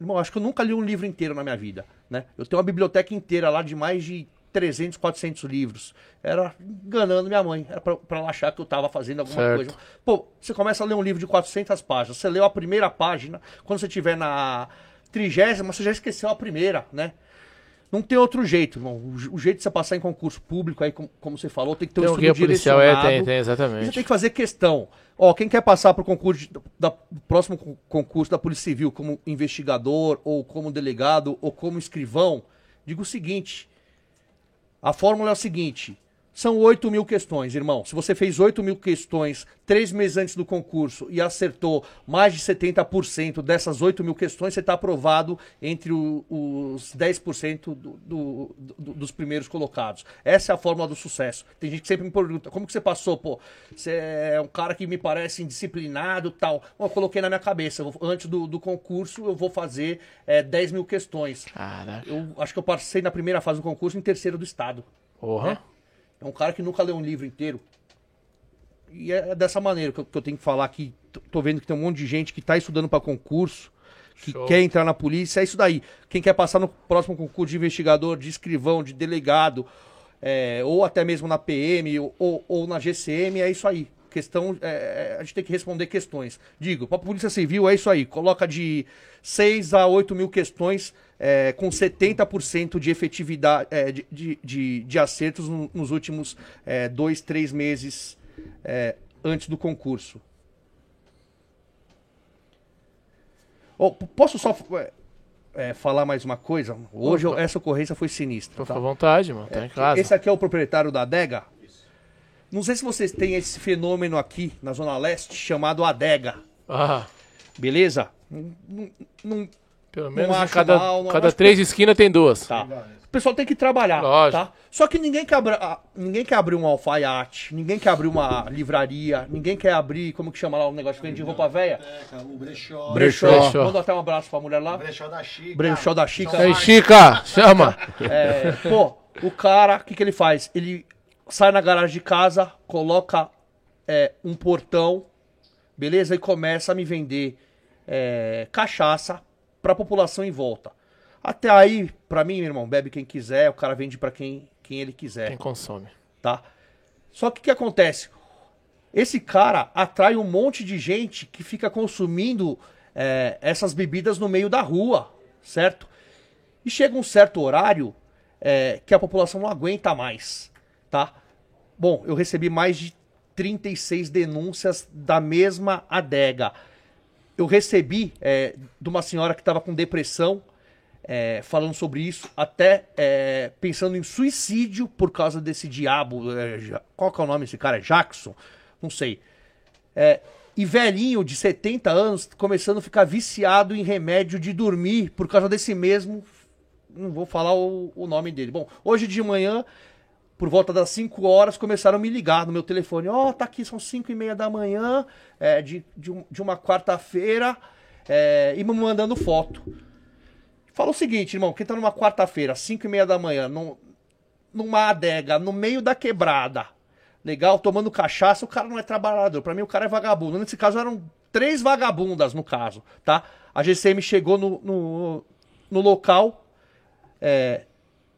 Irmão, acho que eu nunca li um livro inteiro na minha vida, né? Eu tenho uma biblioteca inteira lá de mais de 300, 400 livros. Era enganando minha mãe. Era pra, pra ela achar que eu tava fazendo alguma certo. coisa. Pô, você começa a ler um livro de 400 páginas. Você leu a primeira página. Quando você tiver na trigésima, você já esqueceu a primeira, né? Não tem outro jeito, irmão. O, jeito de você passar em concurso público, aí, como, como você falou, tem que ter tem um, estudo policial, é, tem, tem, exatamente. Você tem que fazer questão. Ó, quem quer passar para o concurso da, próximo concurso da Polícia Civil como investigador, ou como delegado, ou como escrivão, diga o seguinte: a fórmula é a seguinte: são 8 mil questões, irmão. Se você fez 8 mil questões três meses antes do concurso e acertou mais de 70% dessas 8 mil questões, você está aprovado entre o, os 10% do, do, do, dos primeiros colocados. Essa é a fórmula do sucesso. Tem gente que sempre me pergunta, como que você passou? Pô, você é um cara que me parece indisciplinado tal. Bom, eu coloquei na minha cabeça, antes do, do concurso eu vou fazer é, 10 mil questões. Eu acho que eu passei na primeira fase do concurso em terceiro do estado. Porra. Né? É um cara que nunca leu um livro inteiro. E é dessa maneira que eu, que eu tenho que falar que tô vendo que tem um monte de gente que está estudando para concurso, que Show. quer entrar na polícia, é isso daí. Quem quer passar no próximo concurso de investigador, de escrivão, de delegado, é, ou até mesmo na PM ou, ou, na GCM, é isso aí. Questão, é, é, a gente tem que responder questões. Digo, para a Polícia Civil é isso aí. Coloca de 6 a 8 mil questões é, com 70% de efetividade, é, de, de, de, de, acertos no, nos últimos é, dois, três meses é, antes do concurso. Oh, posso só é, é, falar mais uma coisa? Hoje Opa. essa ocorrência foi sinistra. Fica tá? à vontade, mano. Tá em casa. Esse aqui é o proprietário da adega. Não sei se vocês têm esse fenômeno aqui na Zona Leste chamado adega. Ah. Beleza? Não, não, pelo menos cada, mal, cada três esquinas tem duas. Tá. pessoal tem que trabalhar, Lógico. tá? Só que ninguém quer, abrir, ah, ninguém quer abrir um alfaiate, ninguém quer abrir uma livraria, ninguém quer abrir, como que chama lá o negócio que vende roupa velha? É, o brechó. Brechó. Brechó. Manda até um abraço pra mulher lá. Brechó da Chica. Brechó da Chica. Aí, Chica, chama. É, pô, o cara, o que, que ele faz? Ele sai na garagem de casa, coloca é, um portão, beleza? E começa a me vender é, cachaça pra população em volta. Até aí, pra mim, meu irmão, bebe quem quiser, o cara vende pra quem, quem ele quiser Quem consome. tá? Só que o que acontece? Esse cara atrai um monte de gente que fica consumindo é, essas bebidas no meio da rua, certo? E chega um certo horário é, que a população não aguenta mais, tá? Bom, eu recebi mais de 36 denúncias da mesma adega. Eu recebi é, de uma senhora que estava com depressão, é, falando sobre isso, até é, pensando em suicídio por causa desse diabo. é, qual que é o nome desse cara? Jackson? Não sei. É, e velhinho de 70 anos começando a ficar viciado em remédio de dormir por causa desse mesmo. Não vou falar o, o nome dele. Bom, hoje de manhã, por volta das 5 horas, começaram a me ligar no meu telefone. Ó, tá aqui, são 5 e meia da manhã, é, de, de, um- de uma quarta-feira, é, e me mandando foto. Fala o seguinte, irmão, quem tá numa quarta-feira, 5 e meia da manhã, num, numa adega, no meio da quebrada, legal, tomando cachaça, o cara não é trabalhador. Pra mim, o cara é vagabundo. Nesse caso, eram três vagabundas, no caso, tá? A GCM chegou no, no, no local, é,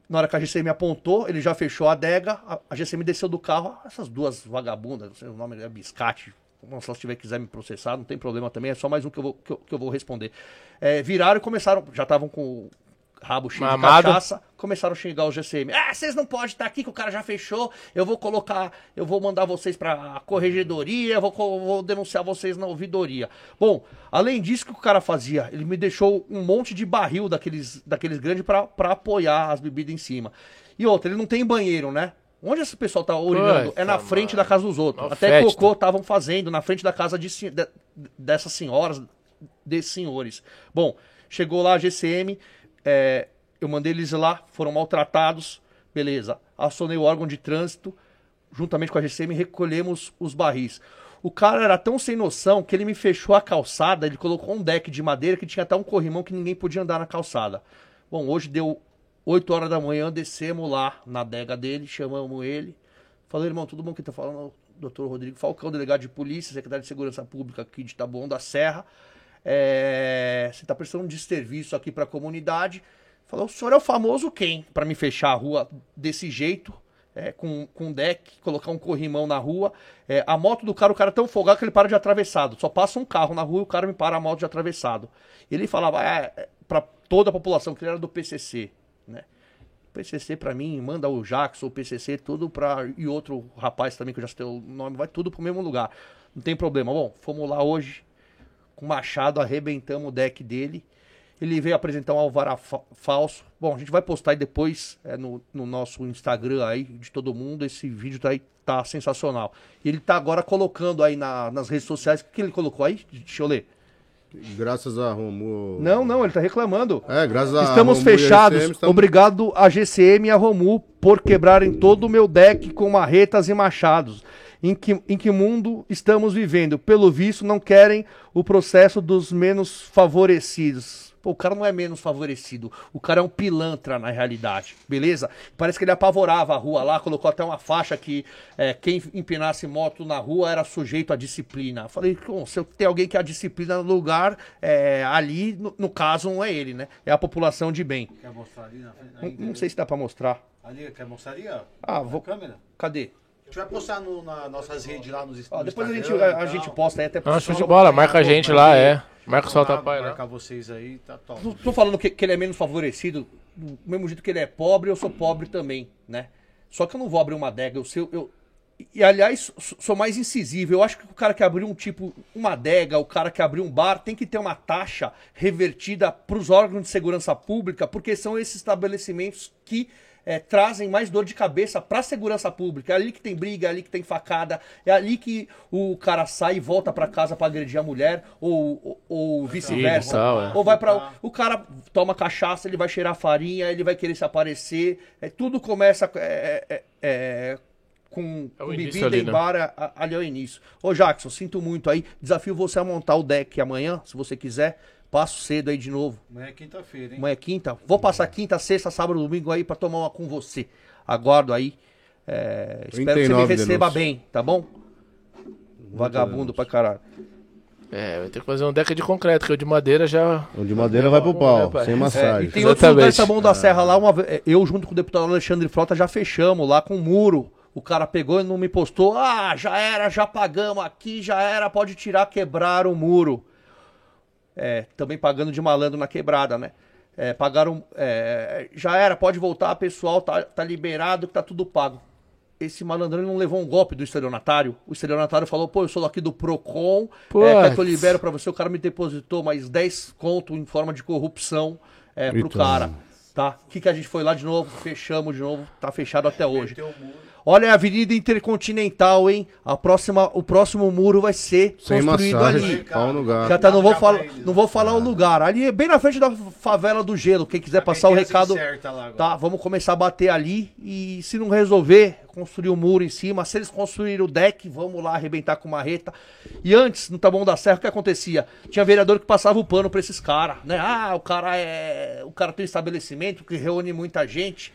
na hora que a GCM apontou, ele já fechou a adega, a, a GCM desceu do carro, essas duas vagabundas, não sei o nome é Biscate, se elas tiver quiser me processar, não tem problema também, é só mais um que eu vou, que eu, que eu vou responder. É, viraram e começaram, já estavam com rabo cheio Mamado. de cachaça, começaram a xingar o GCM. Ah, vocês não podem estar aqui que o cara já fechou, eu vou colocar, eu vou mandar vocês pra corregedoria, eu vou, vou denunciar vocês na ouvidoria. Bom, além disso, que o cara fazia? Ele me deixou um monte de barril daqueles, daqueles grandes pra pra apoiar as bebidas em cima. E outra, ele não tem banheiro, né? Onde esse pessoal tá urinando? Puta, é na frente mano. da casa dos outros. Uma Até festa. cocô estavam fazendo na frente da casa de, de- dessas senhoras, desses senhores. Bom, chegou lá a GCM, é, eu mandei eles lá, foram maltratados, beleza. Acionei o órgão de trânsito, juntamente com a GCM, recolhemos os barris. O cara era tão sem noção que ele me fechou a calçada, ele colocou um deck de madeira que tinha até um corrimão que ninguém podia andar na calçada. Bom, hoje deu 8 horas da manhã, descemos lá na adega dele, chamamos ele. Falei, irmão, tudo bom que tá falando? Doutor Rodrigo Falcão, delegado de polícia, secretário de segurança pública aqui de Taboão da Serra. É, você tá prestando um desserviço aqui pra comunidade. Falou, o senhor é o famoso quem? Pra me fechar a rua desse jeito, é, com, com deck, colocar um corrimão na rua. É, a moto do cara, o cara é tão folgado que ele para de atravessado. Só passa um carro na rua e o cara me para a moto de atravessado. Ele falava, é, é, pra toda a população, que ele era do PCC, né? PCC pra mim, manda o Jackson, o PCC, tudo pra. E outro rapaz também, que eu já citei o nome, vai tudo pro mesmo lugar. Não tem problema. Bom, fomos lá hoje, com o machado, arrebentamos o deck dele. Ele veio apresentar um alvará fa- falso. Bom, a gente vai postar aí depois é, no, no nosso Instagram aí, de todo mundo. Esse vídeo tá aí, tá sensacional. E ele tá agora colocando aí na- nas redes sociais. O que ele colocou aí? Deixa eu ler. Graças a Romu. Não, não, ele tá reclamando. É, graças a Estamos Romu e a fechados. RCM, estamos- Obrigado a GCM e a Romu por quebrarem todo o meu deck com marretas e machados. Em que, em que mundo estamos vivendo? Pelo visto, não querem o processo dos menos favorecidos. Pô, o cara não é menos favorecido. O cara é um pilantra na realidade, beleza? Parece que ele apavorava a rua lá, colocou até uma faixa que é, quem empinasse moto na rua era sujeito à disciplina. Falei, "Bom, se eu tem alguém que é a disciplina no lugar, é, ali, no, no caso, não é ele, né? É a população de bem. Quer mostrar ali na frente? Não, não sei se dá pra mostrar. Ali, quer mostrar ali, ó? Ah, Na vou. câmera? Cadê? A gente vai postar no, na nossas redes lá nos Ó, depois a gente, a, e a gente posta aí até Ah, show de bola, marca a gente lá, é. Marca o Solta Pai lá. marcar vocês aí, tá top. Não tô falando que, que ele é menos favorecido, do mesmo jeito que ele é pobre, eu sou pobre também, né? Só que eu não vou abrir uma adega, eu, sei- eu, e aliás, sou sou mais incisivo. Eu acho que o cara que abriu um tipo, uma adega, o cara que abriu um bar, tem que ter uma taxa revertida para os órgãos de segurança pública, porque são esses estabelecimentos que é, trazem mais dor de cabeça para a segurança pública. É ali que tem briga, é ali que tem facada, é ali que o cara sai e volta para casa para agredir a mulher, ou, ou, ou vice-versa. é. Ou vai para O cara toma cachaça, ele vai cheirar farinha, ele vai querer se aparecer. É, tudo começa é, é, é, com, É o com bebida ali, em né? bar a- a- ali ao início. Ô Jackson, sinto muito aí. Desafio você a montar o deck amanhã, se você quiser. Passo cedo aí de novo. Amanhã é quinta-feira, hein? Amanhã é quinta. Vou passar quinta, sexta, sábado, domingo aí pra tomar uma com você. Aguardo aí. É, espero que você me 39 receba denúncias. bem, tá bom? Vagabundo pra caralho. É, vai ter que fazer um deck de concreto, que o de madeira já. O de madeira vai pro pau, né, sem É, e massagem. tem outros Exatamente. lugares da Mão da Serra lá, uma, ve- é, eu junto com o deputado Alexandre Frota já fechamos lá com o muro. O cara pegou e não me postou. Ah, já era, já pagamos aqui, já era, pode tirar, quebrar o muro. É, também pagando de malandro na quebrada, né? É, pagaram. é, já era, pode voltar, pessoal, tá, tá liberado, que tá tudo pago. Esse malandrão não levou um golpe do estelionatário. O estelionatário falou, pô, eu sou aqui do PROCON, é, que eu libero pra você. O cara me depositou mais 10 conto em forma de corrupção é, pro Eita. cara. Tá? O que, que a gente foi lá de novo? Fechamos de novo, tá fechado até hoje. Olha a Avenida Intercontinental, hein? A próxima, o próximo muro vai ser Sem construído massagem, ali. pau no gato. Já tá, não vou, falar, não vou falar o lugar. Ali é bem na frente da favela do gelo. Quem quiser passar o recado. Tá, vamos começar a bater ali. E se não resolver, construir o muro em cima. Se eles construírem o deck, vamos lá arrebentar com marreta. E antes, no Taboão da Serra, o que acontecia? Tinha vereador que passava o pano pra esses caras, né? Ah, o cara é. O cara tem um estabelecimento que reúne muita gente.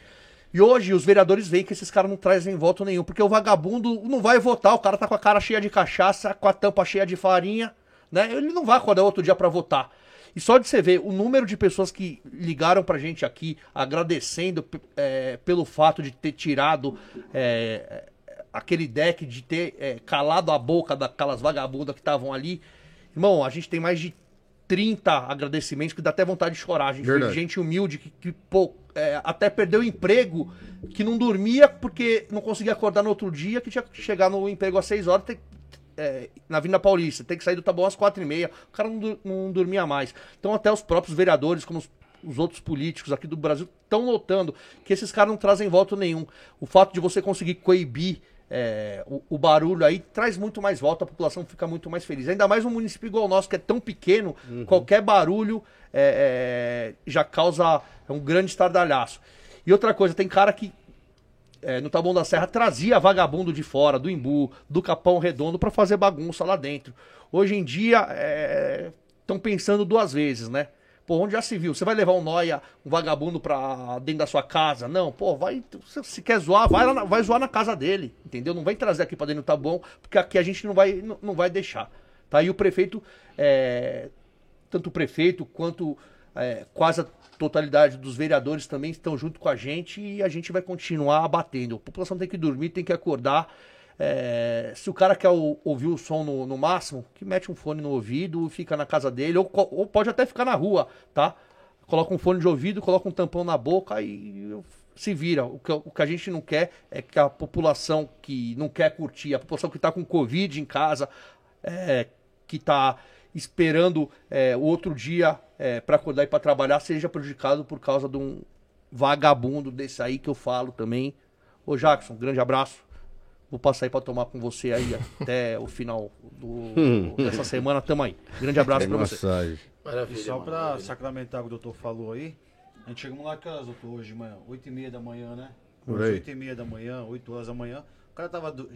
E hoje os vereadores veem que esses caras não trazem voto nenhum, porque o vagabundo não vai votar, o cara tá com a cara cheia de cachaça, com a tampa cheia de farinha, né? Ele não vai acordar outro dia pra votar. E só de você ver o número de pessoas que ligaram pra gente aqui agradecendo é, pelo fato de ter tirado é, aquele deck, de ter é, calado a boca daquelas vagabundas que estavam ali. Irmão, a gente tem mais de 30 agradecimentos que dá até vontade de chorar. A gente Verdade. gente humilde que, que, pô, é, até perdeu o emprego, que não dormia porque não conseguia acordar no outro dia, que tinha que chegar no emprego às 6 horas, é, na Vinda Paulista, tem que sair do Taboão às 4 e meia. O cara não, não dormia mais. Então até os próprios vereadores, como os, os outros políticos aqui do Brasil, estão notando que esses caras não trazem voto nenhum. O fato de você conseguir coibir é, o, o barulho aí traz muito mais voto, a população fica muito mais feliz. Ainda mais um município igual o nosso, que é tão pequeno, qualquer barulho é, é, já causa um grande estardalhaço. E outra coisa, tem cara que é, no Taboão da Serra trazia vagabundo de fora, do Imbu, do Capão Redondo, pra fazer bagunça lá dentro. Hoje em dia, estão pensando duas vezes, né? Pô, onde já se viu? Você vai levar um noia, um vagabundo pra dentro da sua casa? Não, pô, vai. Se, quer zoar, vai, lá vai zoar na casa dele, entendeu? Não vai trazer aqui pra dentro do Taboão, porque aqui a gente não vai, não, não vai deixar. Tá? E o prefeito, é, tanto o prefeito quanto é, quase a totalidade dos vereadores também estão junto com a gente e a gente vai continuar batendo. A população tem que dormir, tem que acordar. É, se o cara quer ouvir o som no, no máximo, que mete um fone no ouvido, fica na casa dele, ou, ou pode até ficar na rua, tá? Coloca um fone de ouvido, coloca um tampão na boca e se vira. O que, o que a gente não quer é que a população que não quer curtir, a população que está com Covid em casa, é, que está esperando é, o outro dia para acordar e para trabalhar, seja prejudicado por causa de um vagabundo desse aí que eu falo também. Ô Jackson, grande abraço. Vou passar aí para tomar com você aí até o final do- dessa semana. Tamo aí. Grande abraço para você. Massagem. E Maravilha. só pra sacramentar o que o doutor falou aí, a gente chegamos lá que horas, doutor, hoje de manhã? 8 e meia da manhã, né? 8 e meia da manhã, 8 horas da manhã. O cara tava... do-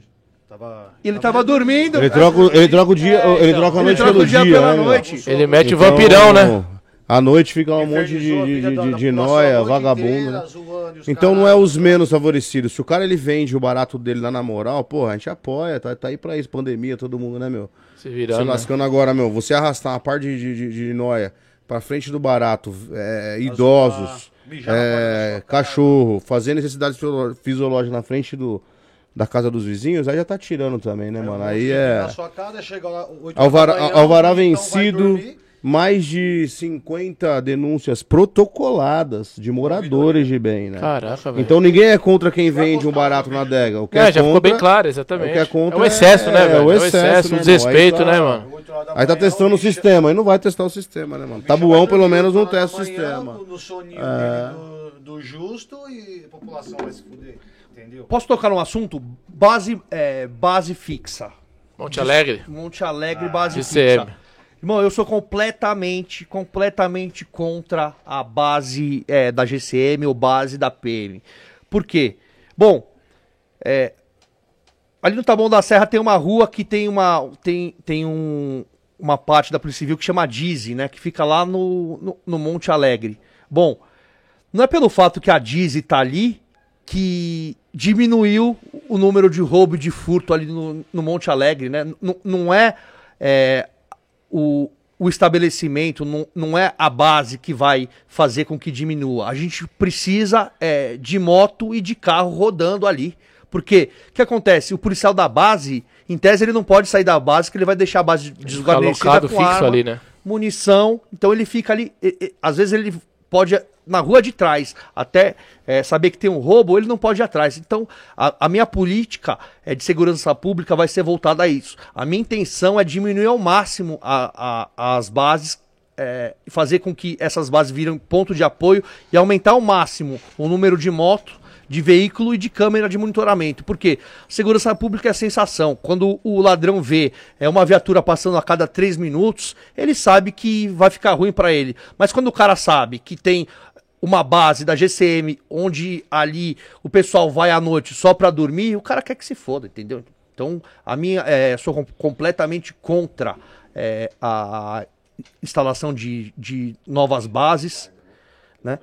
tava Ele tava dormindo. Ele troca, o- ele troca o dia, É, ele então. troca a Ele noite troca pelo o dia dia, pela né, noite. Ele mete Então, vampirão, né? À noite fica um monte de, de, de, de, de população nóia, a noite vagabundo, inteira, né? Então não é os menos favorecidos. Se o cara ele vende o barato dele lá na moral, porra, a gente apoia, tá, tá aí pra isso, pandemia, todo mundo, né, meu? Se Se virando. né? lascando agora, meu, você arrastar uma parte de, de, de, de nóia pra frente do barato, é, idosos, é, cachorro, fazer necessidades fisiológicas na frente do, da casa dos vizinhos, aí já tá tirando também, né, mano? Aí é. Na sua casa, chega lá, 8 Alvará, da manhã, alvará então vencido. Mais de 50 denúncias protocoladas de moradores de bem, né? Caraca, velho. Então ninguém é contra quem vende um barato na adega. O que É, é já ficou contra- bem claro, o exatamente. que é contra o excesso, né, é- velho? é o É o excesso, excesso, o né, desrespeito, né, tá- mano? Aí tá testando o sistema, aí não vai testar o sistema, né, mano? Tabuão, pelo menos, não testa o sistema. No soninho é... do, do, justo e a população vai se fuder, entendeu? Posso tocar num assunto? Base, é, base fixa. Monte Alegre? Monte Alegre, ah, base fixa. Irmão, eu sou completamente, completamente contra a base é, da GCM ou base da PM. Por quê? Bom, é, ali no Taboão da Serra tem uma rua que tem uma tem, tem um, uma parte da Polícia Civil que chama Dize, né? Que fica lá no, no, no, Monte Alegre. Bom, não é pelo fato que a Dize tá ali que diminuiu o número de roubo e de furto ali no, no Monte Alegre, né? N não é, é o, o estabelecimento, não, não é a base que vai fazer com que diminua. A gente precisa é, de moto e de carro rodando ali. Porque o que acontece? O policial da base, em tese, ele não pode sair da base, que ele vai deixar a base desguarnecida com fixo arma, ali, né? munição. Então ele fica ali. E, e, às vezes ele pode na rua de trás, até é, saber que tem um roubo, ele não pode ir atrás. Então, a, a, minha política é, de segurança pública vai ser voltada a isso. A minha intenção é diminuir ao máximo a, a, as bases é, fazer com que essas bases virem ponto de apoio e aumentar ao máximo o número de motos de veículo e de câmera de monitoramento. Porque segurança pública é sensação. Quando o ladrão vê é uma viatura passando a cada três minutos, ele sabe que vai ficar ruim para ele. Mas quando o cara sabe que tem uma base da GCM onde ali o pessoal vai à noite só para dormir, o cara quer que se foda, entendeu? Então, a minha, é, sou completamente contra é, a instalação de, de novas bases, né?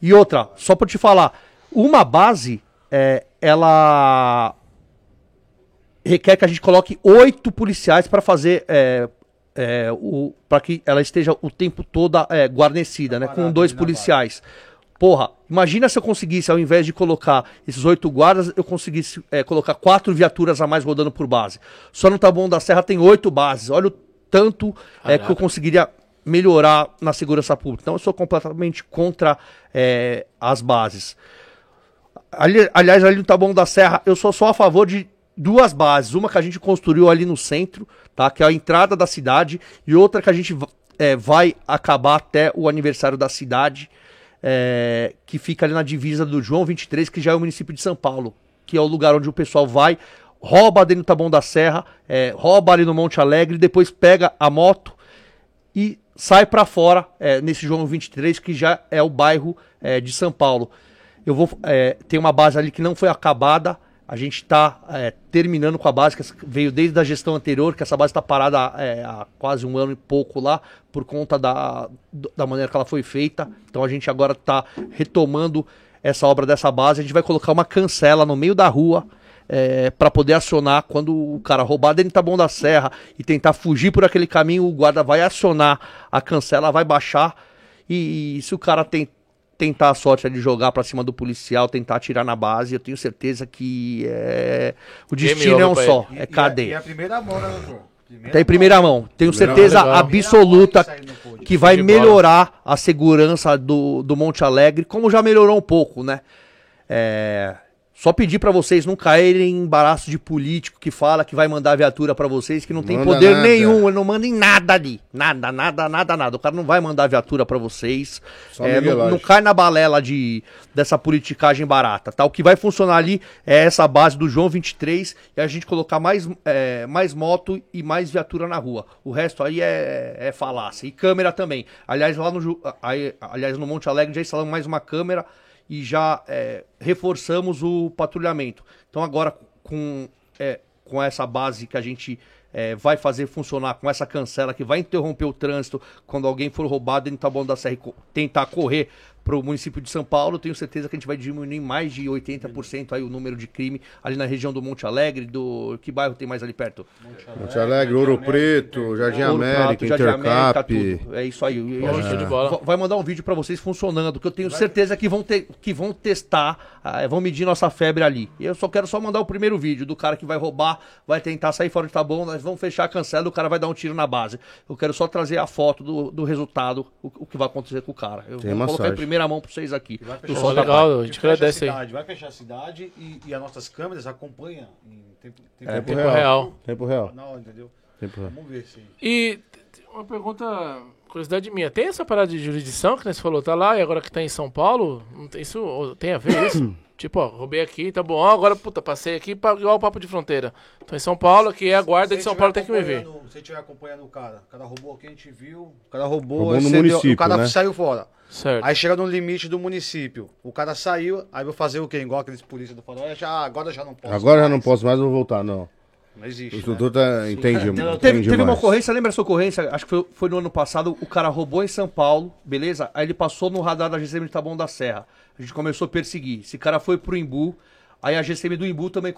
E outra, só para te falar, uma base, é, ela requer que a gente coloque oito policiais para fazer é, é, para que ela esteja o tempo todo é, guarnecida, né, com dois policiais. Porra, imagina se eu conseguisse, ao invés de colocar esses oito guardas, eu conseguisse é, colocar quatro viaturas a mais rodando por base. Só no Taboão da Serra tem oito bases. Olha o tanto é, que eu conseguiria melhorar na segurança pública. Então eu sou completamente contra é, as bases. Ali, aliás, ali no Taboão da Serra, eu sou só a favor de duas bases. Uma que a gente construiu ali no centro, tá? Que é a entrada da cidade, e outra que a gente é, vai acabar até o aniversário da cidade, é, que fica ali na divisa do João 23, que já é o município de São Paulo, que é o lugar onde o pessoal vai, rouba dentro do Taboão da Serra, é, rouba ali no Monte Alegre, depois pega a moto e sai para fora é, nesse João 23, que já é o bairro é, de São Paulo. Eu vou. É, tem uma base ali que não foi acabada. A gente está é, terminando com a base, que veio desde a gestão anterior, que essa base está parada é, há quase um ano e pouco lá, por conta da, da maneira que ela foi feita. Então a gente agora está retomando essa obra dessa base. A gente vai colocar uma cancela no meio da rua. É, para poder acionar quando o cara roubar dentro da bom da serra e tentar fugir por aquele caminho, o guarda vai acionar a cancela, vai baixar e, e se o cara tem, tentar a sorte de jogar para cima do policial, tentar atirar na base, eu tenho certeza que é... o destino é um só, é cadeia. E, a primeira mão, né, doutor? Primeira tá em primeira mão. mão. Tenho primeira certeza mão absoluta que vai melhorar a segurança do, do Monte Alegre, como já melhorou um pouco, né? É, só pedir para vocês não caírem em embaraço de político que fala que vai mandar viatura para vocês, que não tem poder nada. nenhum, ele não manda em nada ali. Nada, nada, nada, nada. O cara não vai mandar viatura para vocês. É, não, não, cai na balela de, dessa politicagem barata, tá? O que vai funcionar ali é essa base do João 23 e a gente colocar mais, é, mais moto e mais viatura na rua. O resto aí é, é falácia. E câmera também. Aliás, lá no, aliás, no Monte Alegre já instalamos mais uma câmera e já é, reforçamos o patrulhamento. Então agora com, é, com essa base que a gente é, vai fazer funcionar, com essa cancela que vai interromper o trânsito quando alguém for roubado dentro da bom da serra tentar correr para o município de São Paulo, tenho certeza que a gente vai diminuir mais de 80% aí o número de crime ali na região do Monte Alegre, do que bairro tem mais ali perto? Monte Alegre, Monte Alegre Ouro Preto, Jardim Ouro América, Prato, Intercap. é isso aí. É. Vai mandar um vídeo para vocês funcionando, que eu tenho certeza que vão ter, que vão testar, uh, vão medir nossa febre ali. E eu só quero só mandar o primeiro vídeo do cara que vai roubar, vai tentar sair fora de tá bom, nós vamos fechar a cancela, o cara vai dar um tiro na base. Eu quero só trazer a foto do, do resultado, o, o que vai acontecer com o cara. Eu tem vou colocar em primeira primeira mão para vocês aqui. Vai fechar, oh, legal, a gente agradece aí. Vai fechar a cidade e, e as nossas câmeras acompanham em tempo, tempo, é, tempo real. real. Tempo real. Não, entendeu? Vamos ver sim. E uma pergunta, curiosidade minha. Tem essa parada de jurisdição que você falou, tá lá e agora que tá em São Paulo? Isso tem a ver isso? Tipo, ó, roubei aqui, tá bom. Agora, puta, passei aqui, igual o papo de fronteira. Tô em São Paulo, que é a guarda de São Paulo, tem que me ver. Se você estiver acompanhando o cara, o cara roubou aqui, a gente viu, o cara roubou, roubou no município, o cara né? saiu fora. Certo. Aí chega no limite do município. O cara saiu, aí vou fazer o quê? Igual aqueles polícias do farol, já, agora já não posso Agora mais. já não posso mais, vou voltar, não. Não existe. O né? instrutor tá, entende, entende Teve, teve uma ocorrência, lembra essa ocorrência? Acho que foi, foi no ano passado. O cara roubou em São Paulo, beleza? Aí ele passou no radar da GCM de Taboão da Serra. A gente começou a perseguir. Esse cara foi pro Imbu. Aí a GCM do Imbu também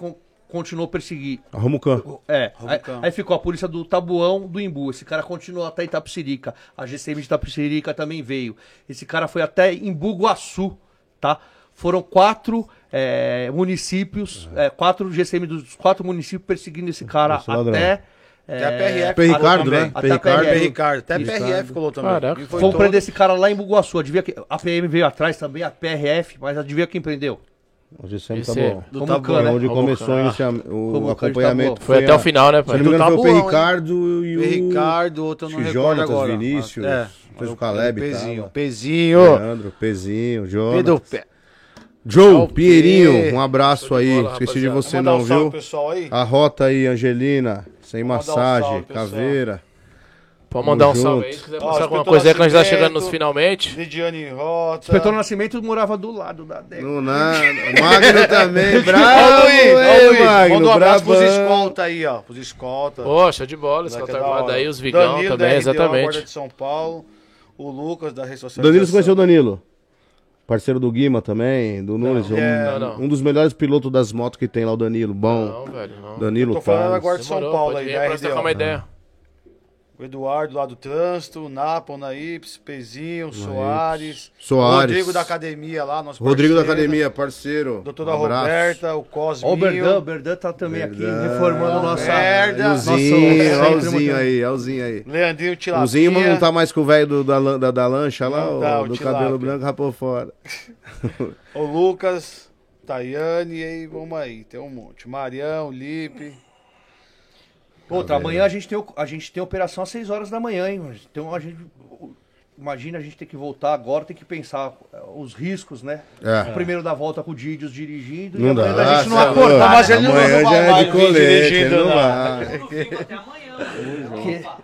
continuou a perseguir. Arruma o can. É, aí, Campo. aí ficou a polícia do Tabuão do Imbu. Esse cara continuou até Itapsirica. A GCM de Itapsirica também veio. Esse cara foi até Imbu Guaçu, tá? Foram quatro é, municípios, é, quatro GCM dos quatro municípios perseguindo esse cara Esse até. Até a é, PRF P. falou Ricardo, também. né? Até a Ricardo. Até a Ricardo. PRF falou também. Caraca. Vamos prender esse cara lá em Buguaçu. Adivinha que a PM veio atrás também, a PRF, mas adivinha quem prendeu? O GCM tá Esse é bom. do Tabuão, né? Onde começou a iniciar o de acompanhamento. Taboão. Foi até a- o final, né, Se não me pai? engano, foi o P. Ricardo e o... P. Ricardo, outro não Acho que recordo Jonatas, agora. Vinícius, É. fez o Caleb e Pezinho. Pezinho. Leandro, Pezinho, Jonas. Pedro Pé. Joe, Tchau, Pinheirinho, um abraço de aí. bola, Esqueci de rapaziada. você Mandar não, um salve viu? pro pessoal aí. A rota aí, Angelina. Sem Vou mandar um massagem, salve, pessoal. Pode mandar um Tamo salve aí, se quiser Ó, mostrar alguma coisa aí que nós já Nascimento. chegando nos finalmente. Lidiane Rota. Inspetor Nascimento morava do lado da Deca. No nada. Magno também, Ó, bravo, Luiz, hein, ó, Luiz. Magno, Manda um abraço pros brabão. escolta aí, ó. Pros escolta. Poxa, de bola, tá é da armado hora. aí, os Vigão Danilo, também, da RDO, Guarda exatamente. de São Paulo. O Lucas da Rede Social. Danilo, você conheceu o Danilo? Parceiro do Guima também, do Nunes. um, é, não, não. um dos melhores pilotos das motos que tem lá, o Danilo. Bom. Não, velho, não. Danilo Tô falando Tales. agora de São Demorou, Paulo pode aí, vir da pra trocar uma RDO. ideia. O Eduardo lá do Trânsito, o Napa, o Naips, Pezinho, Soares. Soares. Rodrigo da Academia lá, nosso Rodrigo da. Academia, parceiro. Doutora Um. Roberta, o. Ó o Berdan, o Berdan tá também aqui Berdan. reformando nossa... Merda. nosso Alzinho, Alzinho aí, Alzinho aí. Leandrinho Tilapia. O Zinho não tá mais com o velho da, da, da lancha lá, Não o- tá, o do Tilápia. cabelo branco rapou fora. O Lucas, Tayane, e aí vamos aí. Tem um monte. Marião, Lipe. Outra, amanhã a gente, tem, a gente tem operação às 6 horas da manhã, hein? Então a gente. Imagina a gente ter que voltar agora, tem que pensar eh, os riscos, né? É. O primeiro da volta com o Didios dirigindo Não e dá. amanhã a gente não acordar. tá mas ele não vai já é de colete, dirigindo, não não. vai. Até amanhã.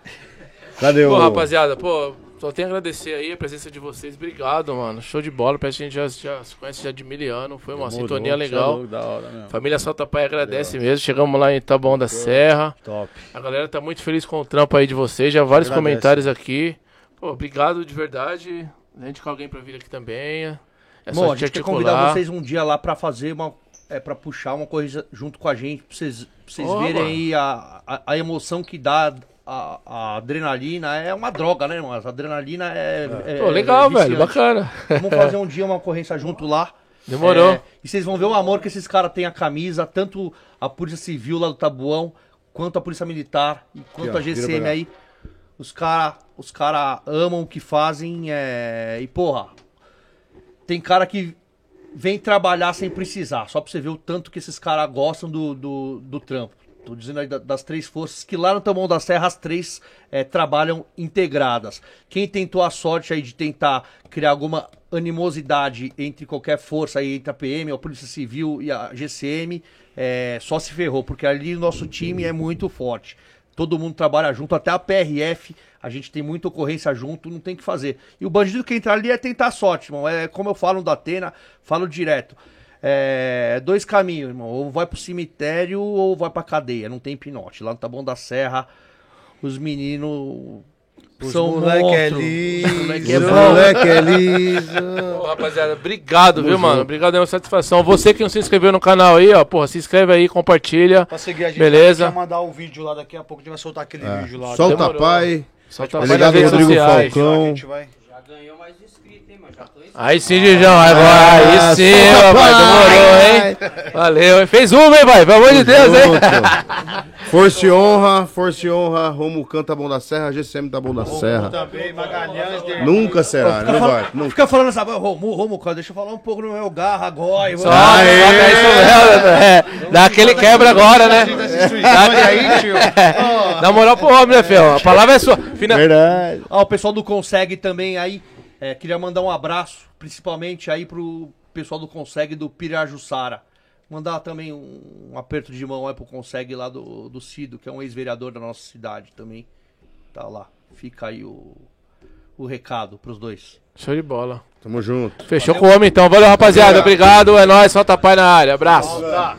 Cadê o... Pô, rapaziada, pô, só tenho a agradecer aí a presença de vocês. Obrigado, mano. Show de bola. Parece que a gente já, já se conhece já de mil anos. Foi uma sintonia legal. Da hora mesmo. Família Solta Pai agradece mesmo. Chegamos lá em Taboão da Serra. Top. A galera tá muito feliz com o trampo aí de vocês. Já vários Agradece. comentários aqui. Pô, obrigado de verdade. A gente com alguém pra vir aqui também. É Bom, a gente quer convidar vocês um dia lá pra fazer uma. É, pra puxar uma coisa junto com a gente, pra vocês, pra vocês verem mano. aí a, a, a emoção que dá. A, a adrenalina é uma droga, né, irmão? A adrenalina é. é- Pô, legal, é velho. Bacana. Vamos fazer um dia uma ocorrência junto lá. Demorou. É, e vocês vão ver o amor que esses caras têm a camisa, tanto a Polícia Civil lá do Tabuão, quanto a Polícia Militar, e quanto a GCM aí. Os caras os cara amam o que fazem. É... E, porra, tem cara que vem trabalhar sem precisar. Só pra você ver o tanto que esses caras gostam do, do, do trampo. Tô dizendo das três forças, que lá no Tamoão da Serra as três eh, trabalham integradas. Quem tentou a sorte aí de tentar criar alguma animosidade entre qualquer força aí, entre a PM, a Polícia Civil e a GCM, eh, só se ferrou, porque ali o nosso time é muito forte. Todo mundo trabalha junto, até a PRF, a gente tem muita ocorrência junto, não tem que fazer. E o bandido que entrar ali é tentar a sorte, irmão. É como eu falo da Atena, falo direto. É dois caminhos, irmão. Ou vai pro cemitério ou vai pra cadeia. Não tem pinote. Lá no Taboão da Serra, os meninos são moleque é monstros. liso. Os moleque Os é moleque é liso. Ô, rapaziada, obrigado, viu, mano? Obrigado, é uma satisfação. Você que não se inscreveu no canal aí, ó, porra, se inscreve aí, compartilha. Pra seguir a gente, Beleza. a gente vai mandar o vídeo lá daqui a pouco. A gente vai soltar aquele vídeo lá. Solta Demorou. pai. Solta Tá ligado, nas redes Rodrigo sociais. Falcão? A gente vai... Já ganhou mais Aí sim, Gijão, agora, aí sim, pai. demorou, hein? Valeu, hein? Fez uma, hein, pai? Pelo amor de Deus, hein? Força e honra, força e honra. Romo canta bom da Serra, GCM tá bom da Serra. Também, Magalhães... de- Nunca será, não vai. Nunca. Fica falando essa. Romulo, Romulo, cara, deixa eu falar um pouco no meu garra agora. Só, só é isso mesmo, é. Dá aquele quebra agora, né? Aí. Dá moral pro homem, né, Fel? A palavra é sua. Verdade. Ah, o pessoal do Consegue também aí. É, queria mandar um abraço, principalmente aí pro pessoal do Consegue do Pirajussara. Mandar também um, um aperto de mão aí pro Consegue lá do, do Cido, que é um ex-vereador da nossa cidade também. Tá lá. Fica aí o, o recado pros dois. Show de bola. Tamo junto. Fechou com o homem então. Valeu, rapaziada. Obrigado. É nóis. Solta pai na área. Abraço. Tá.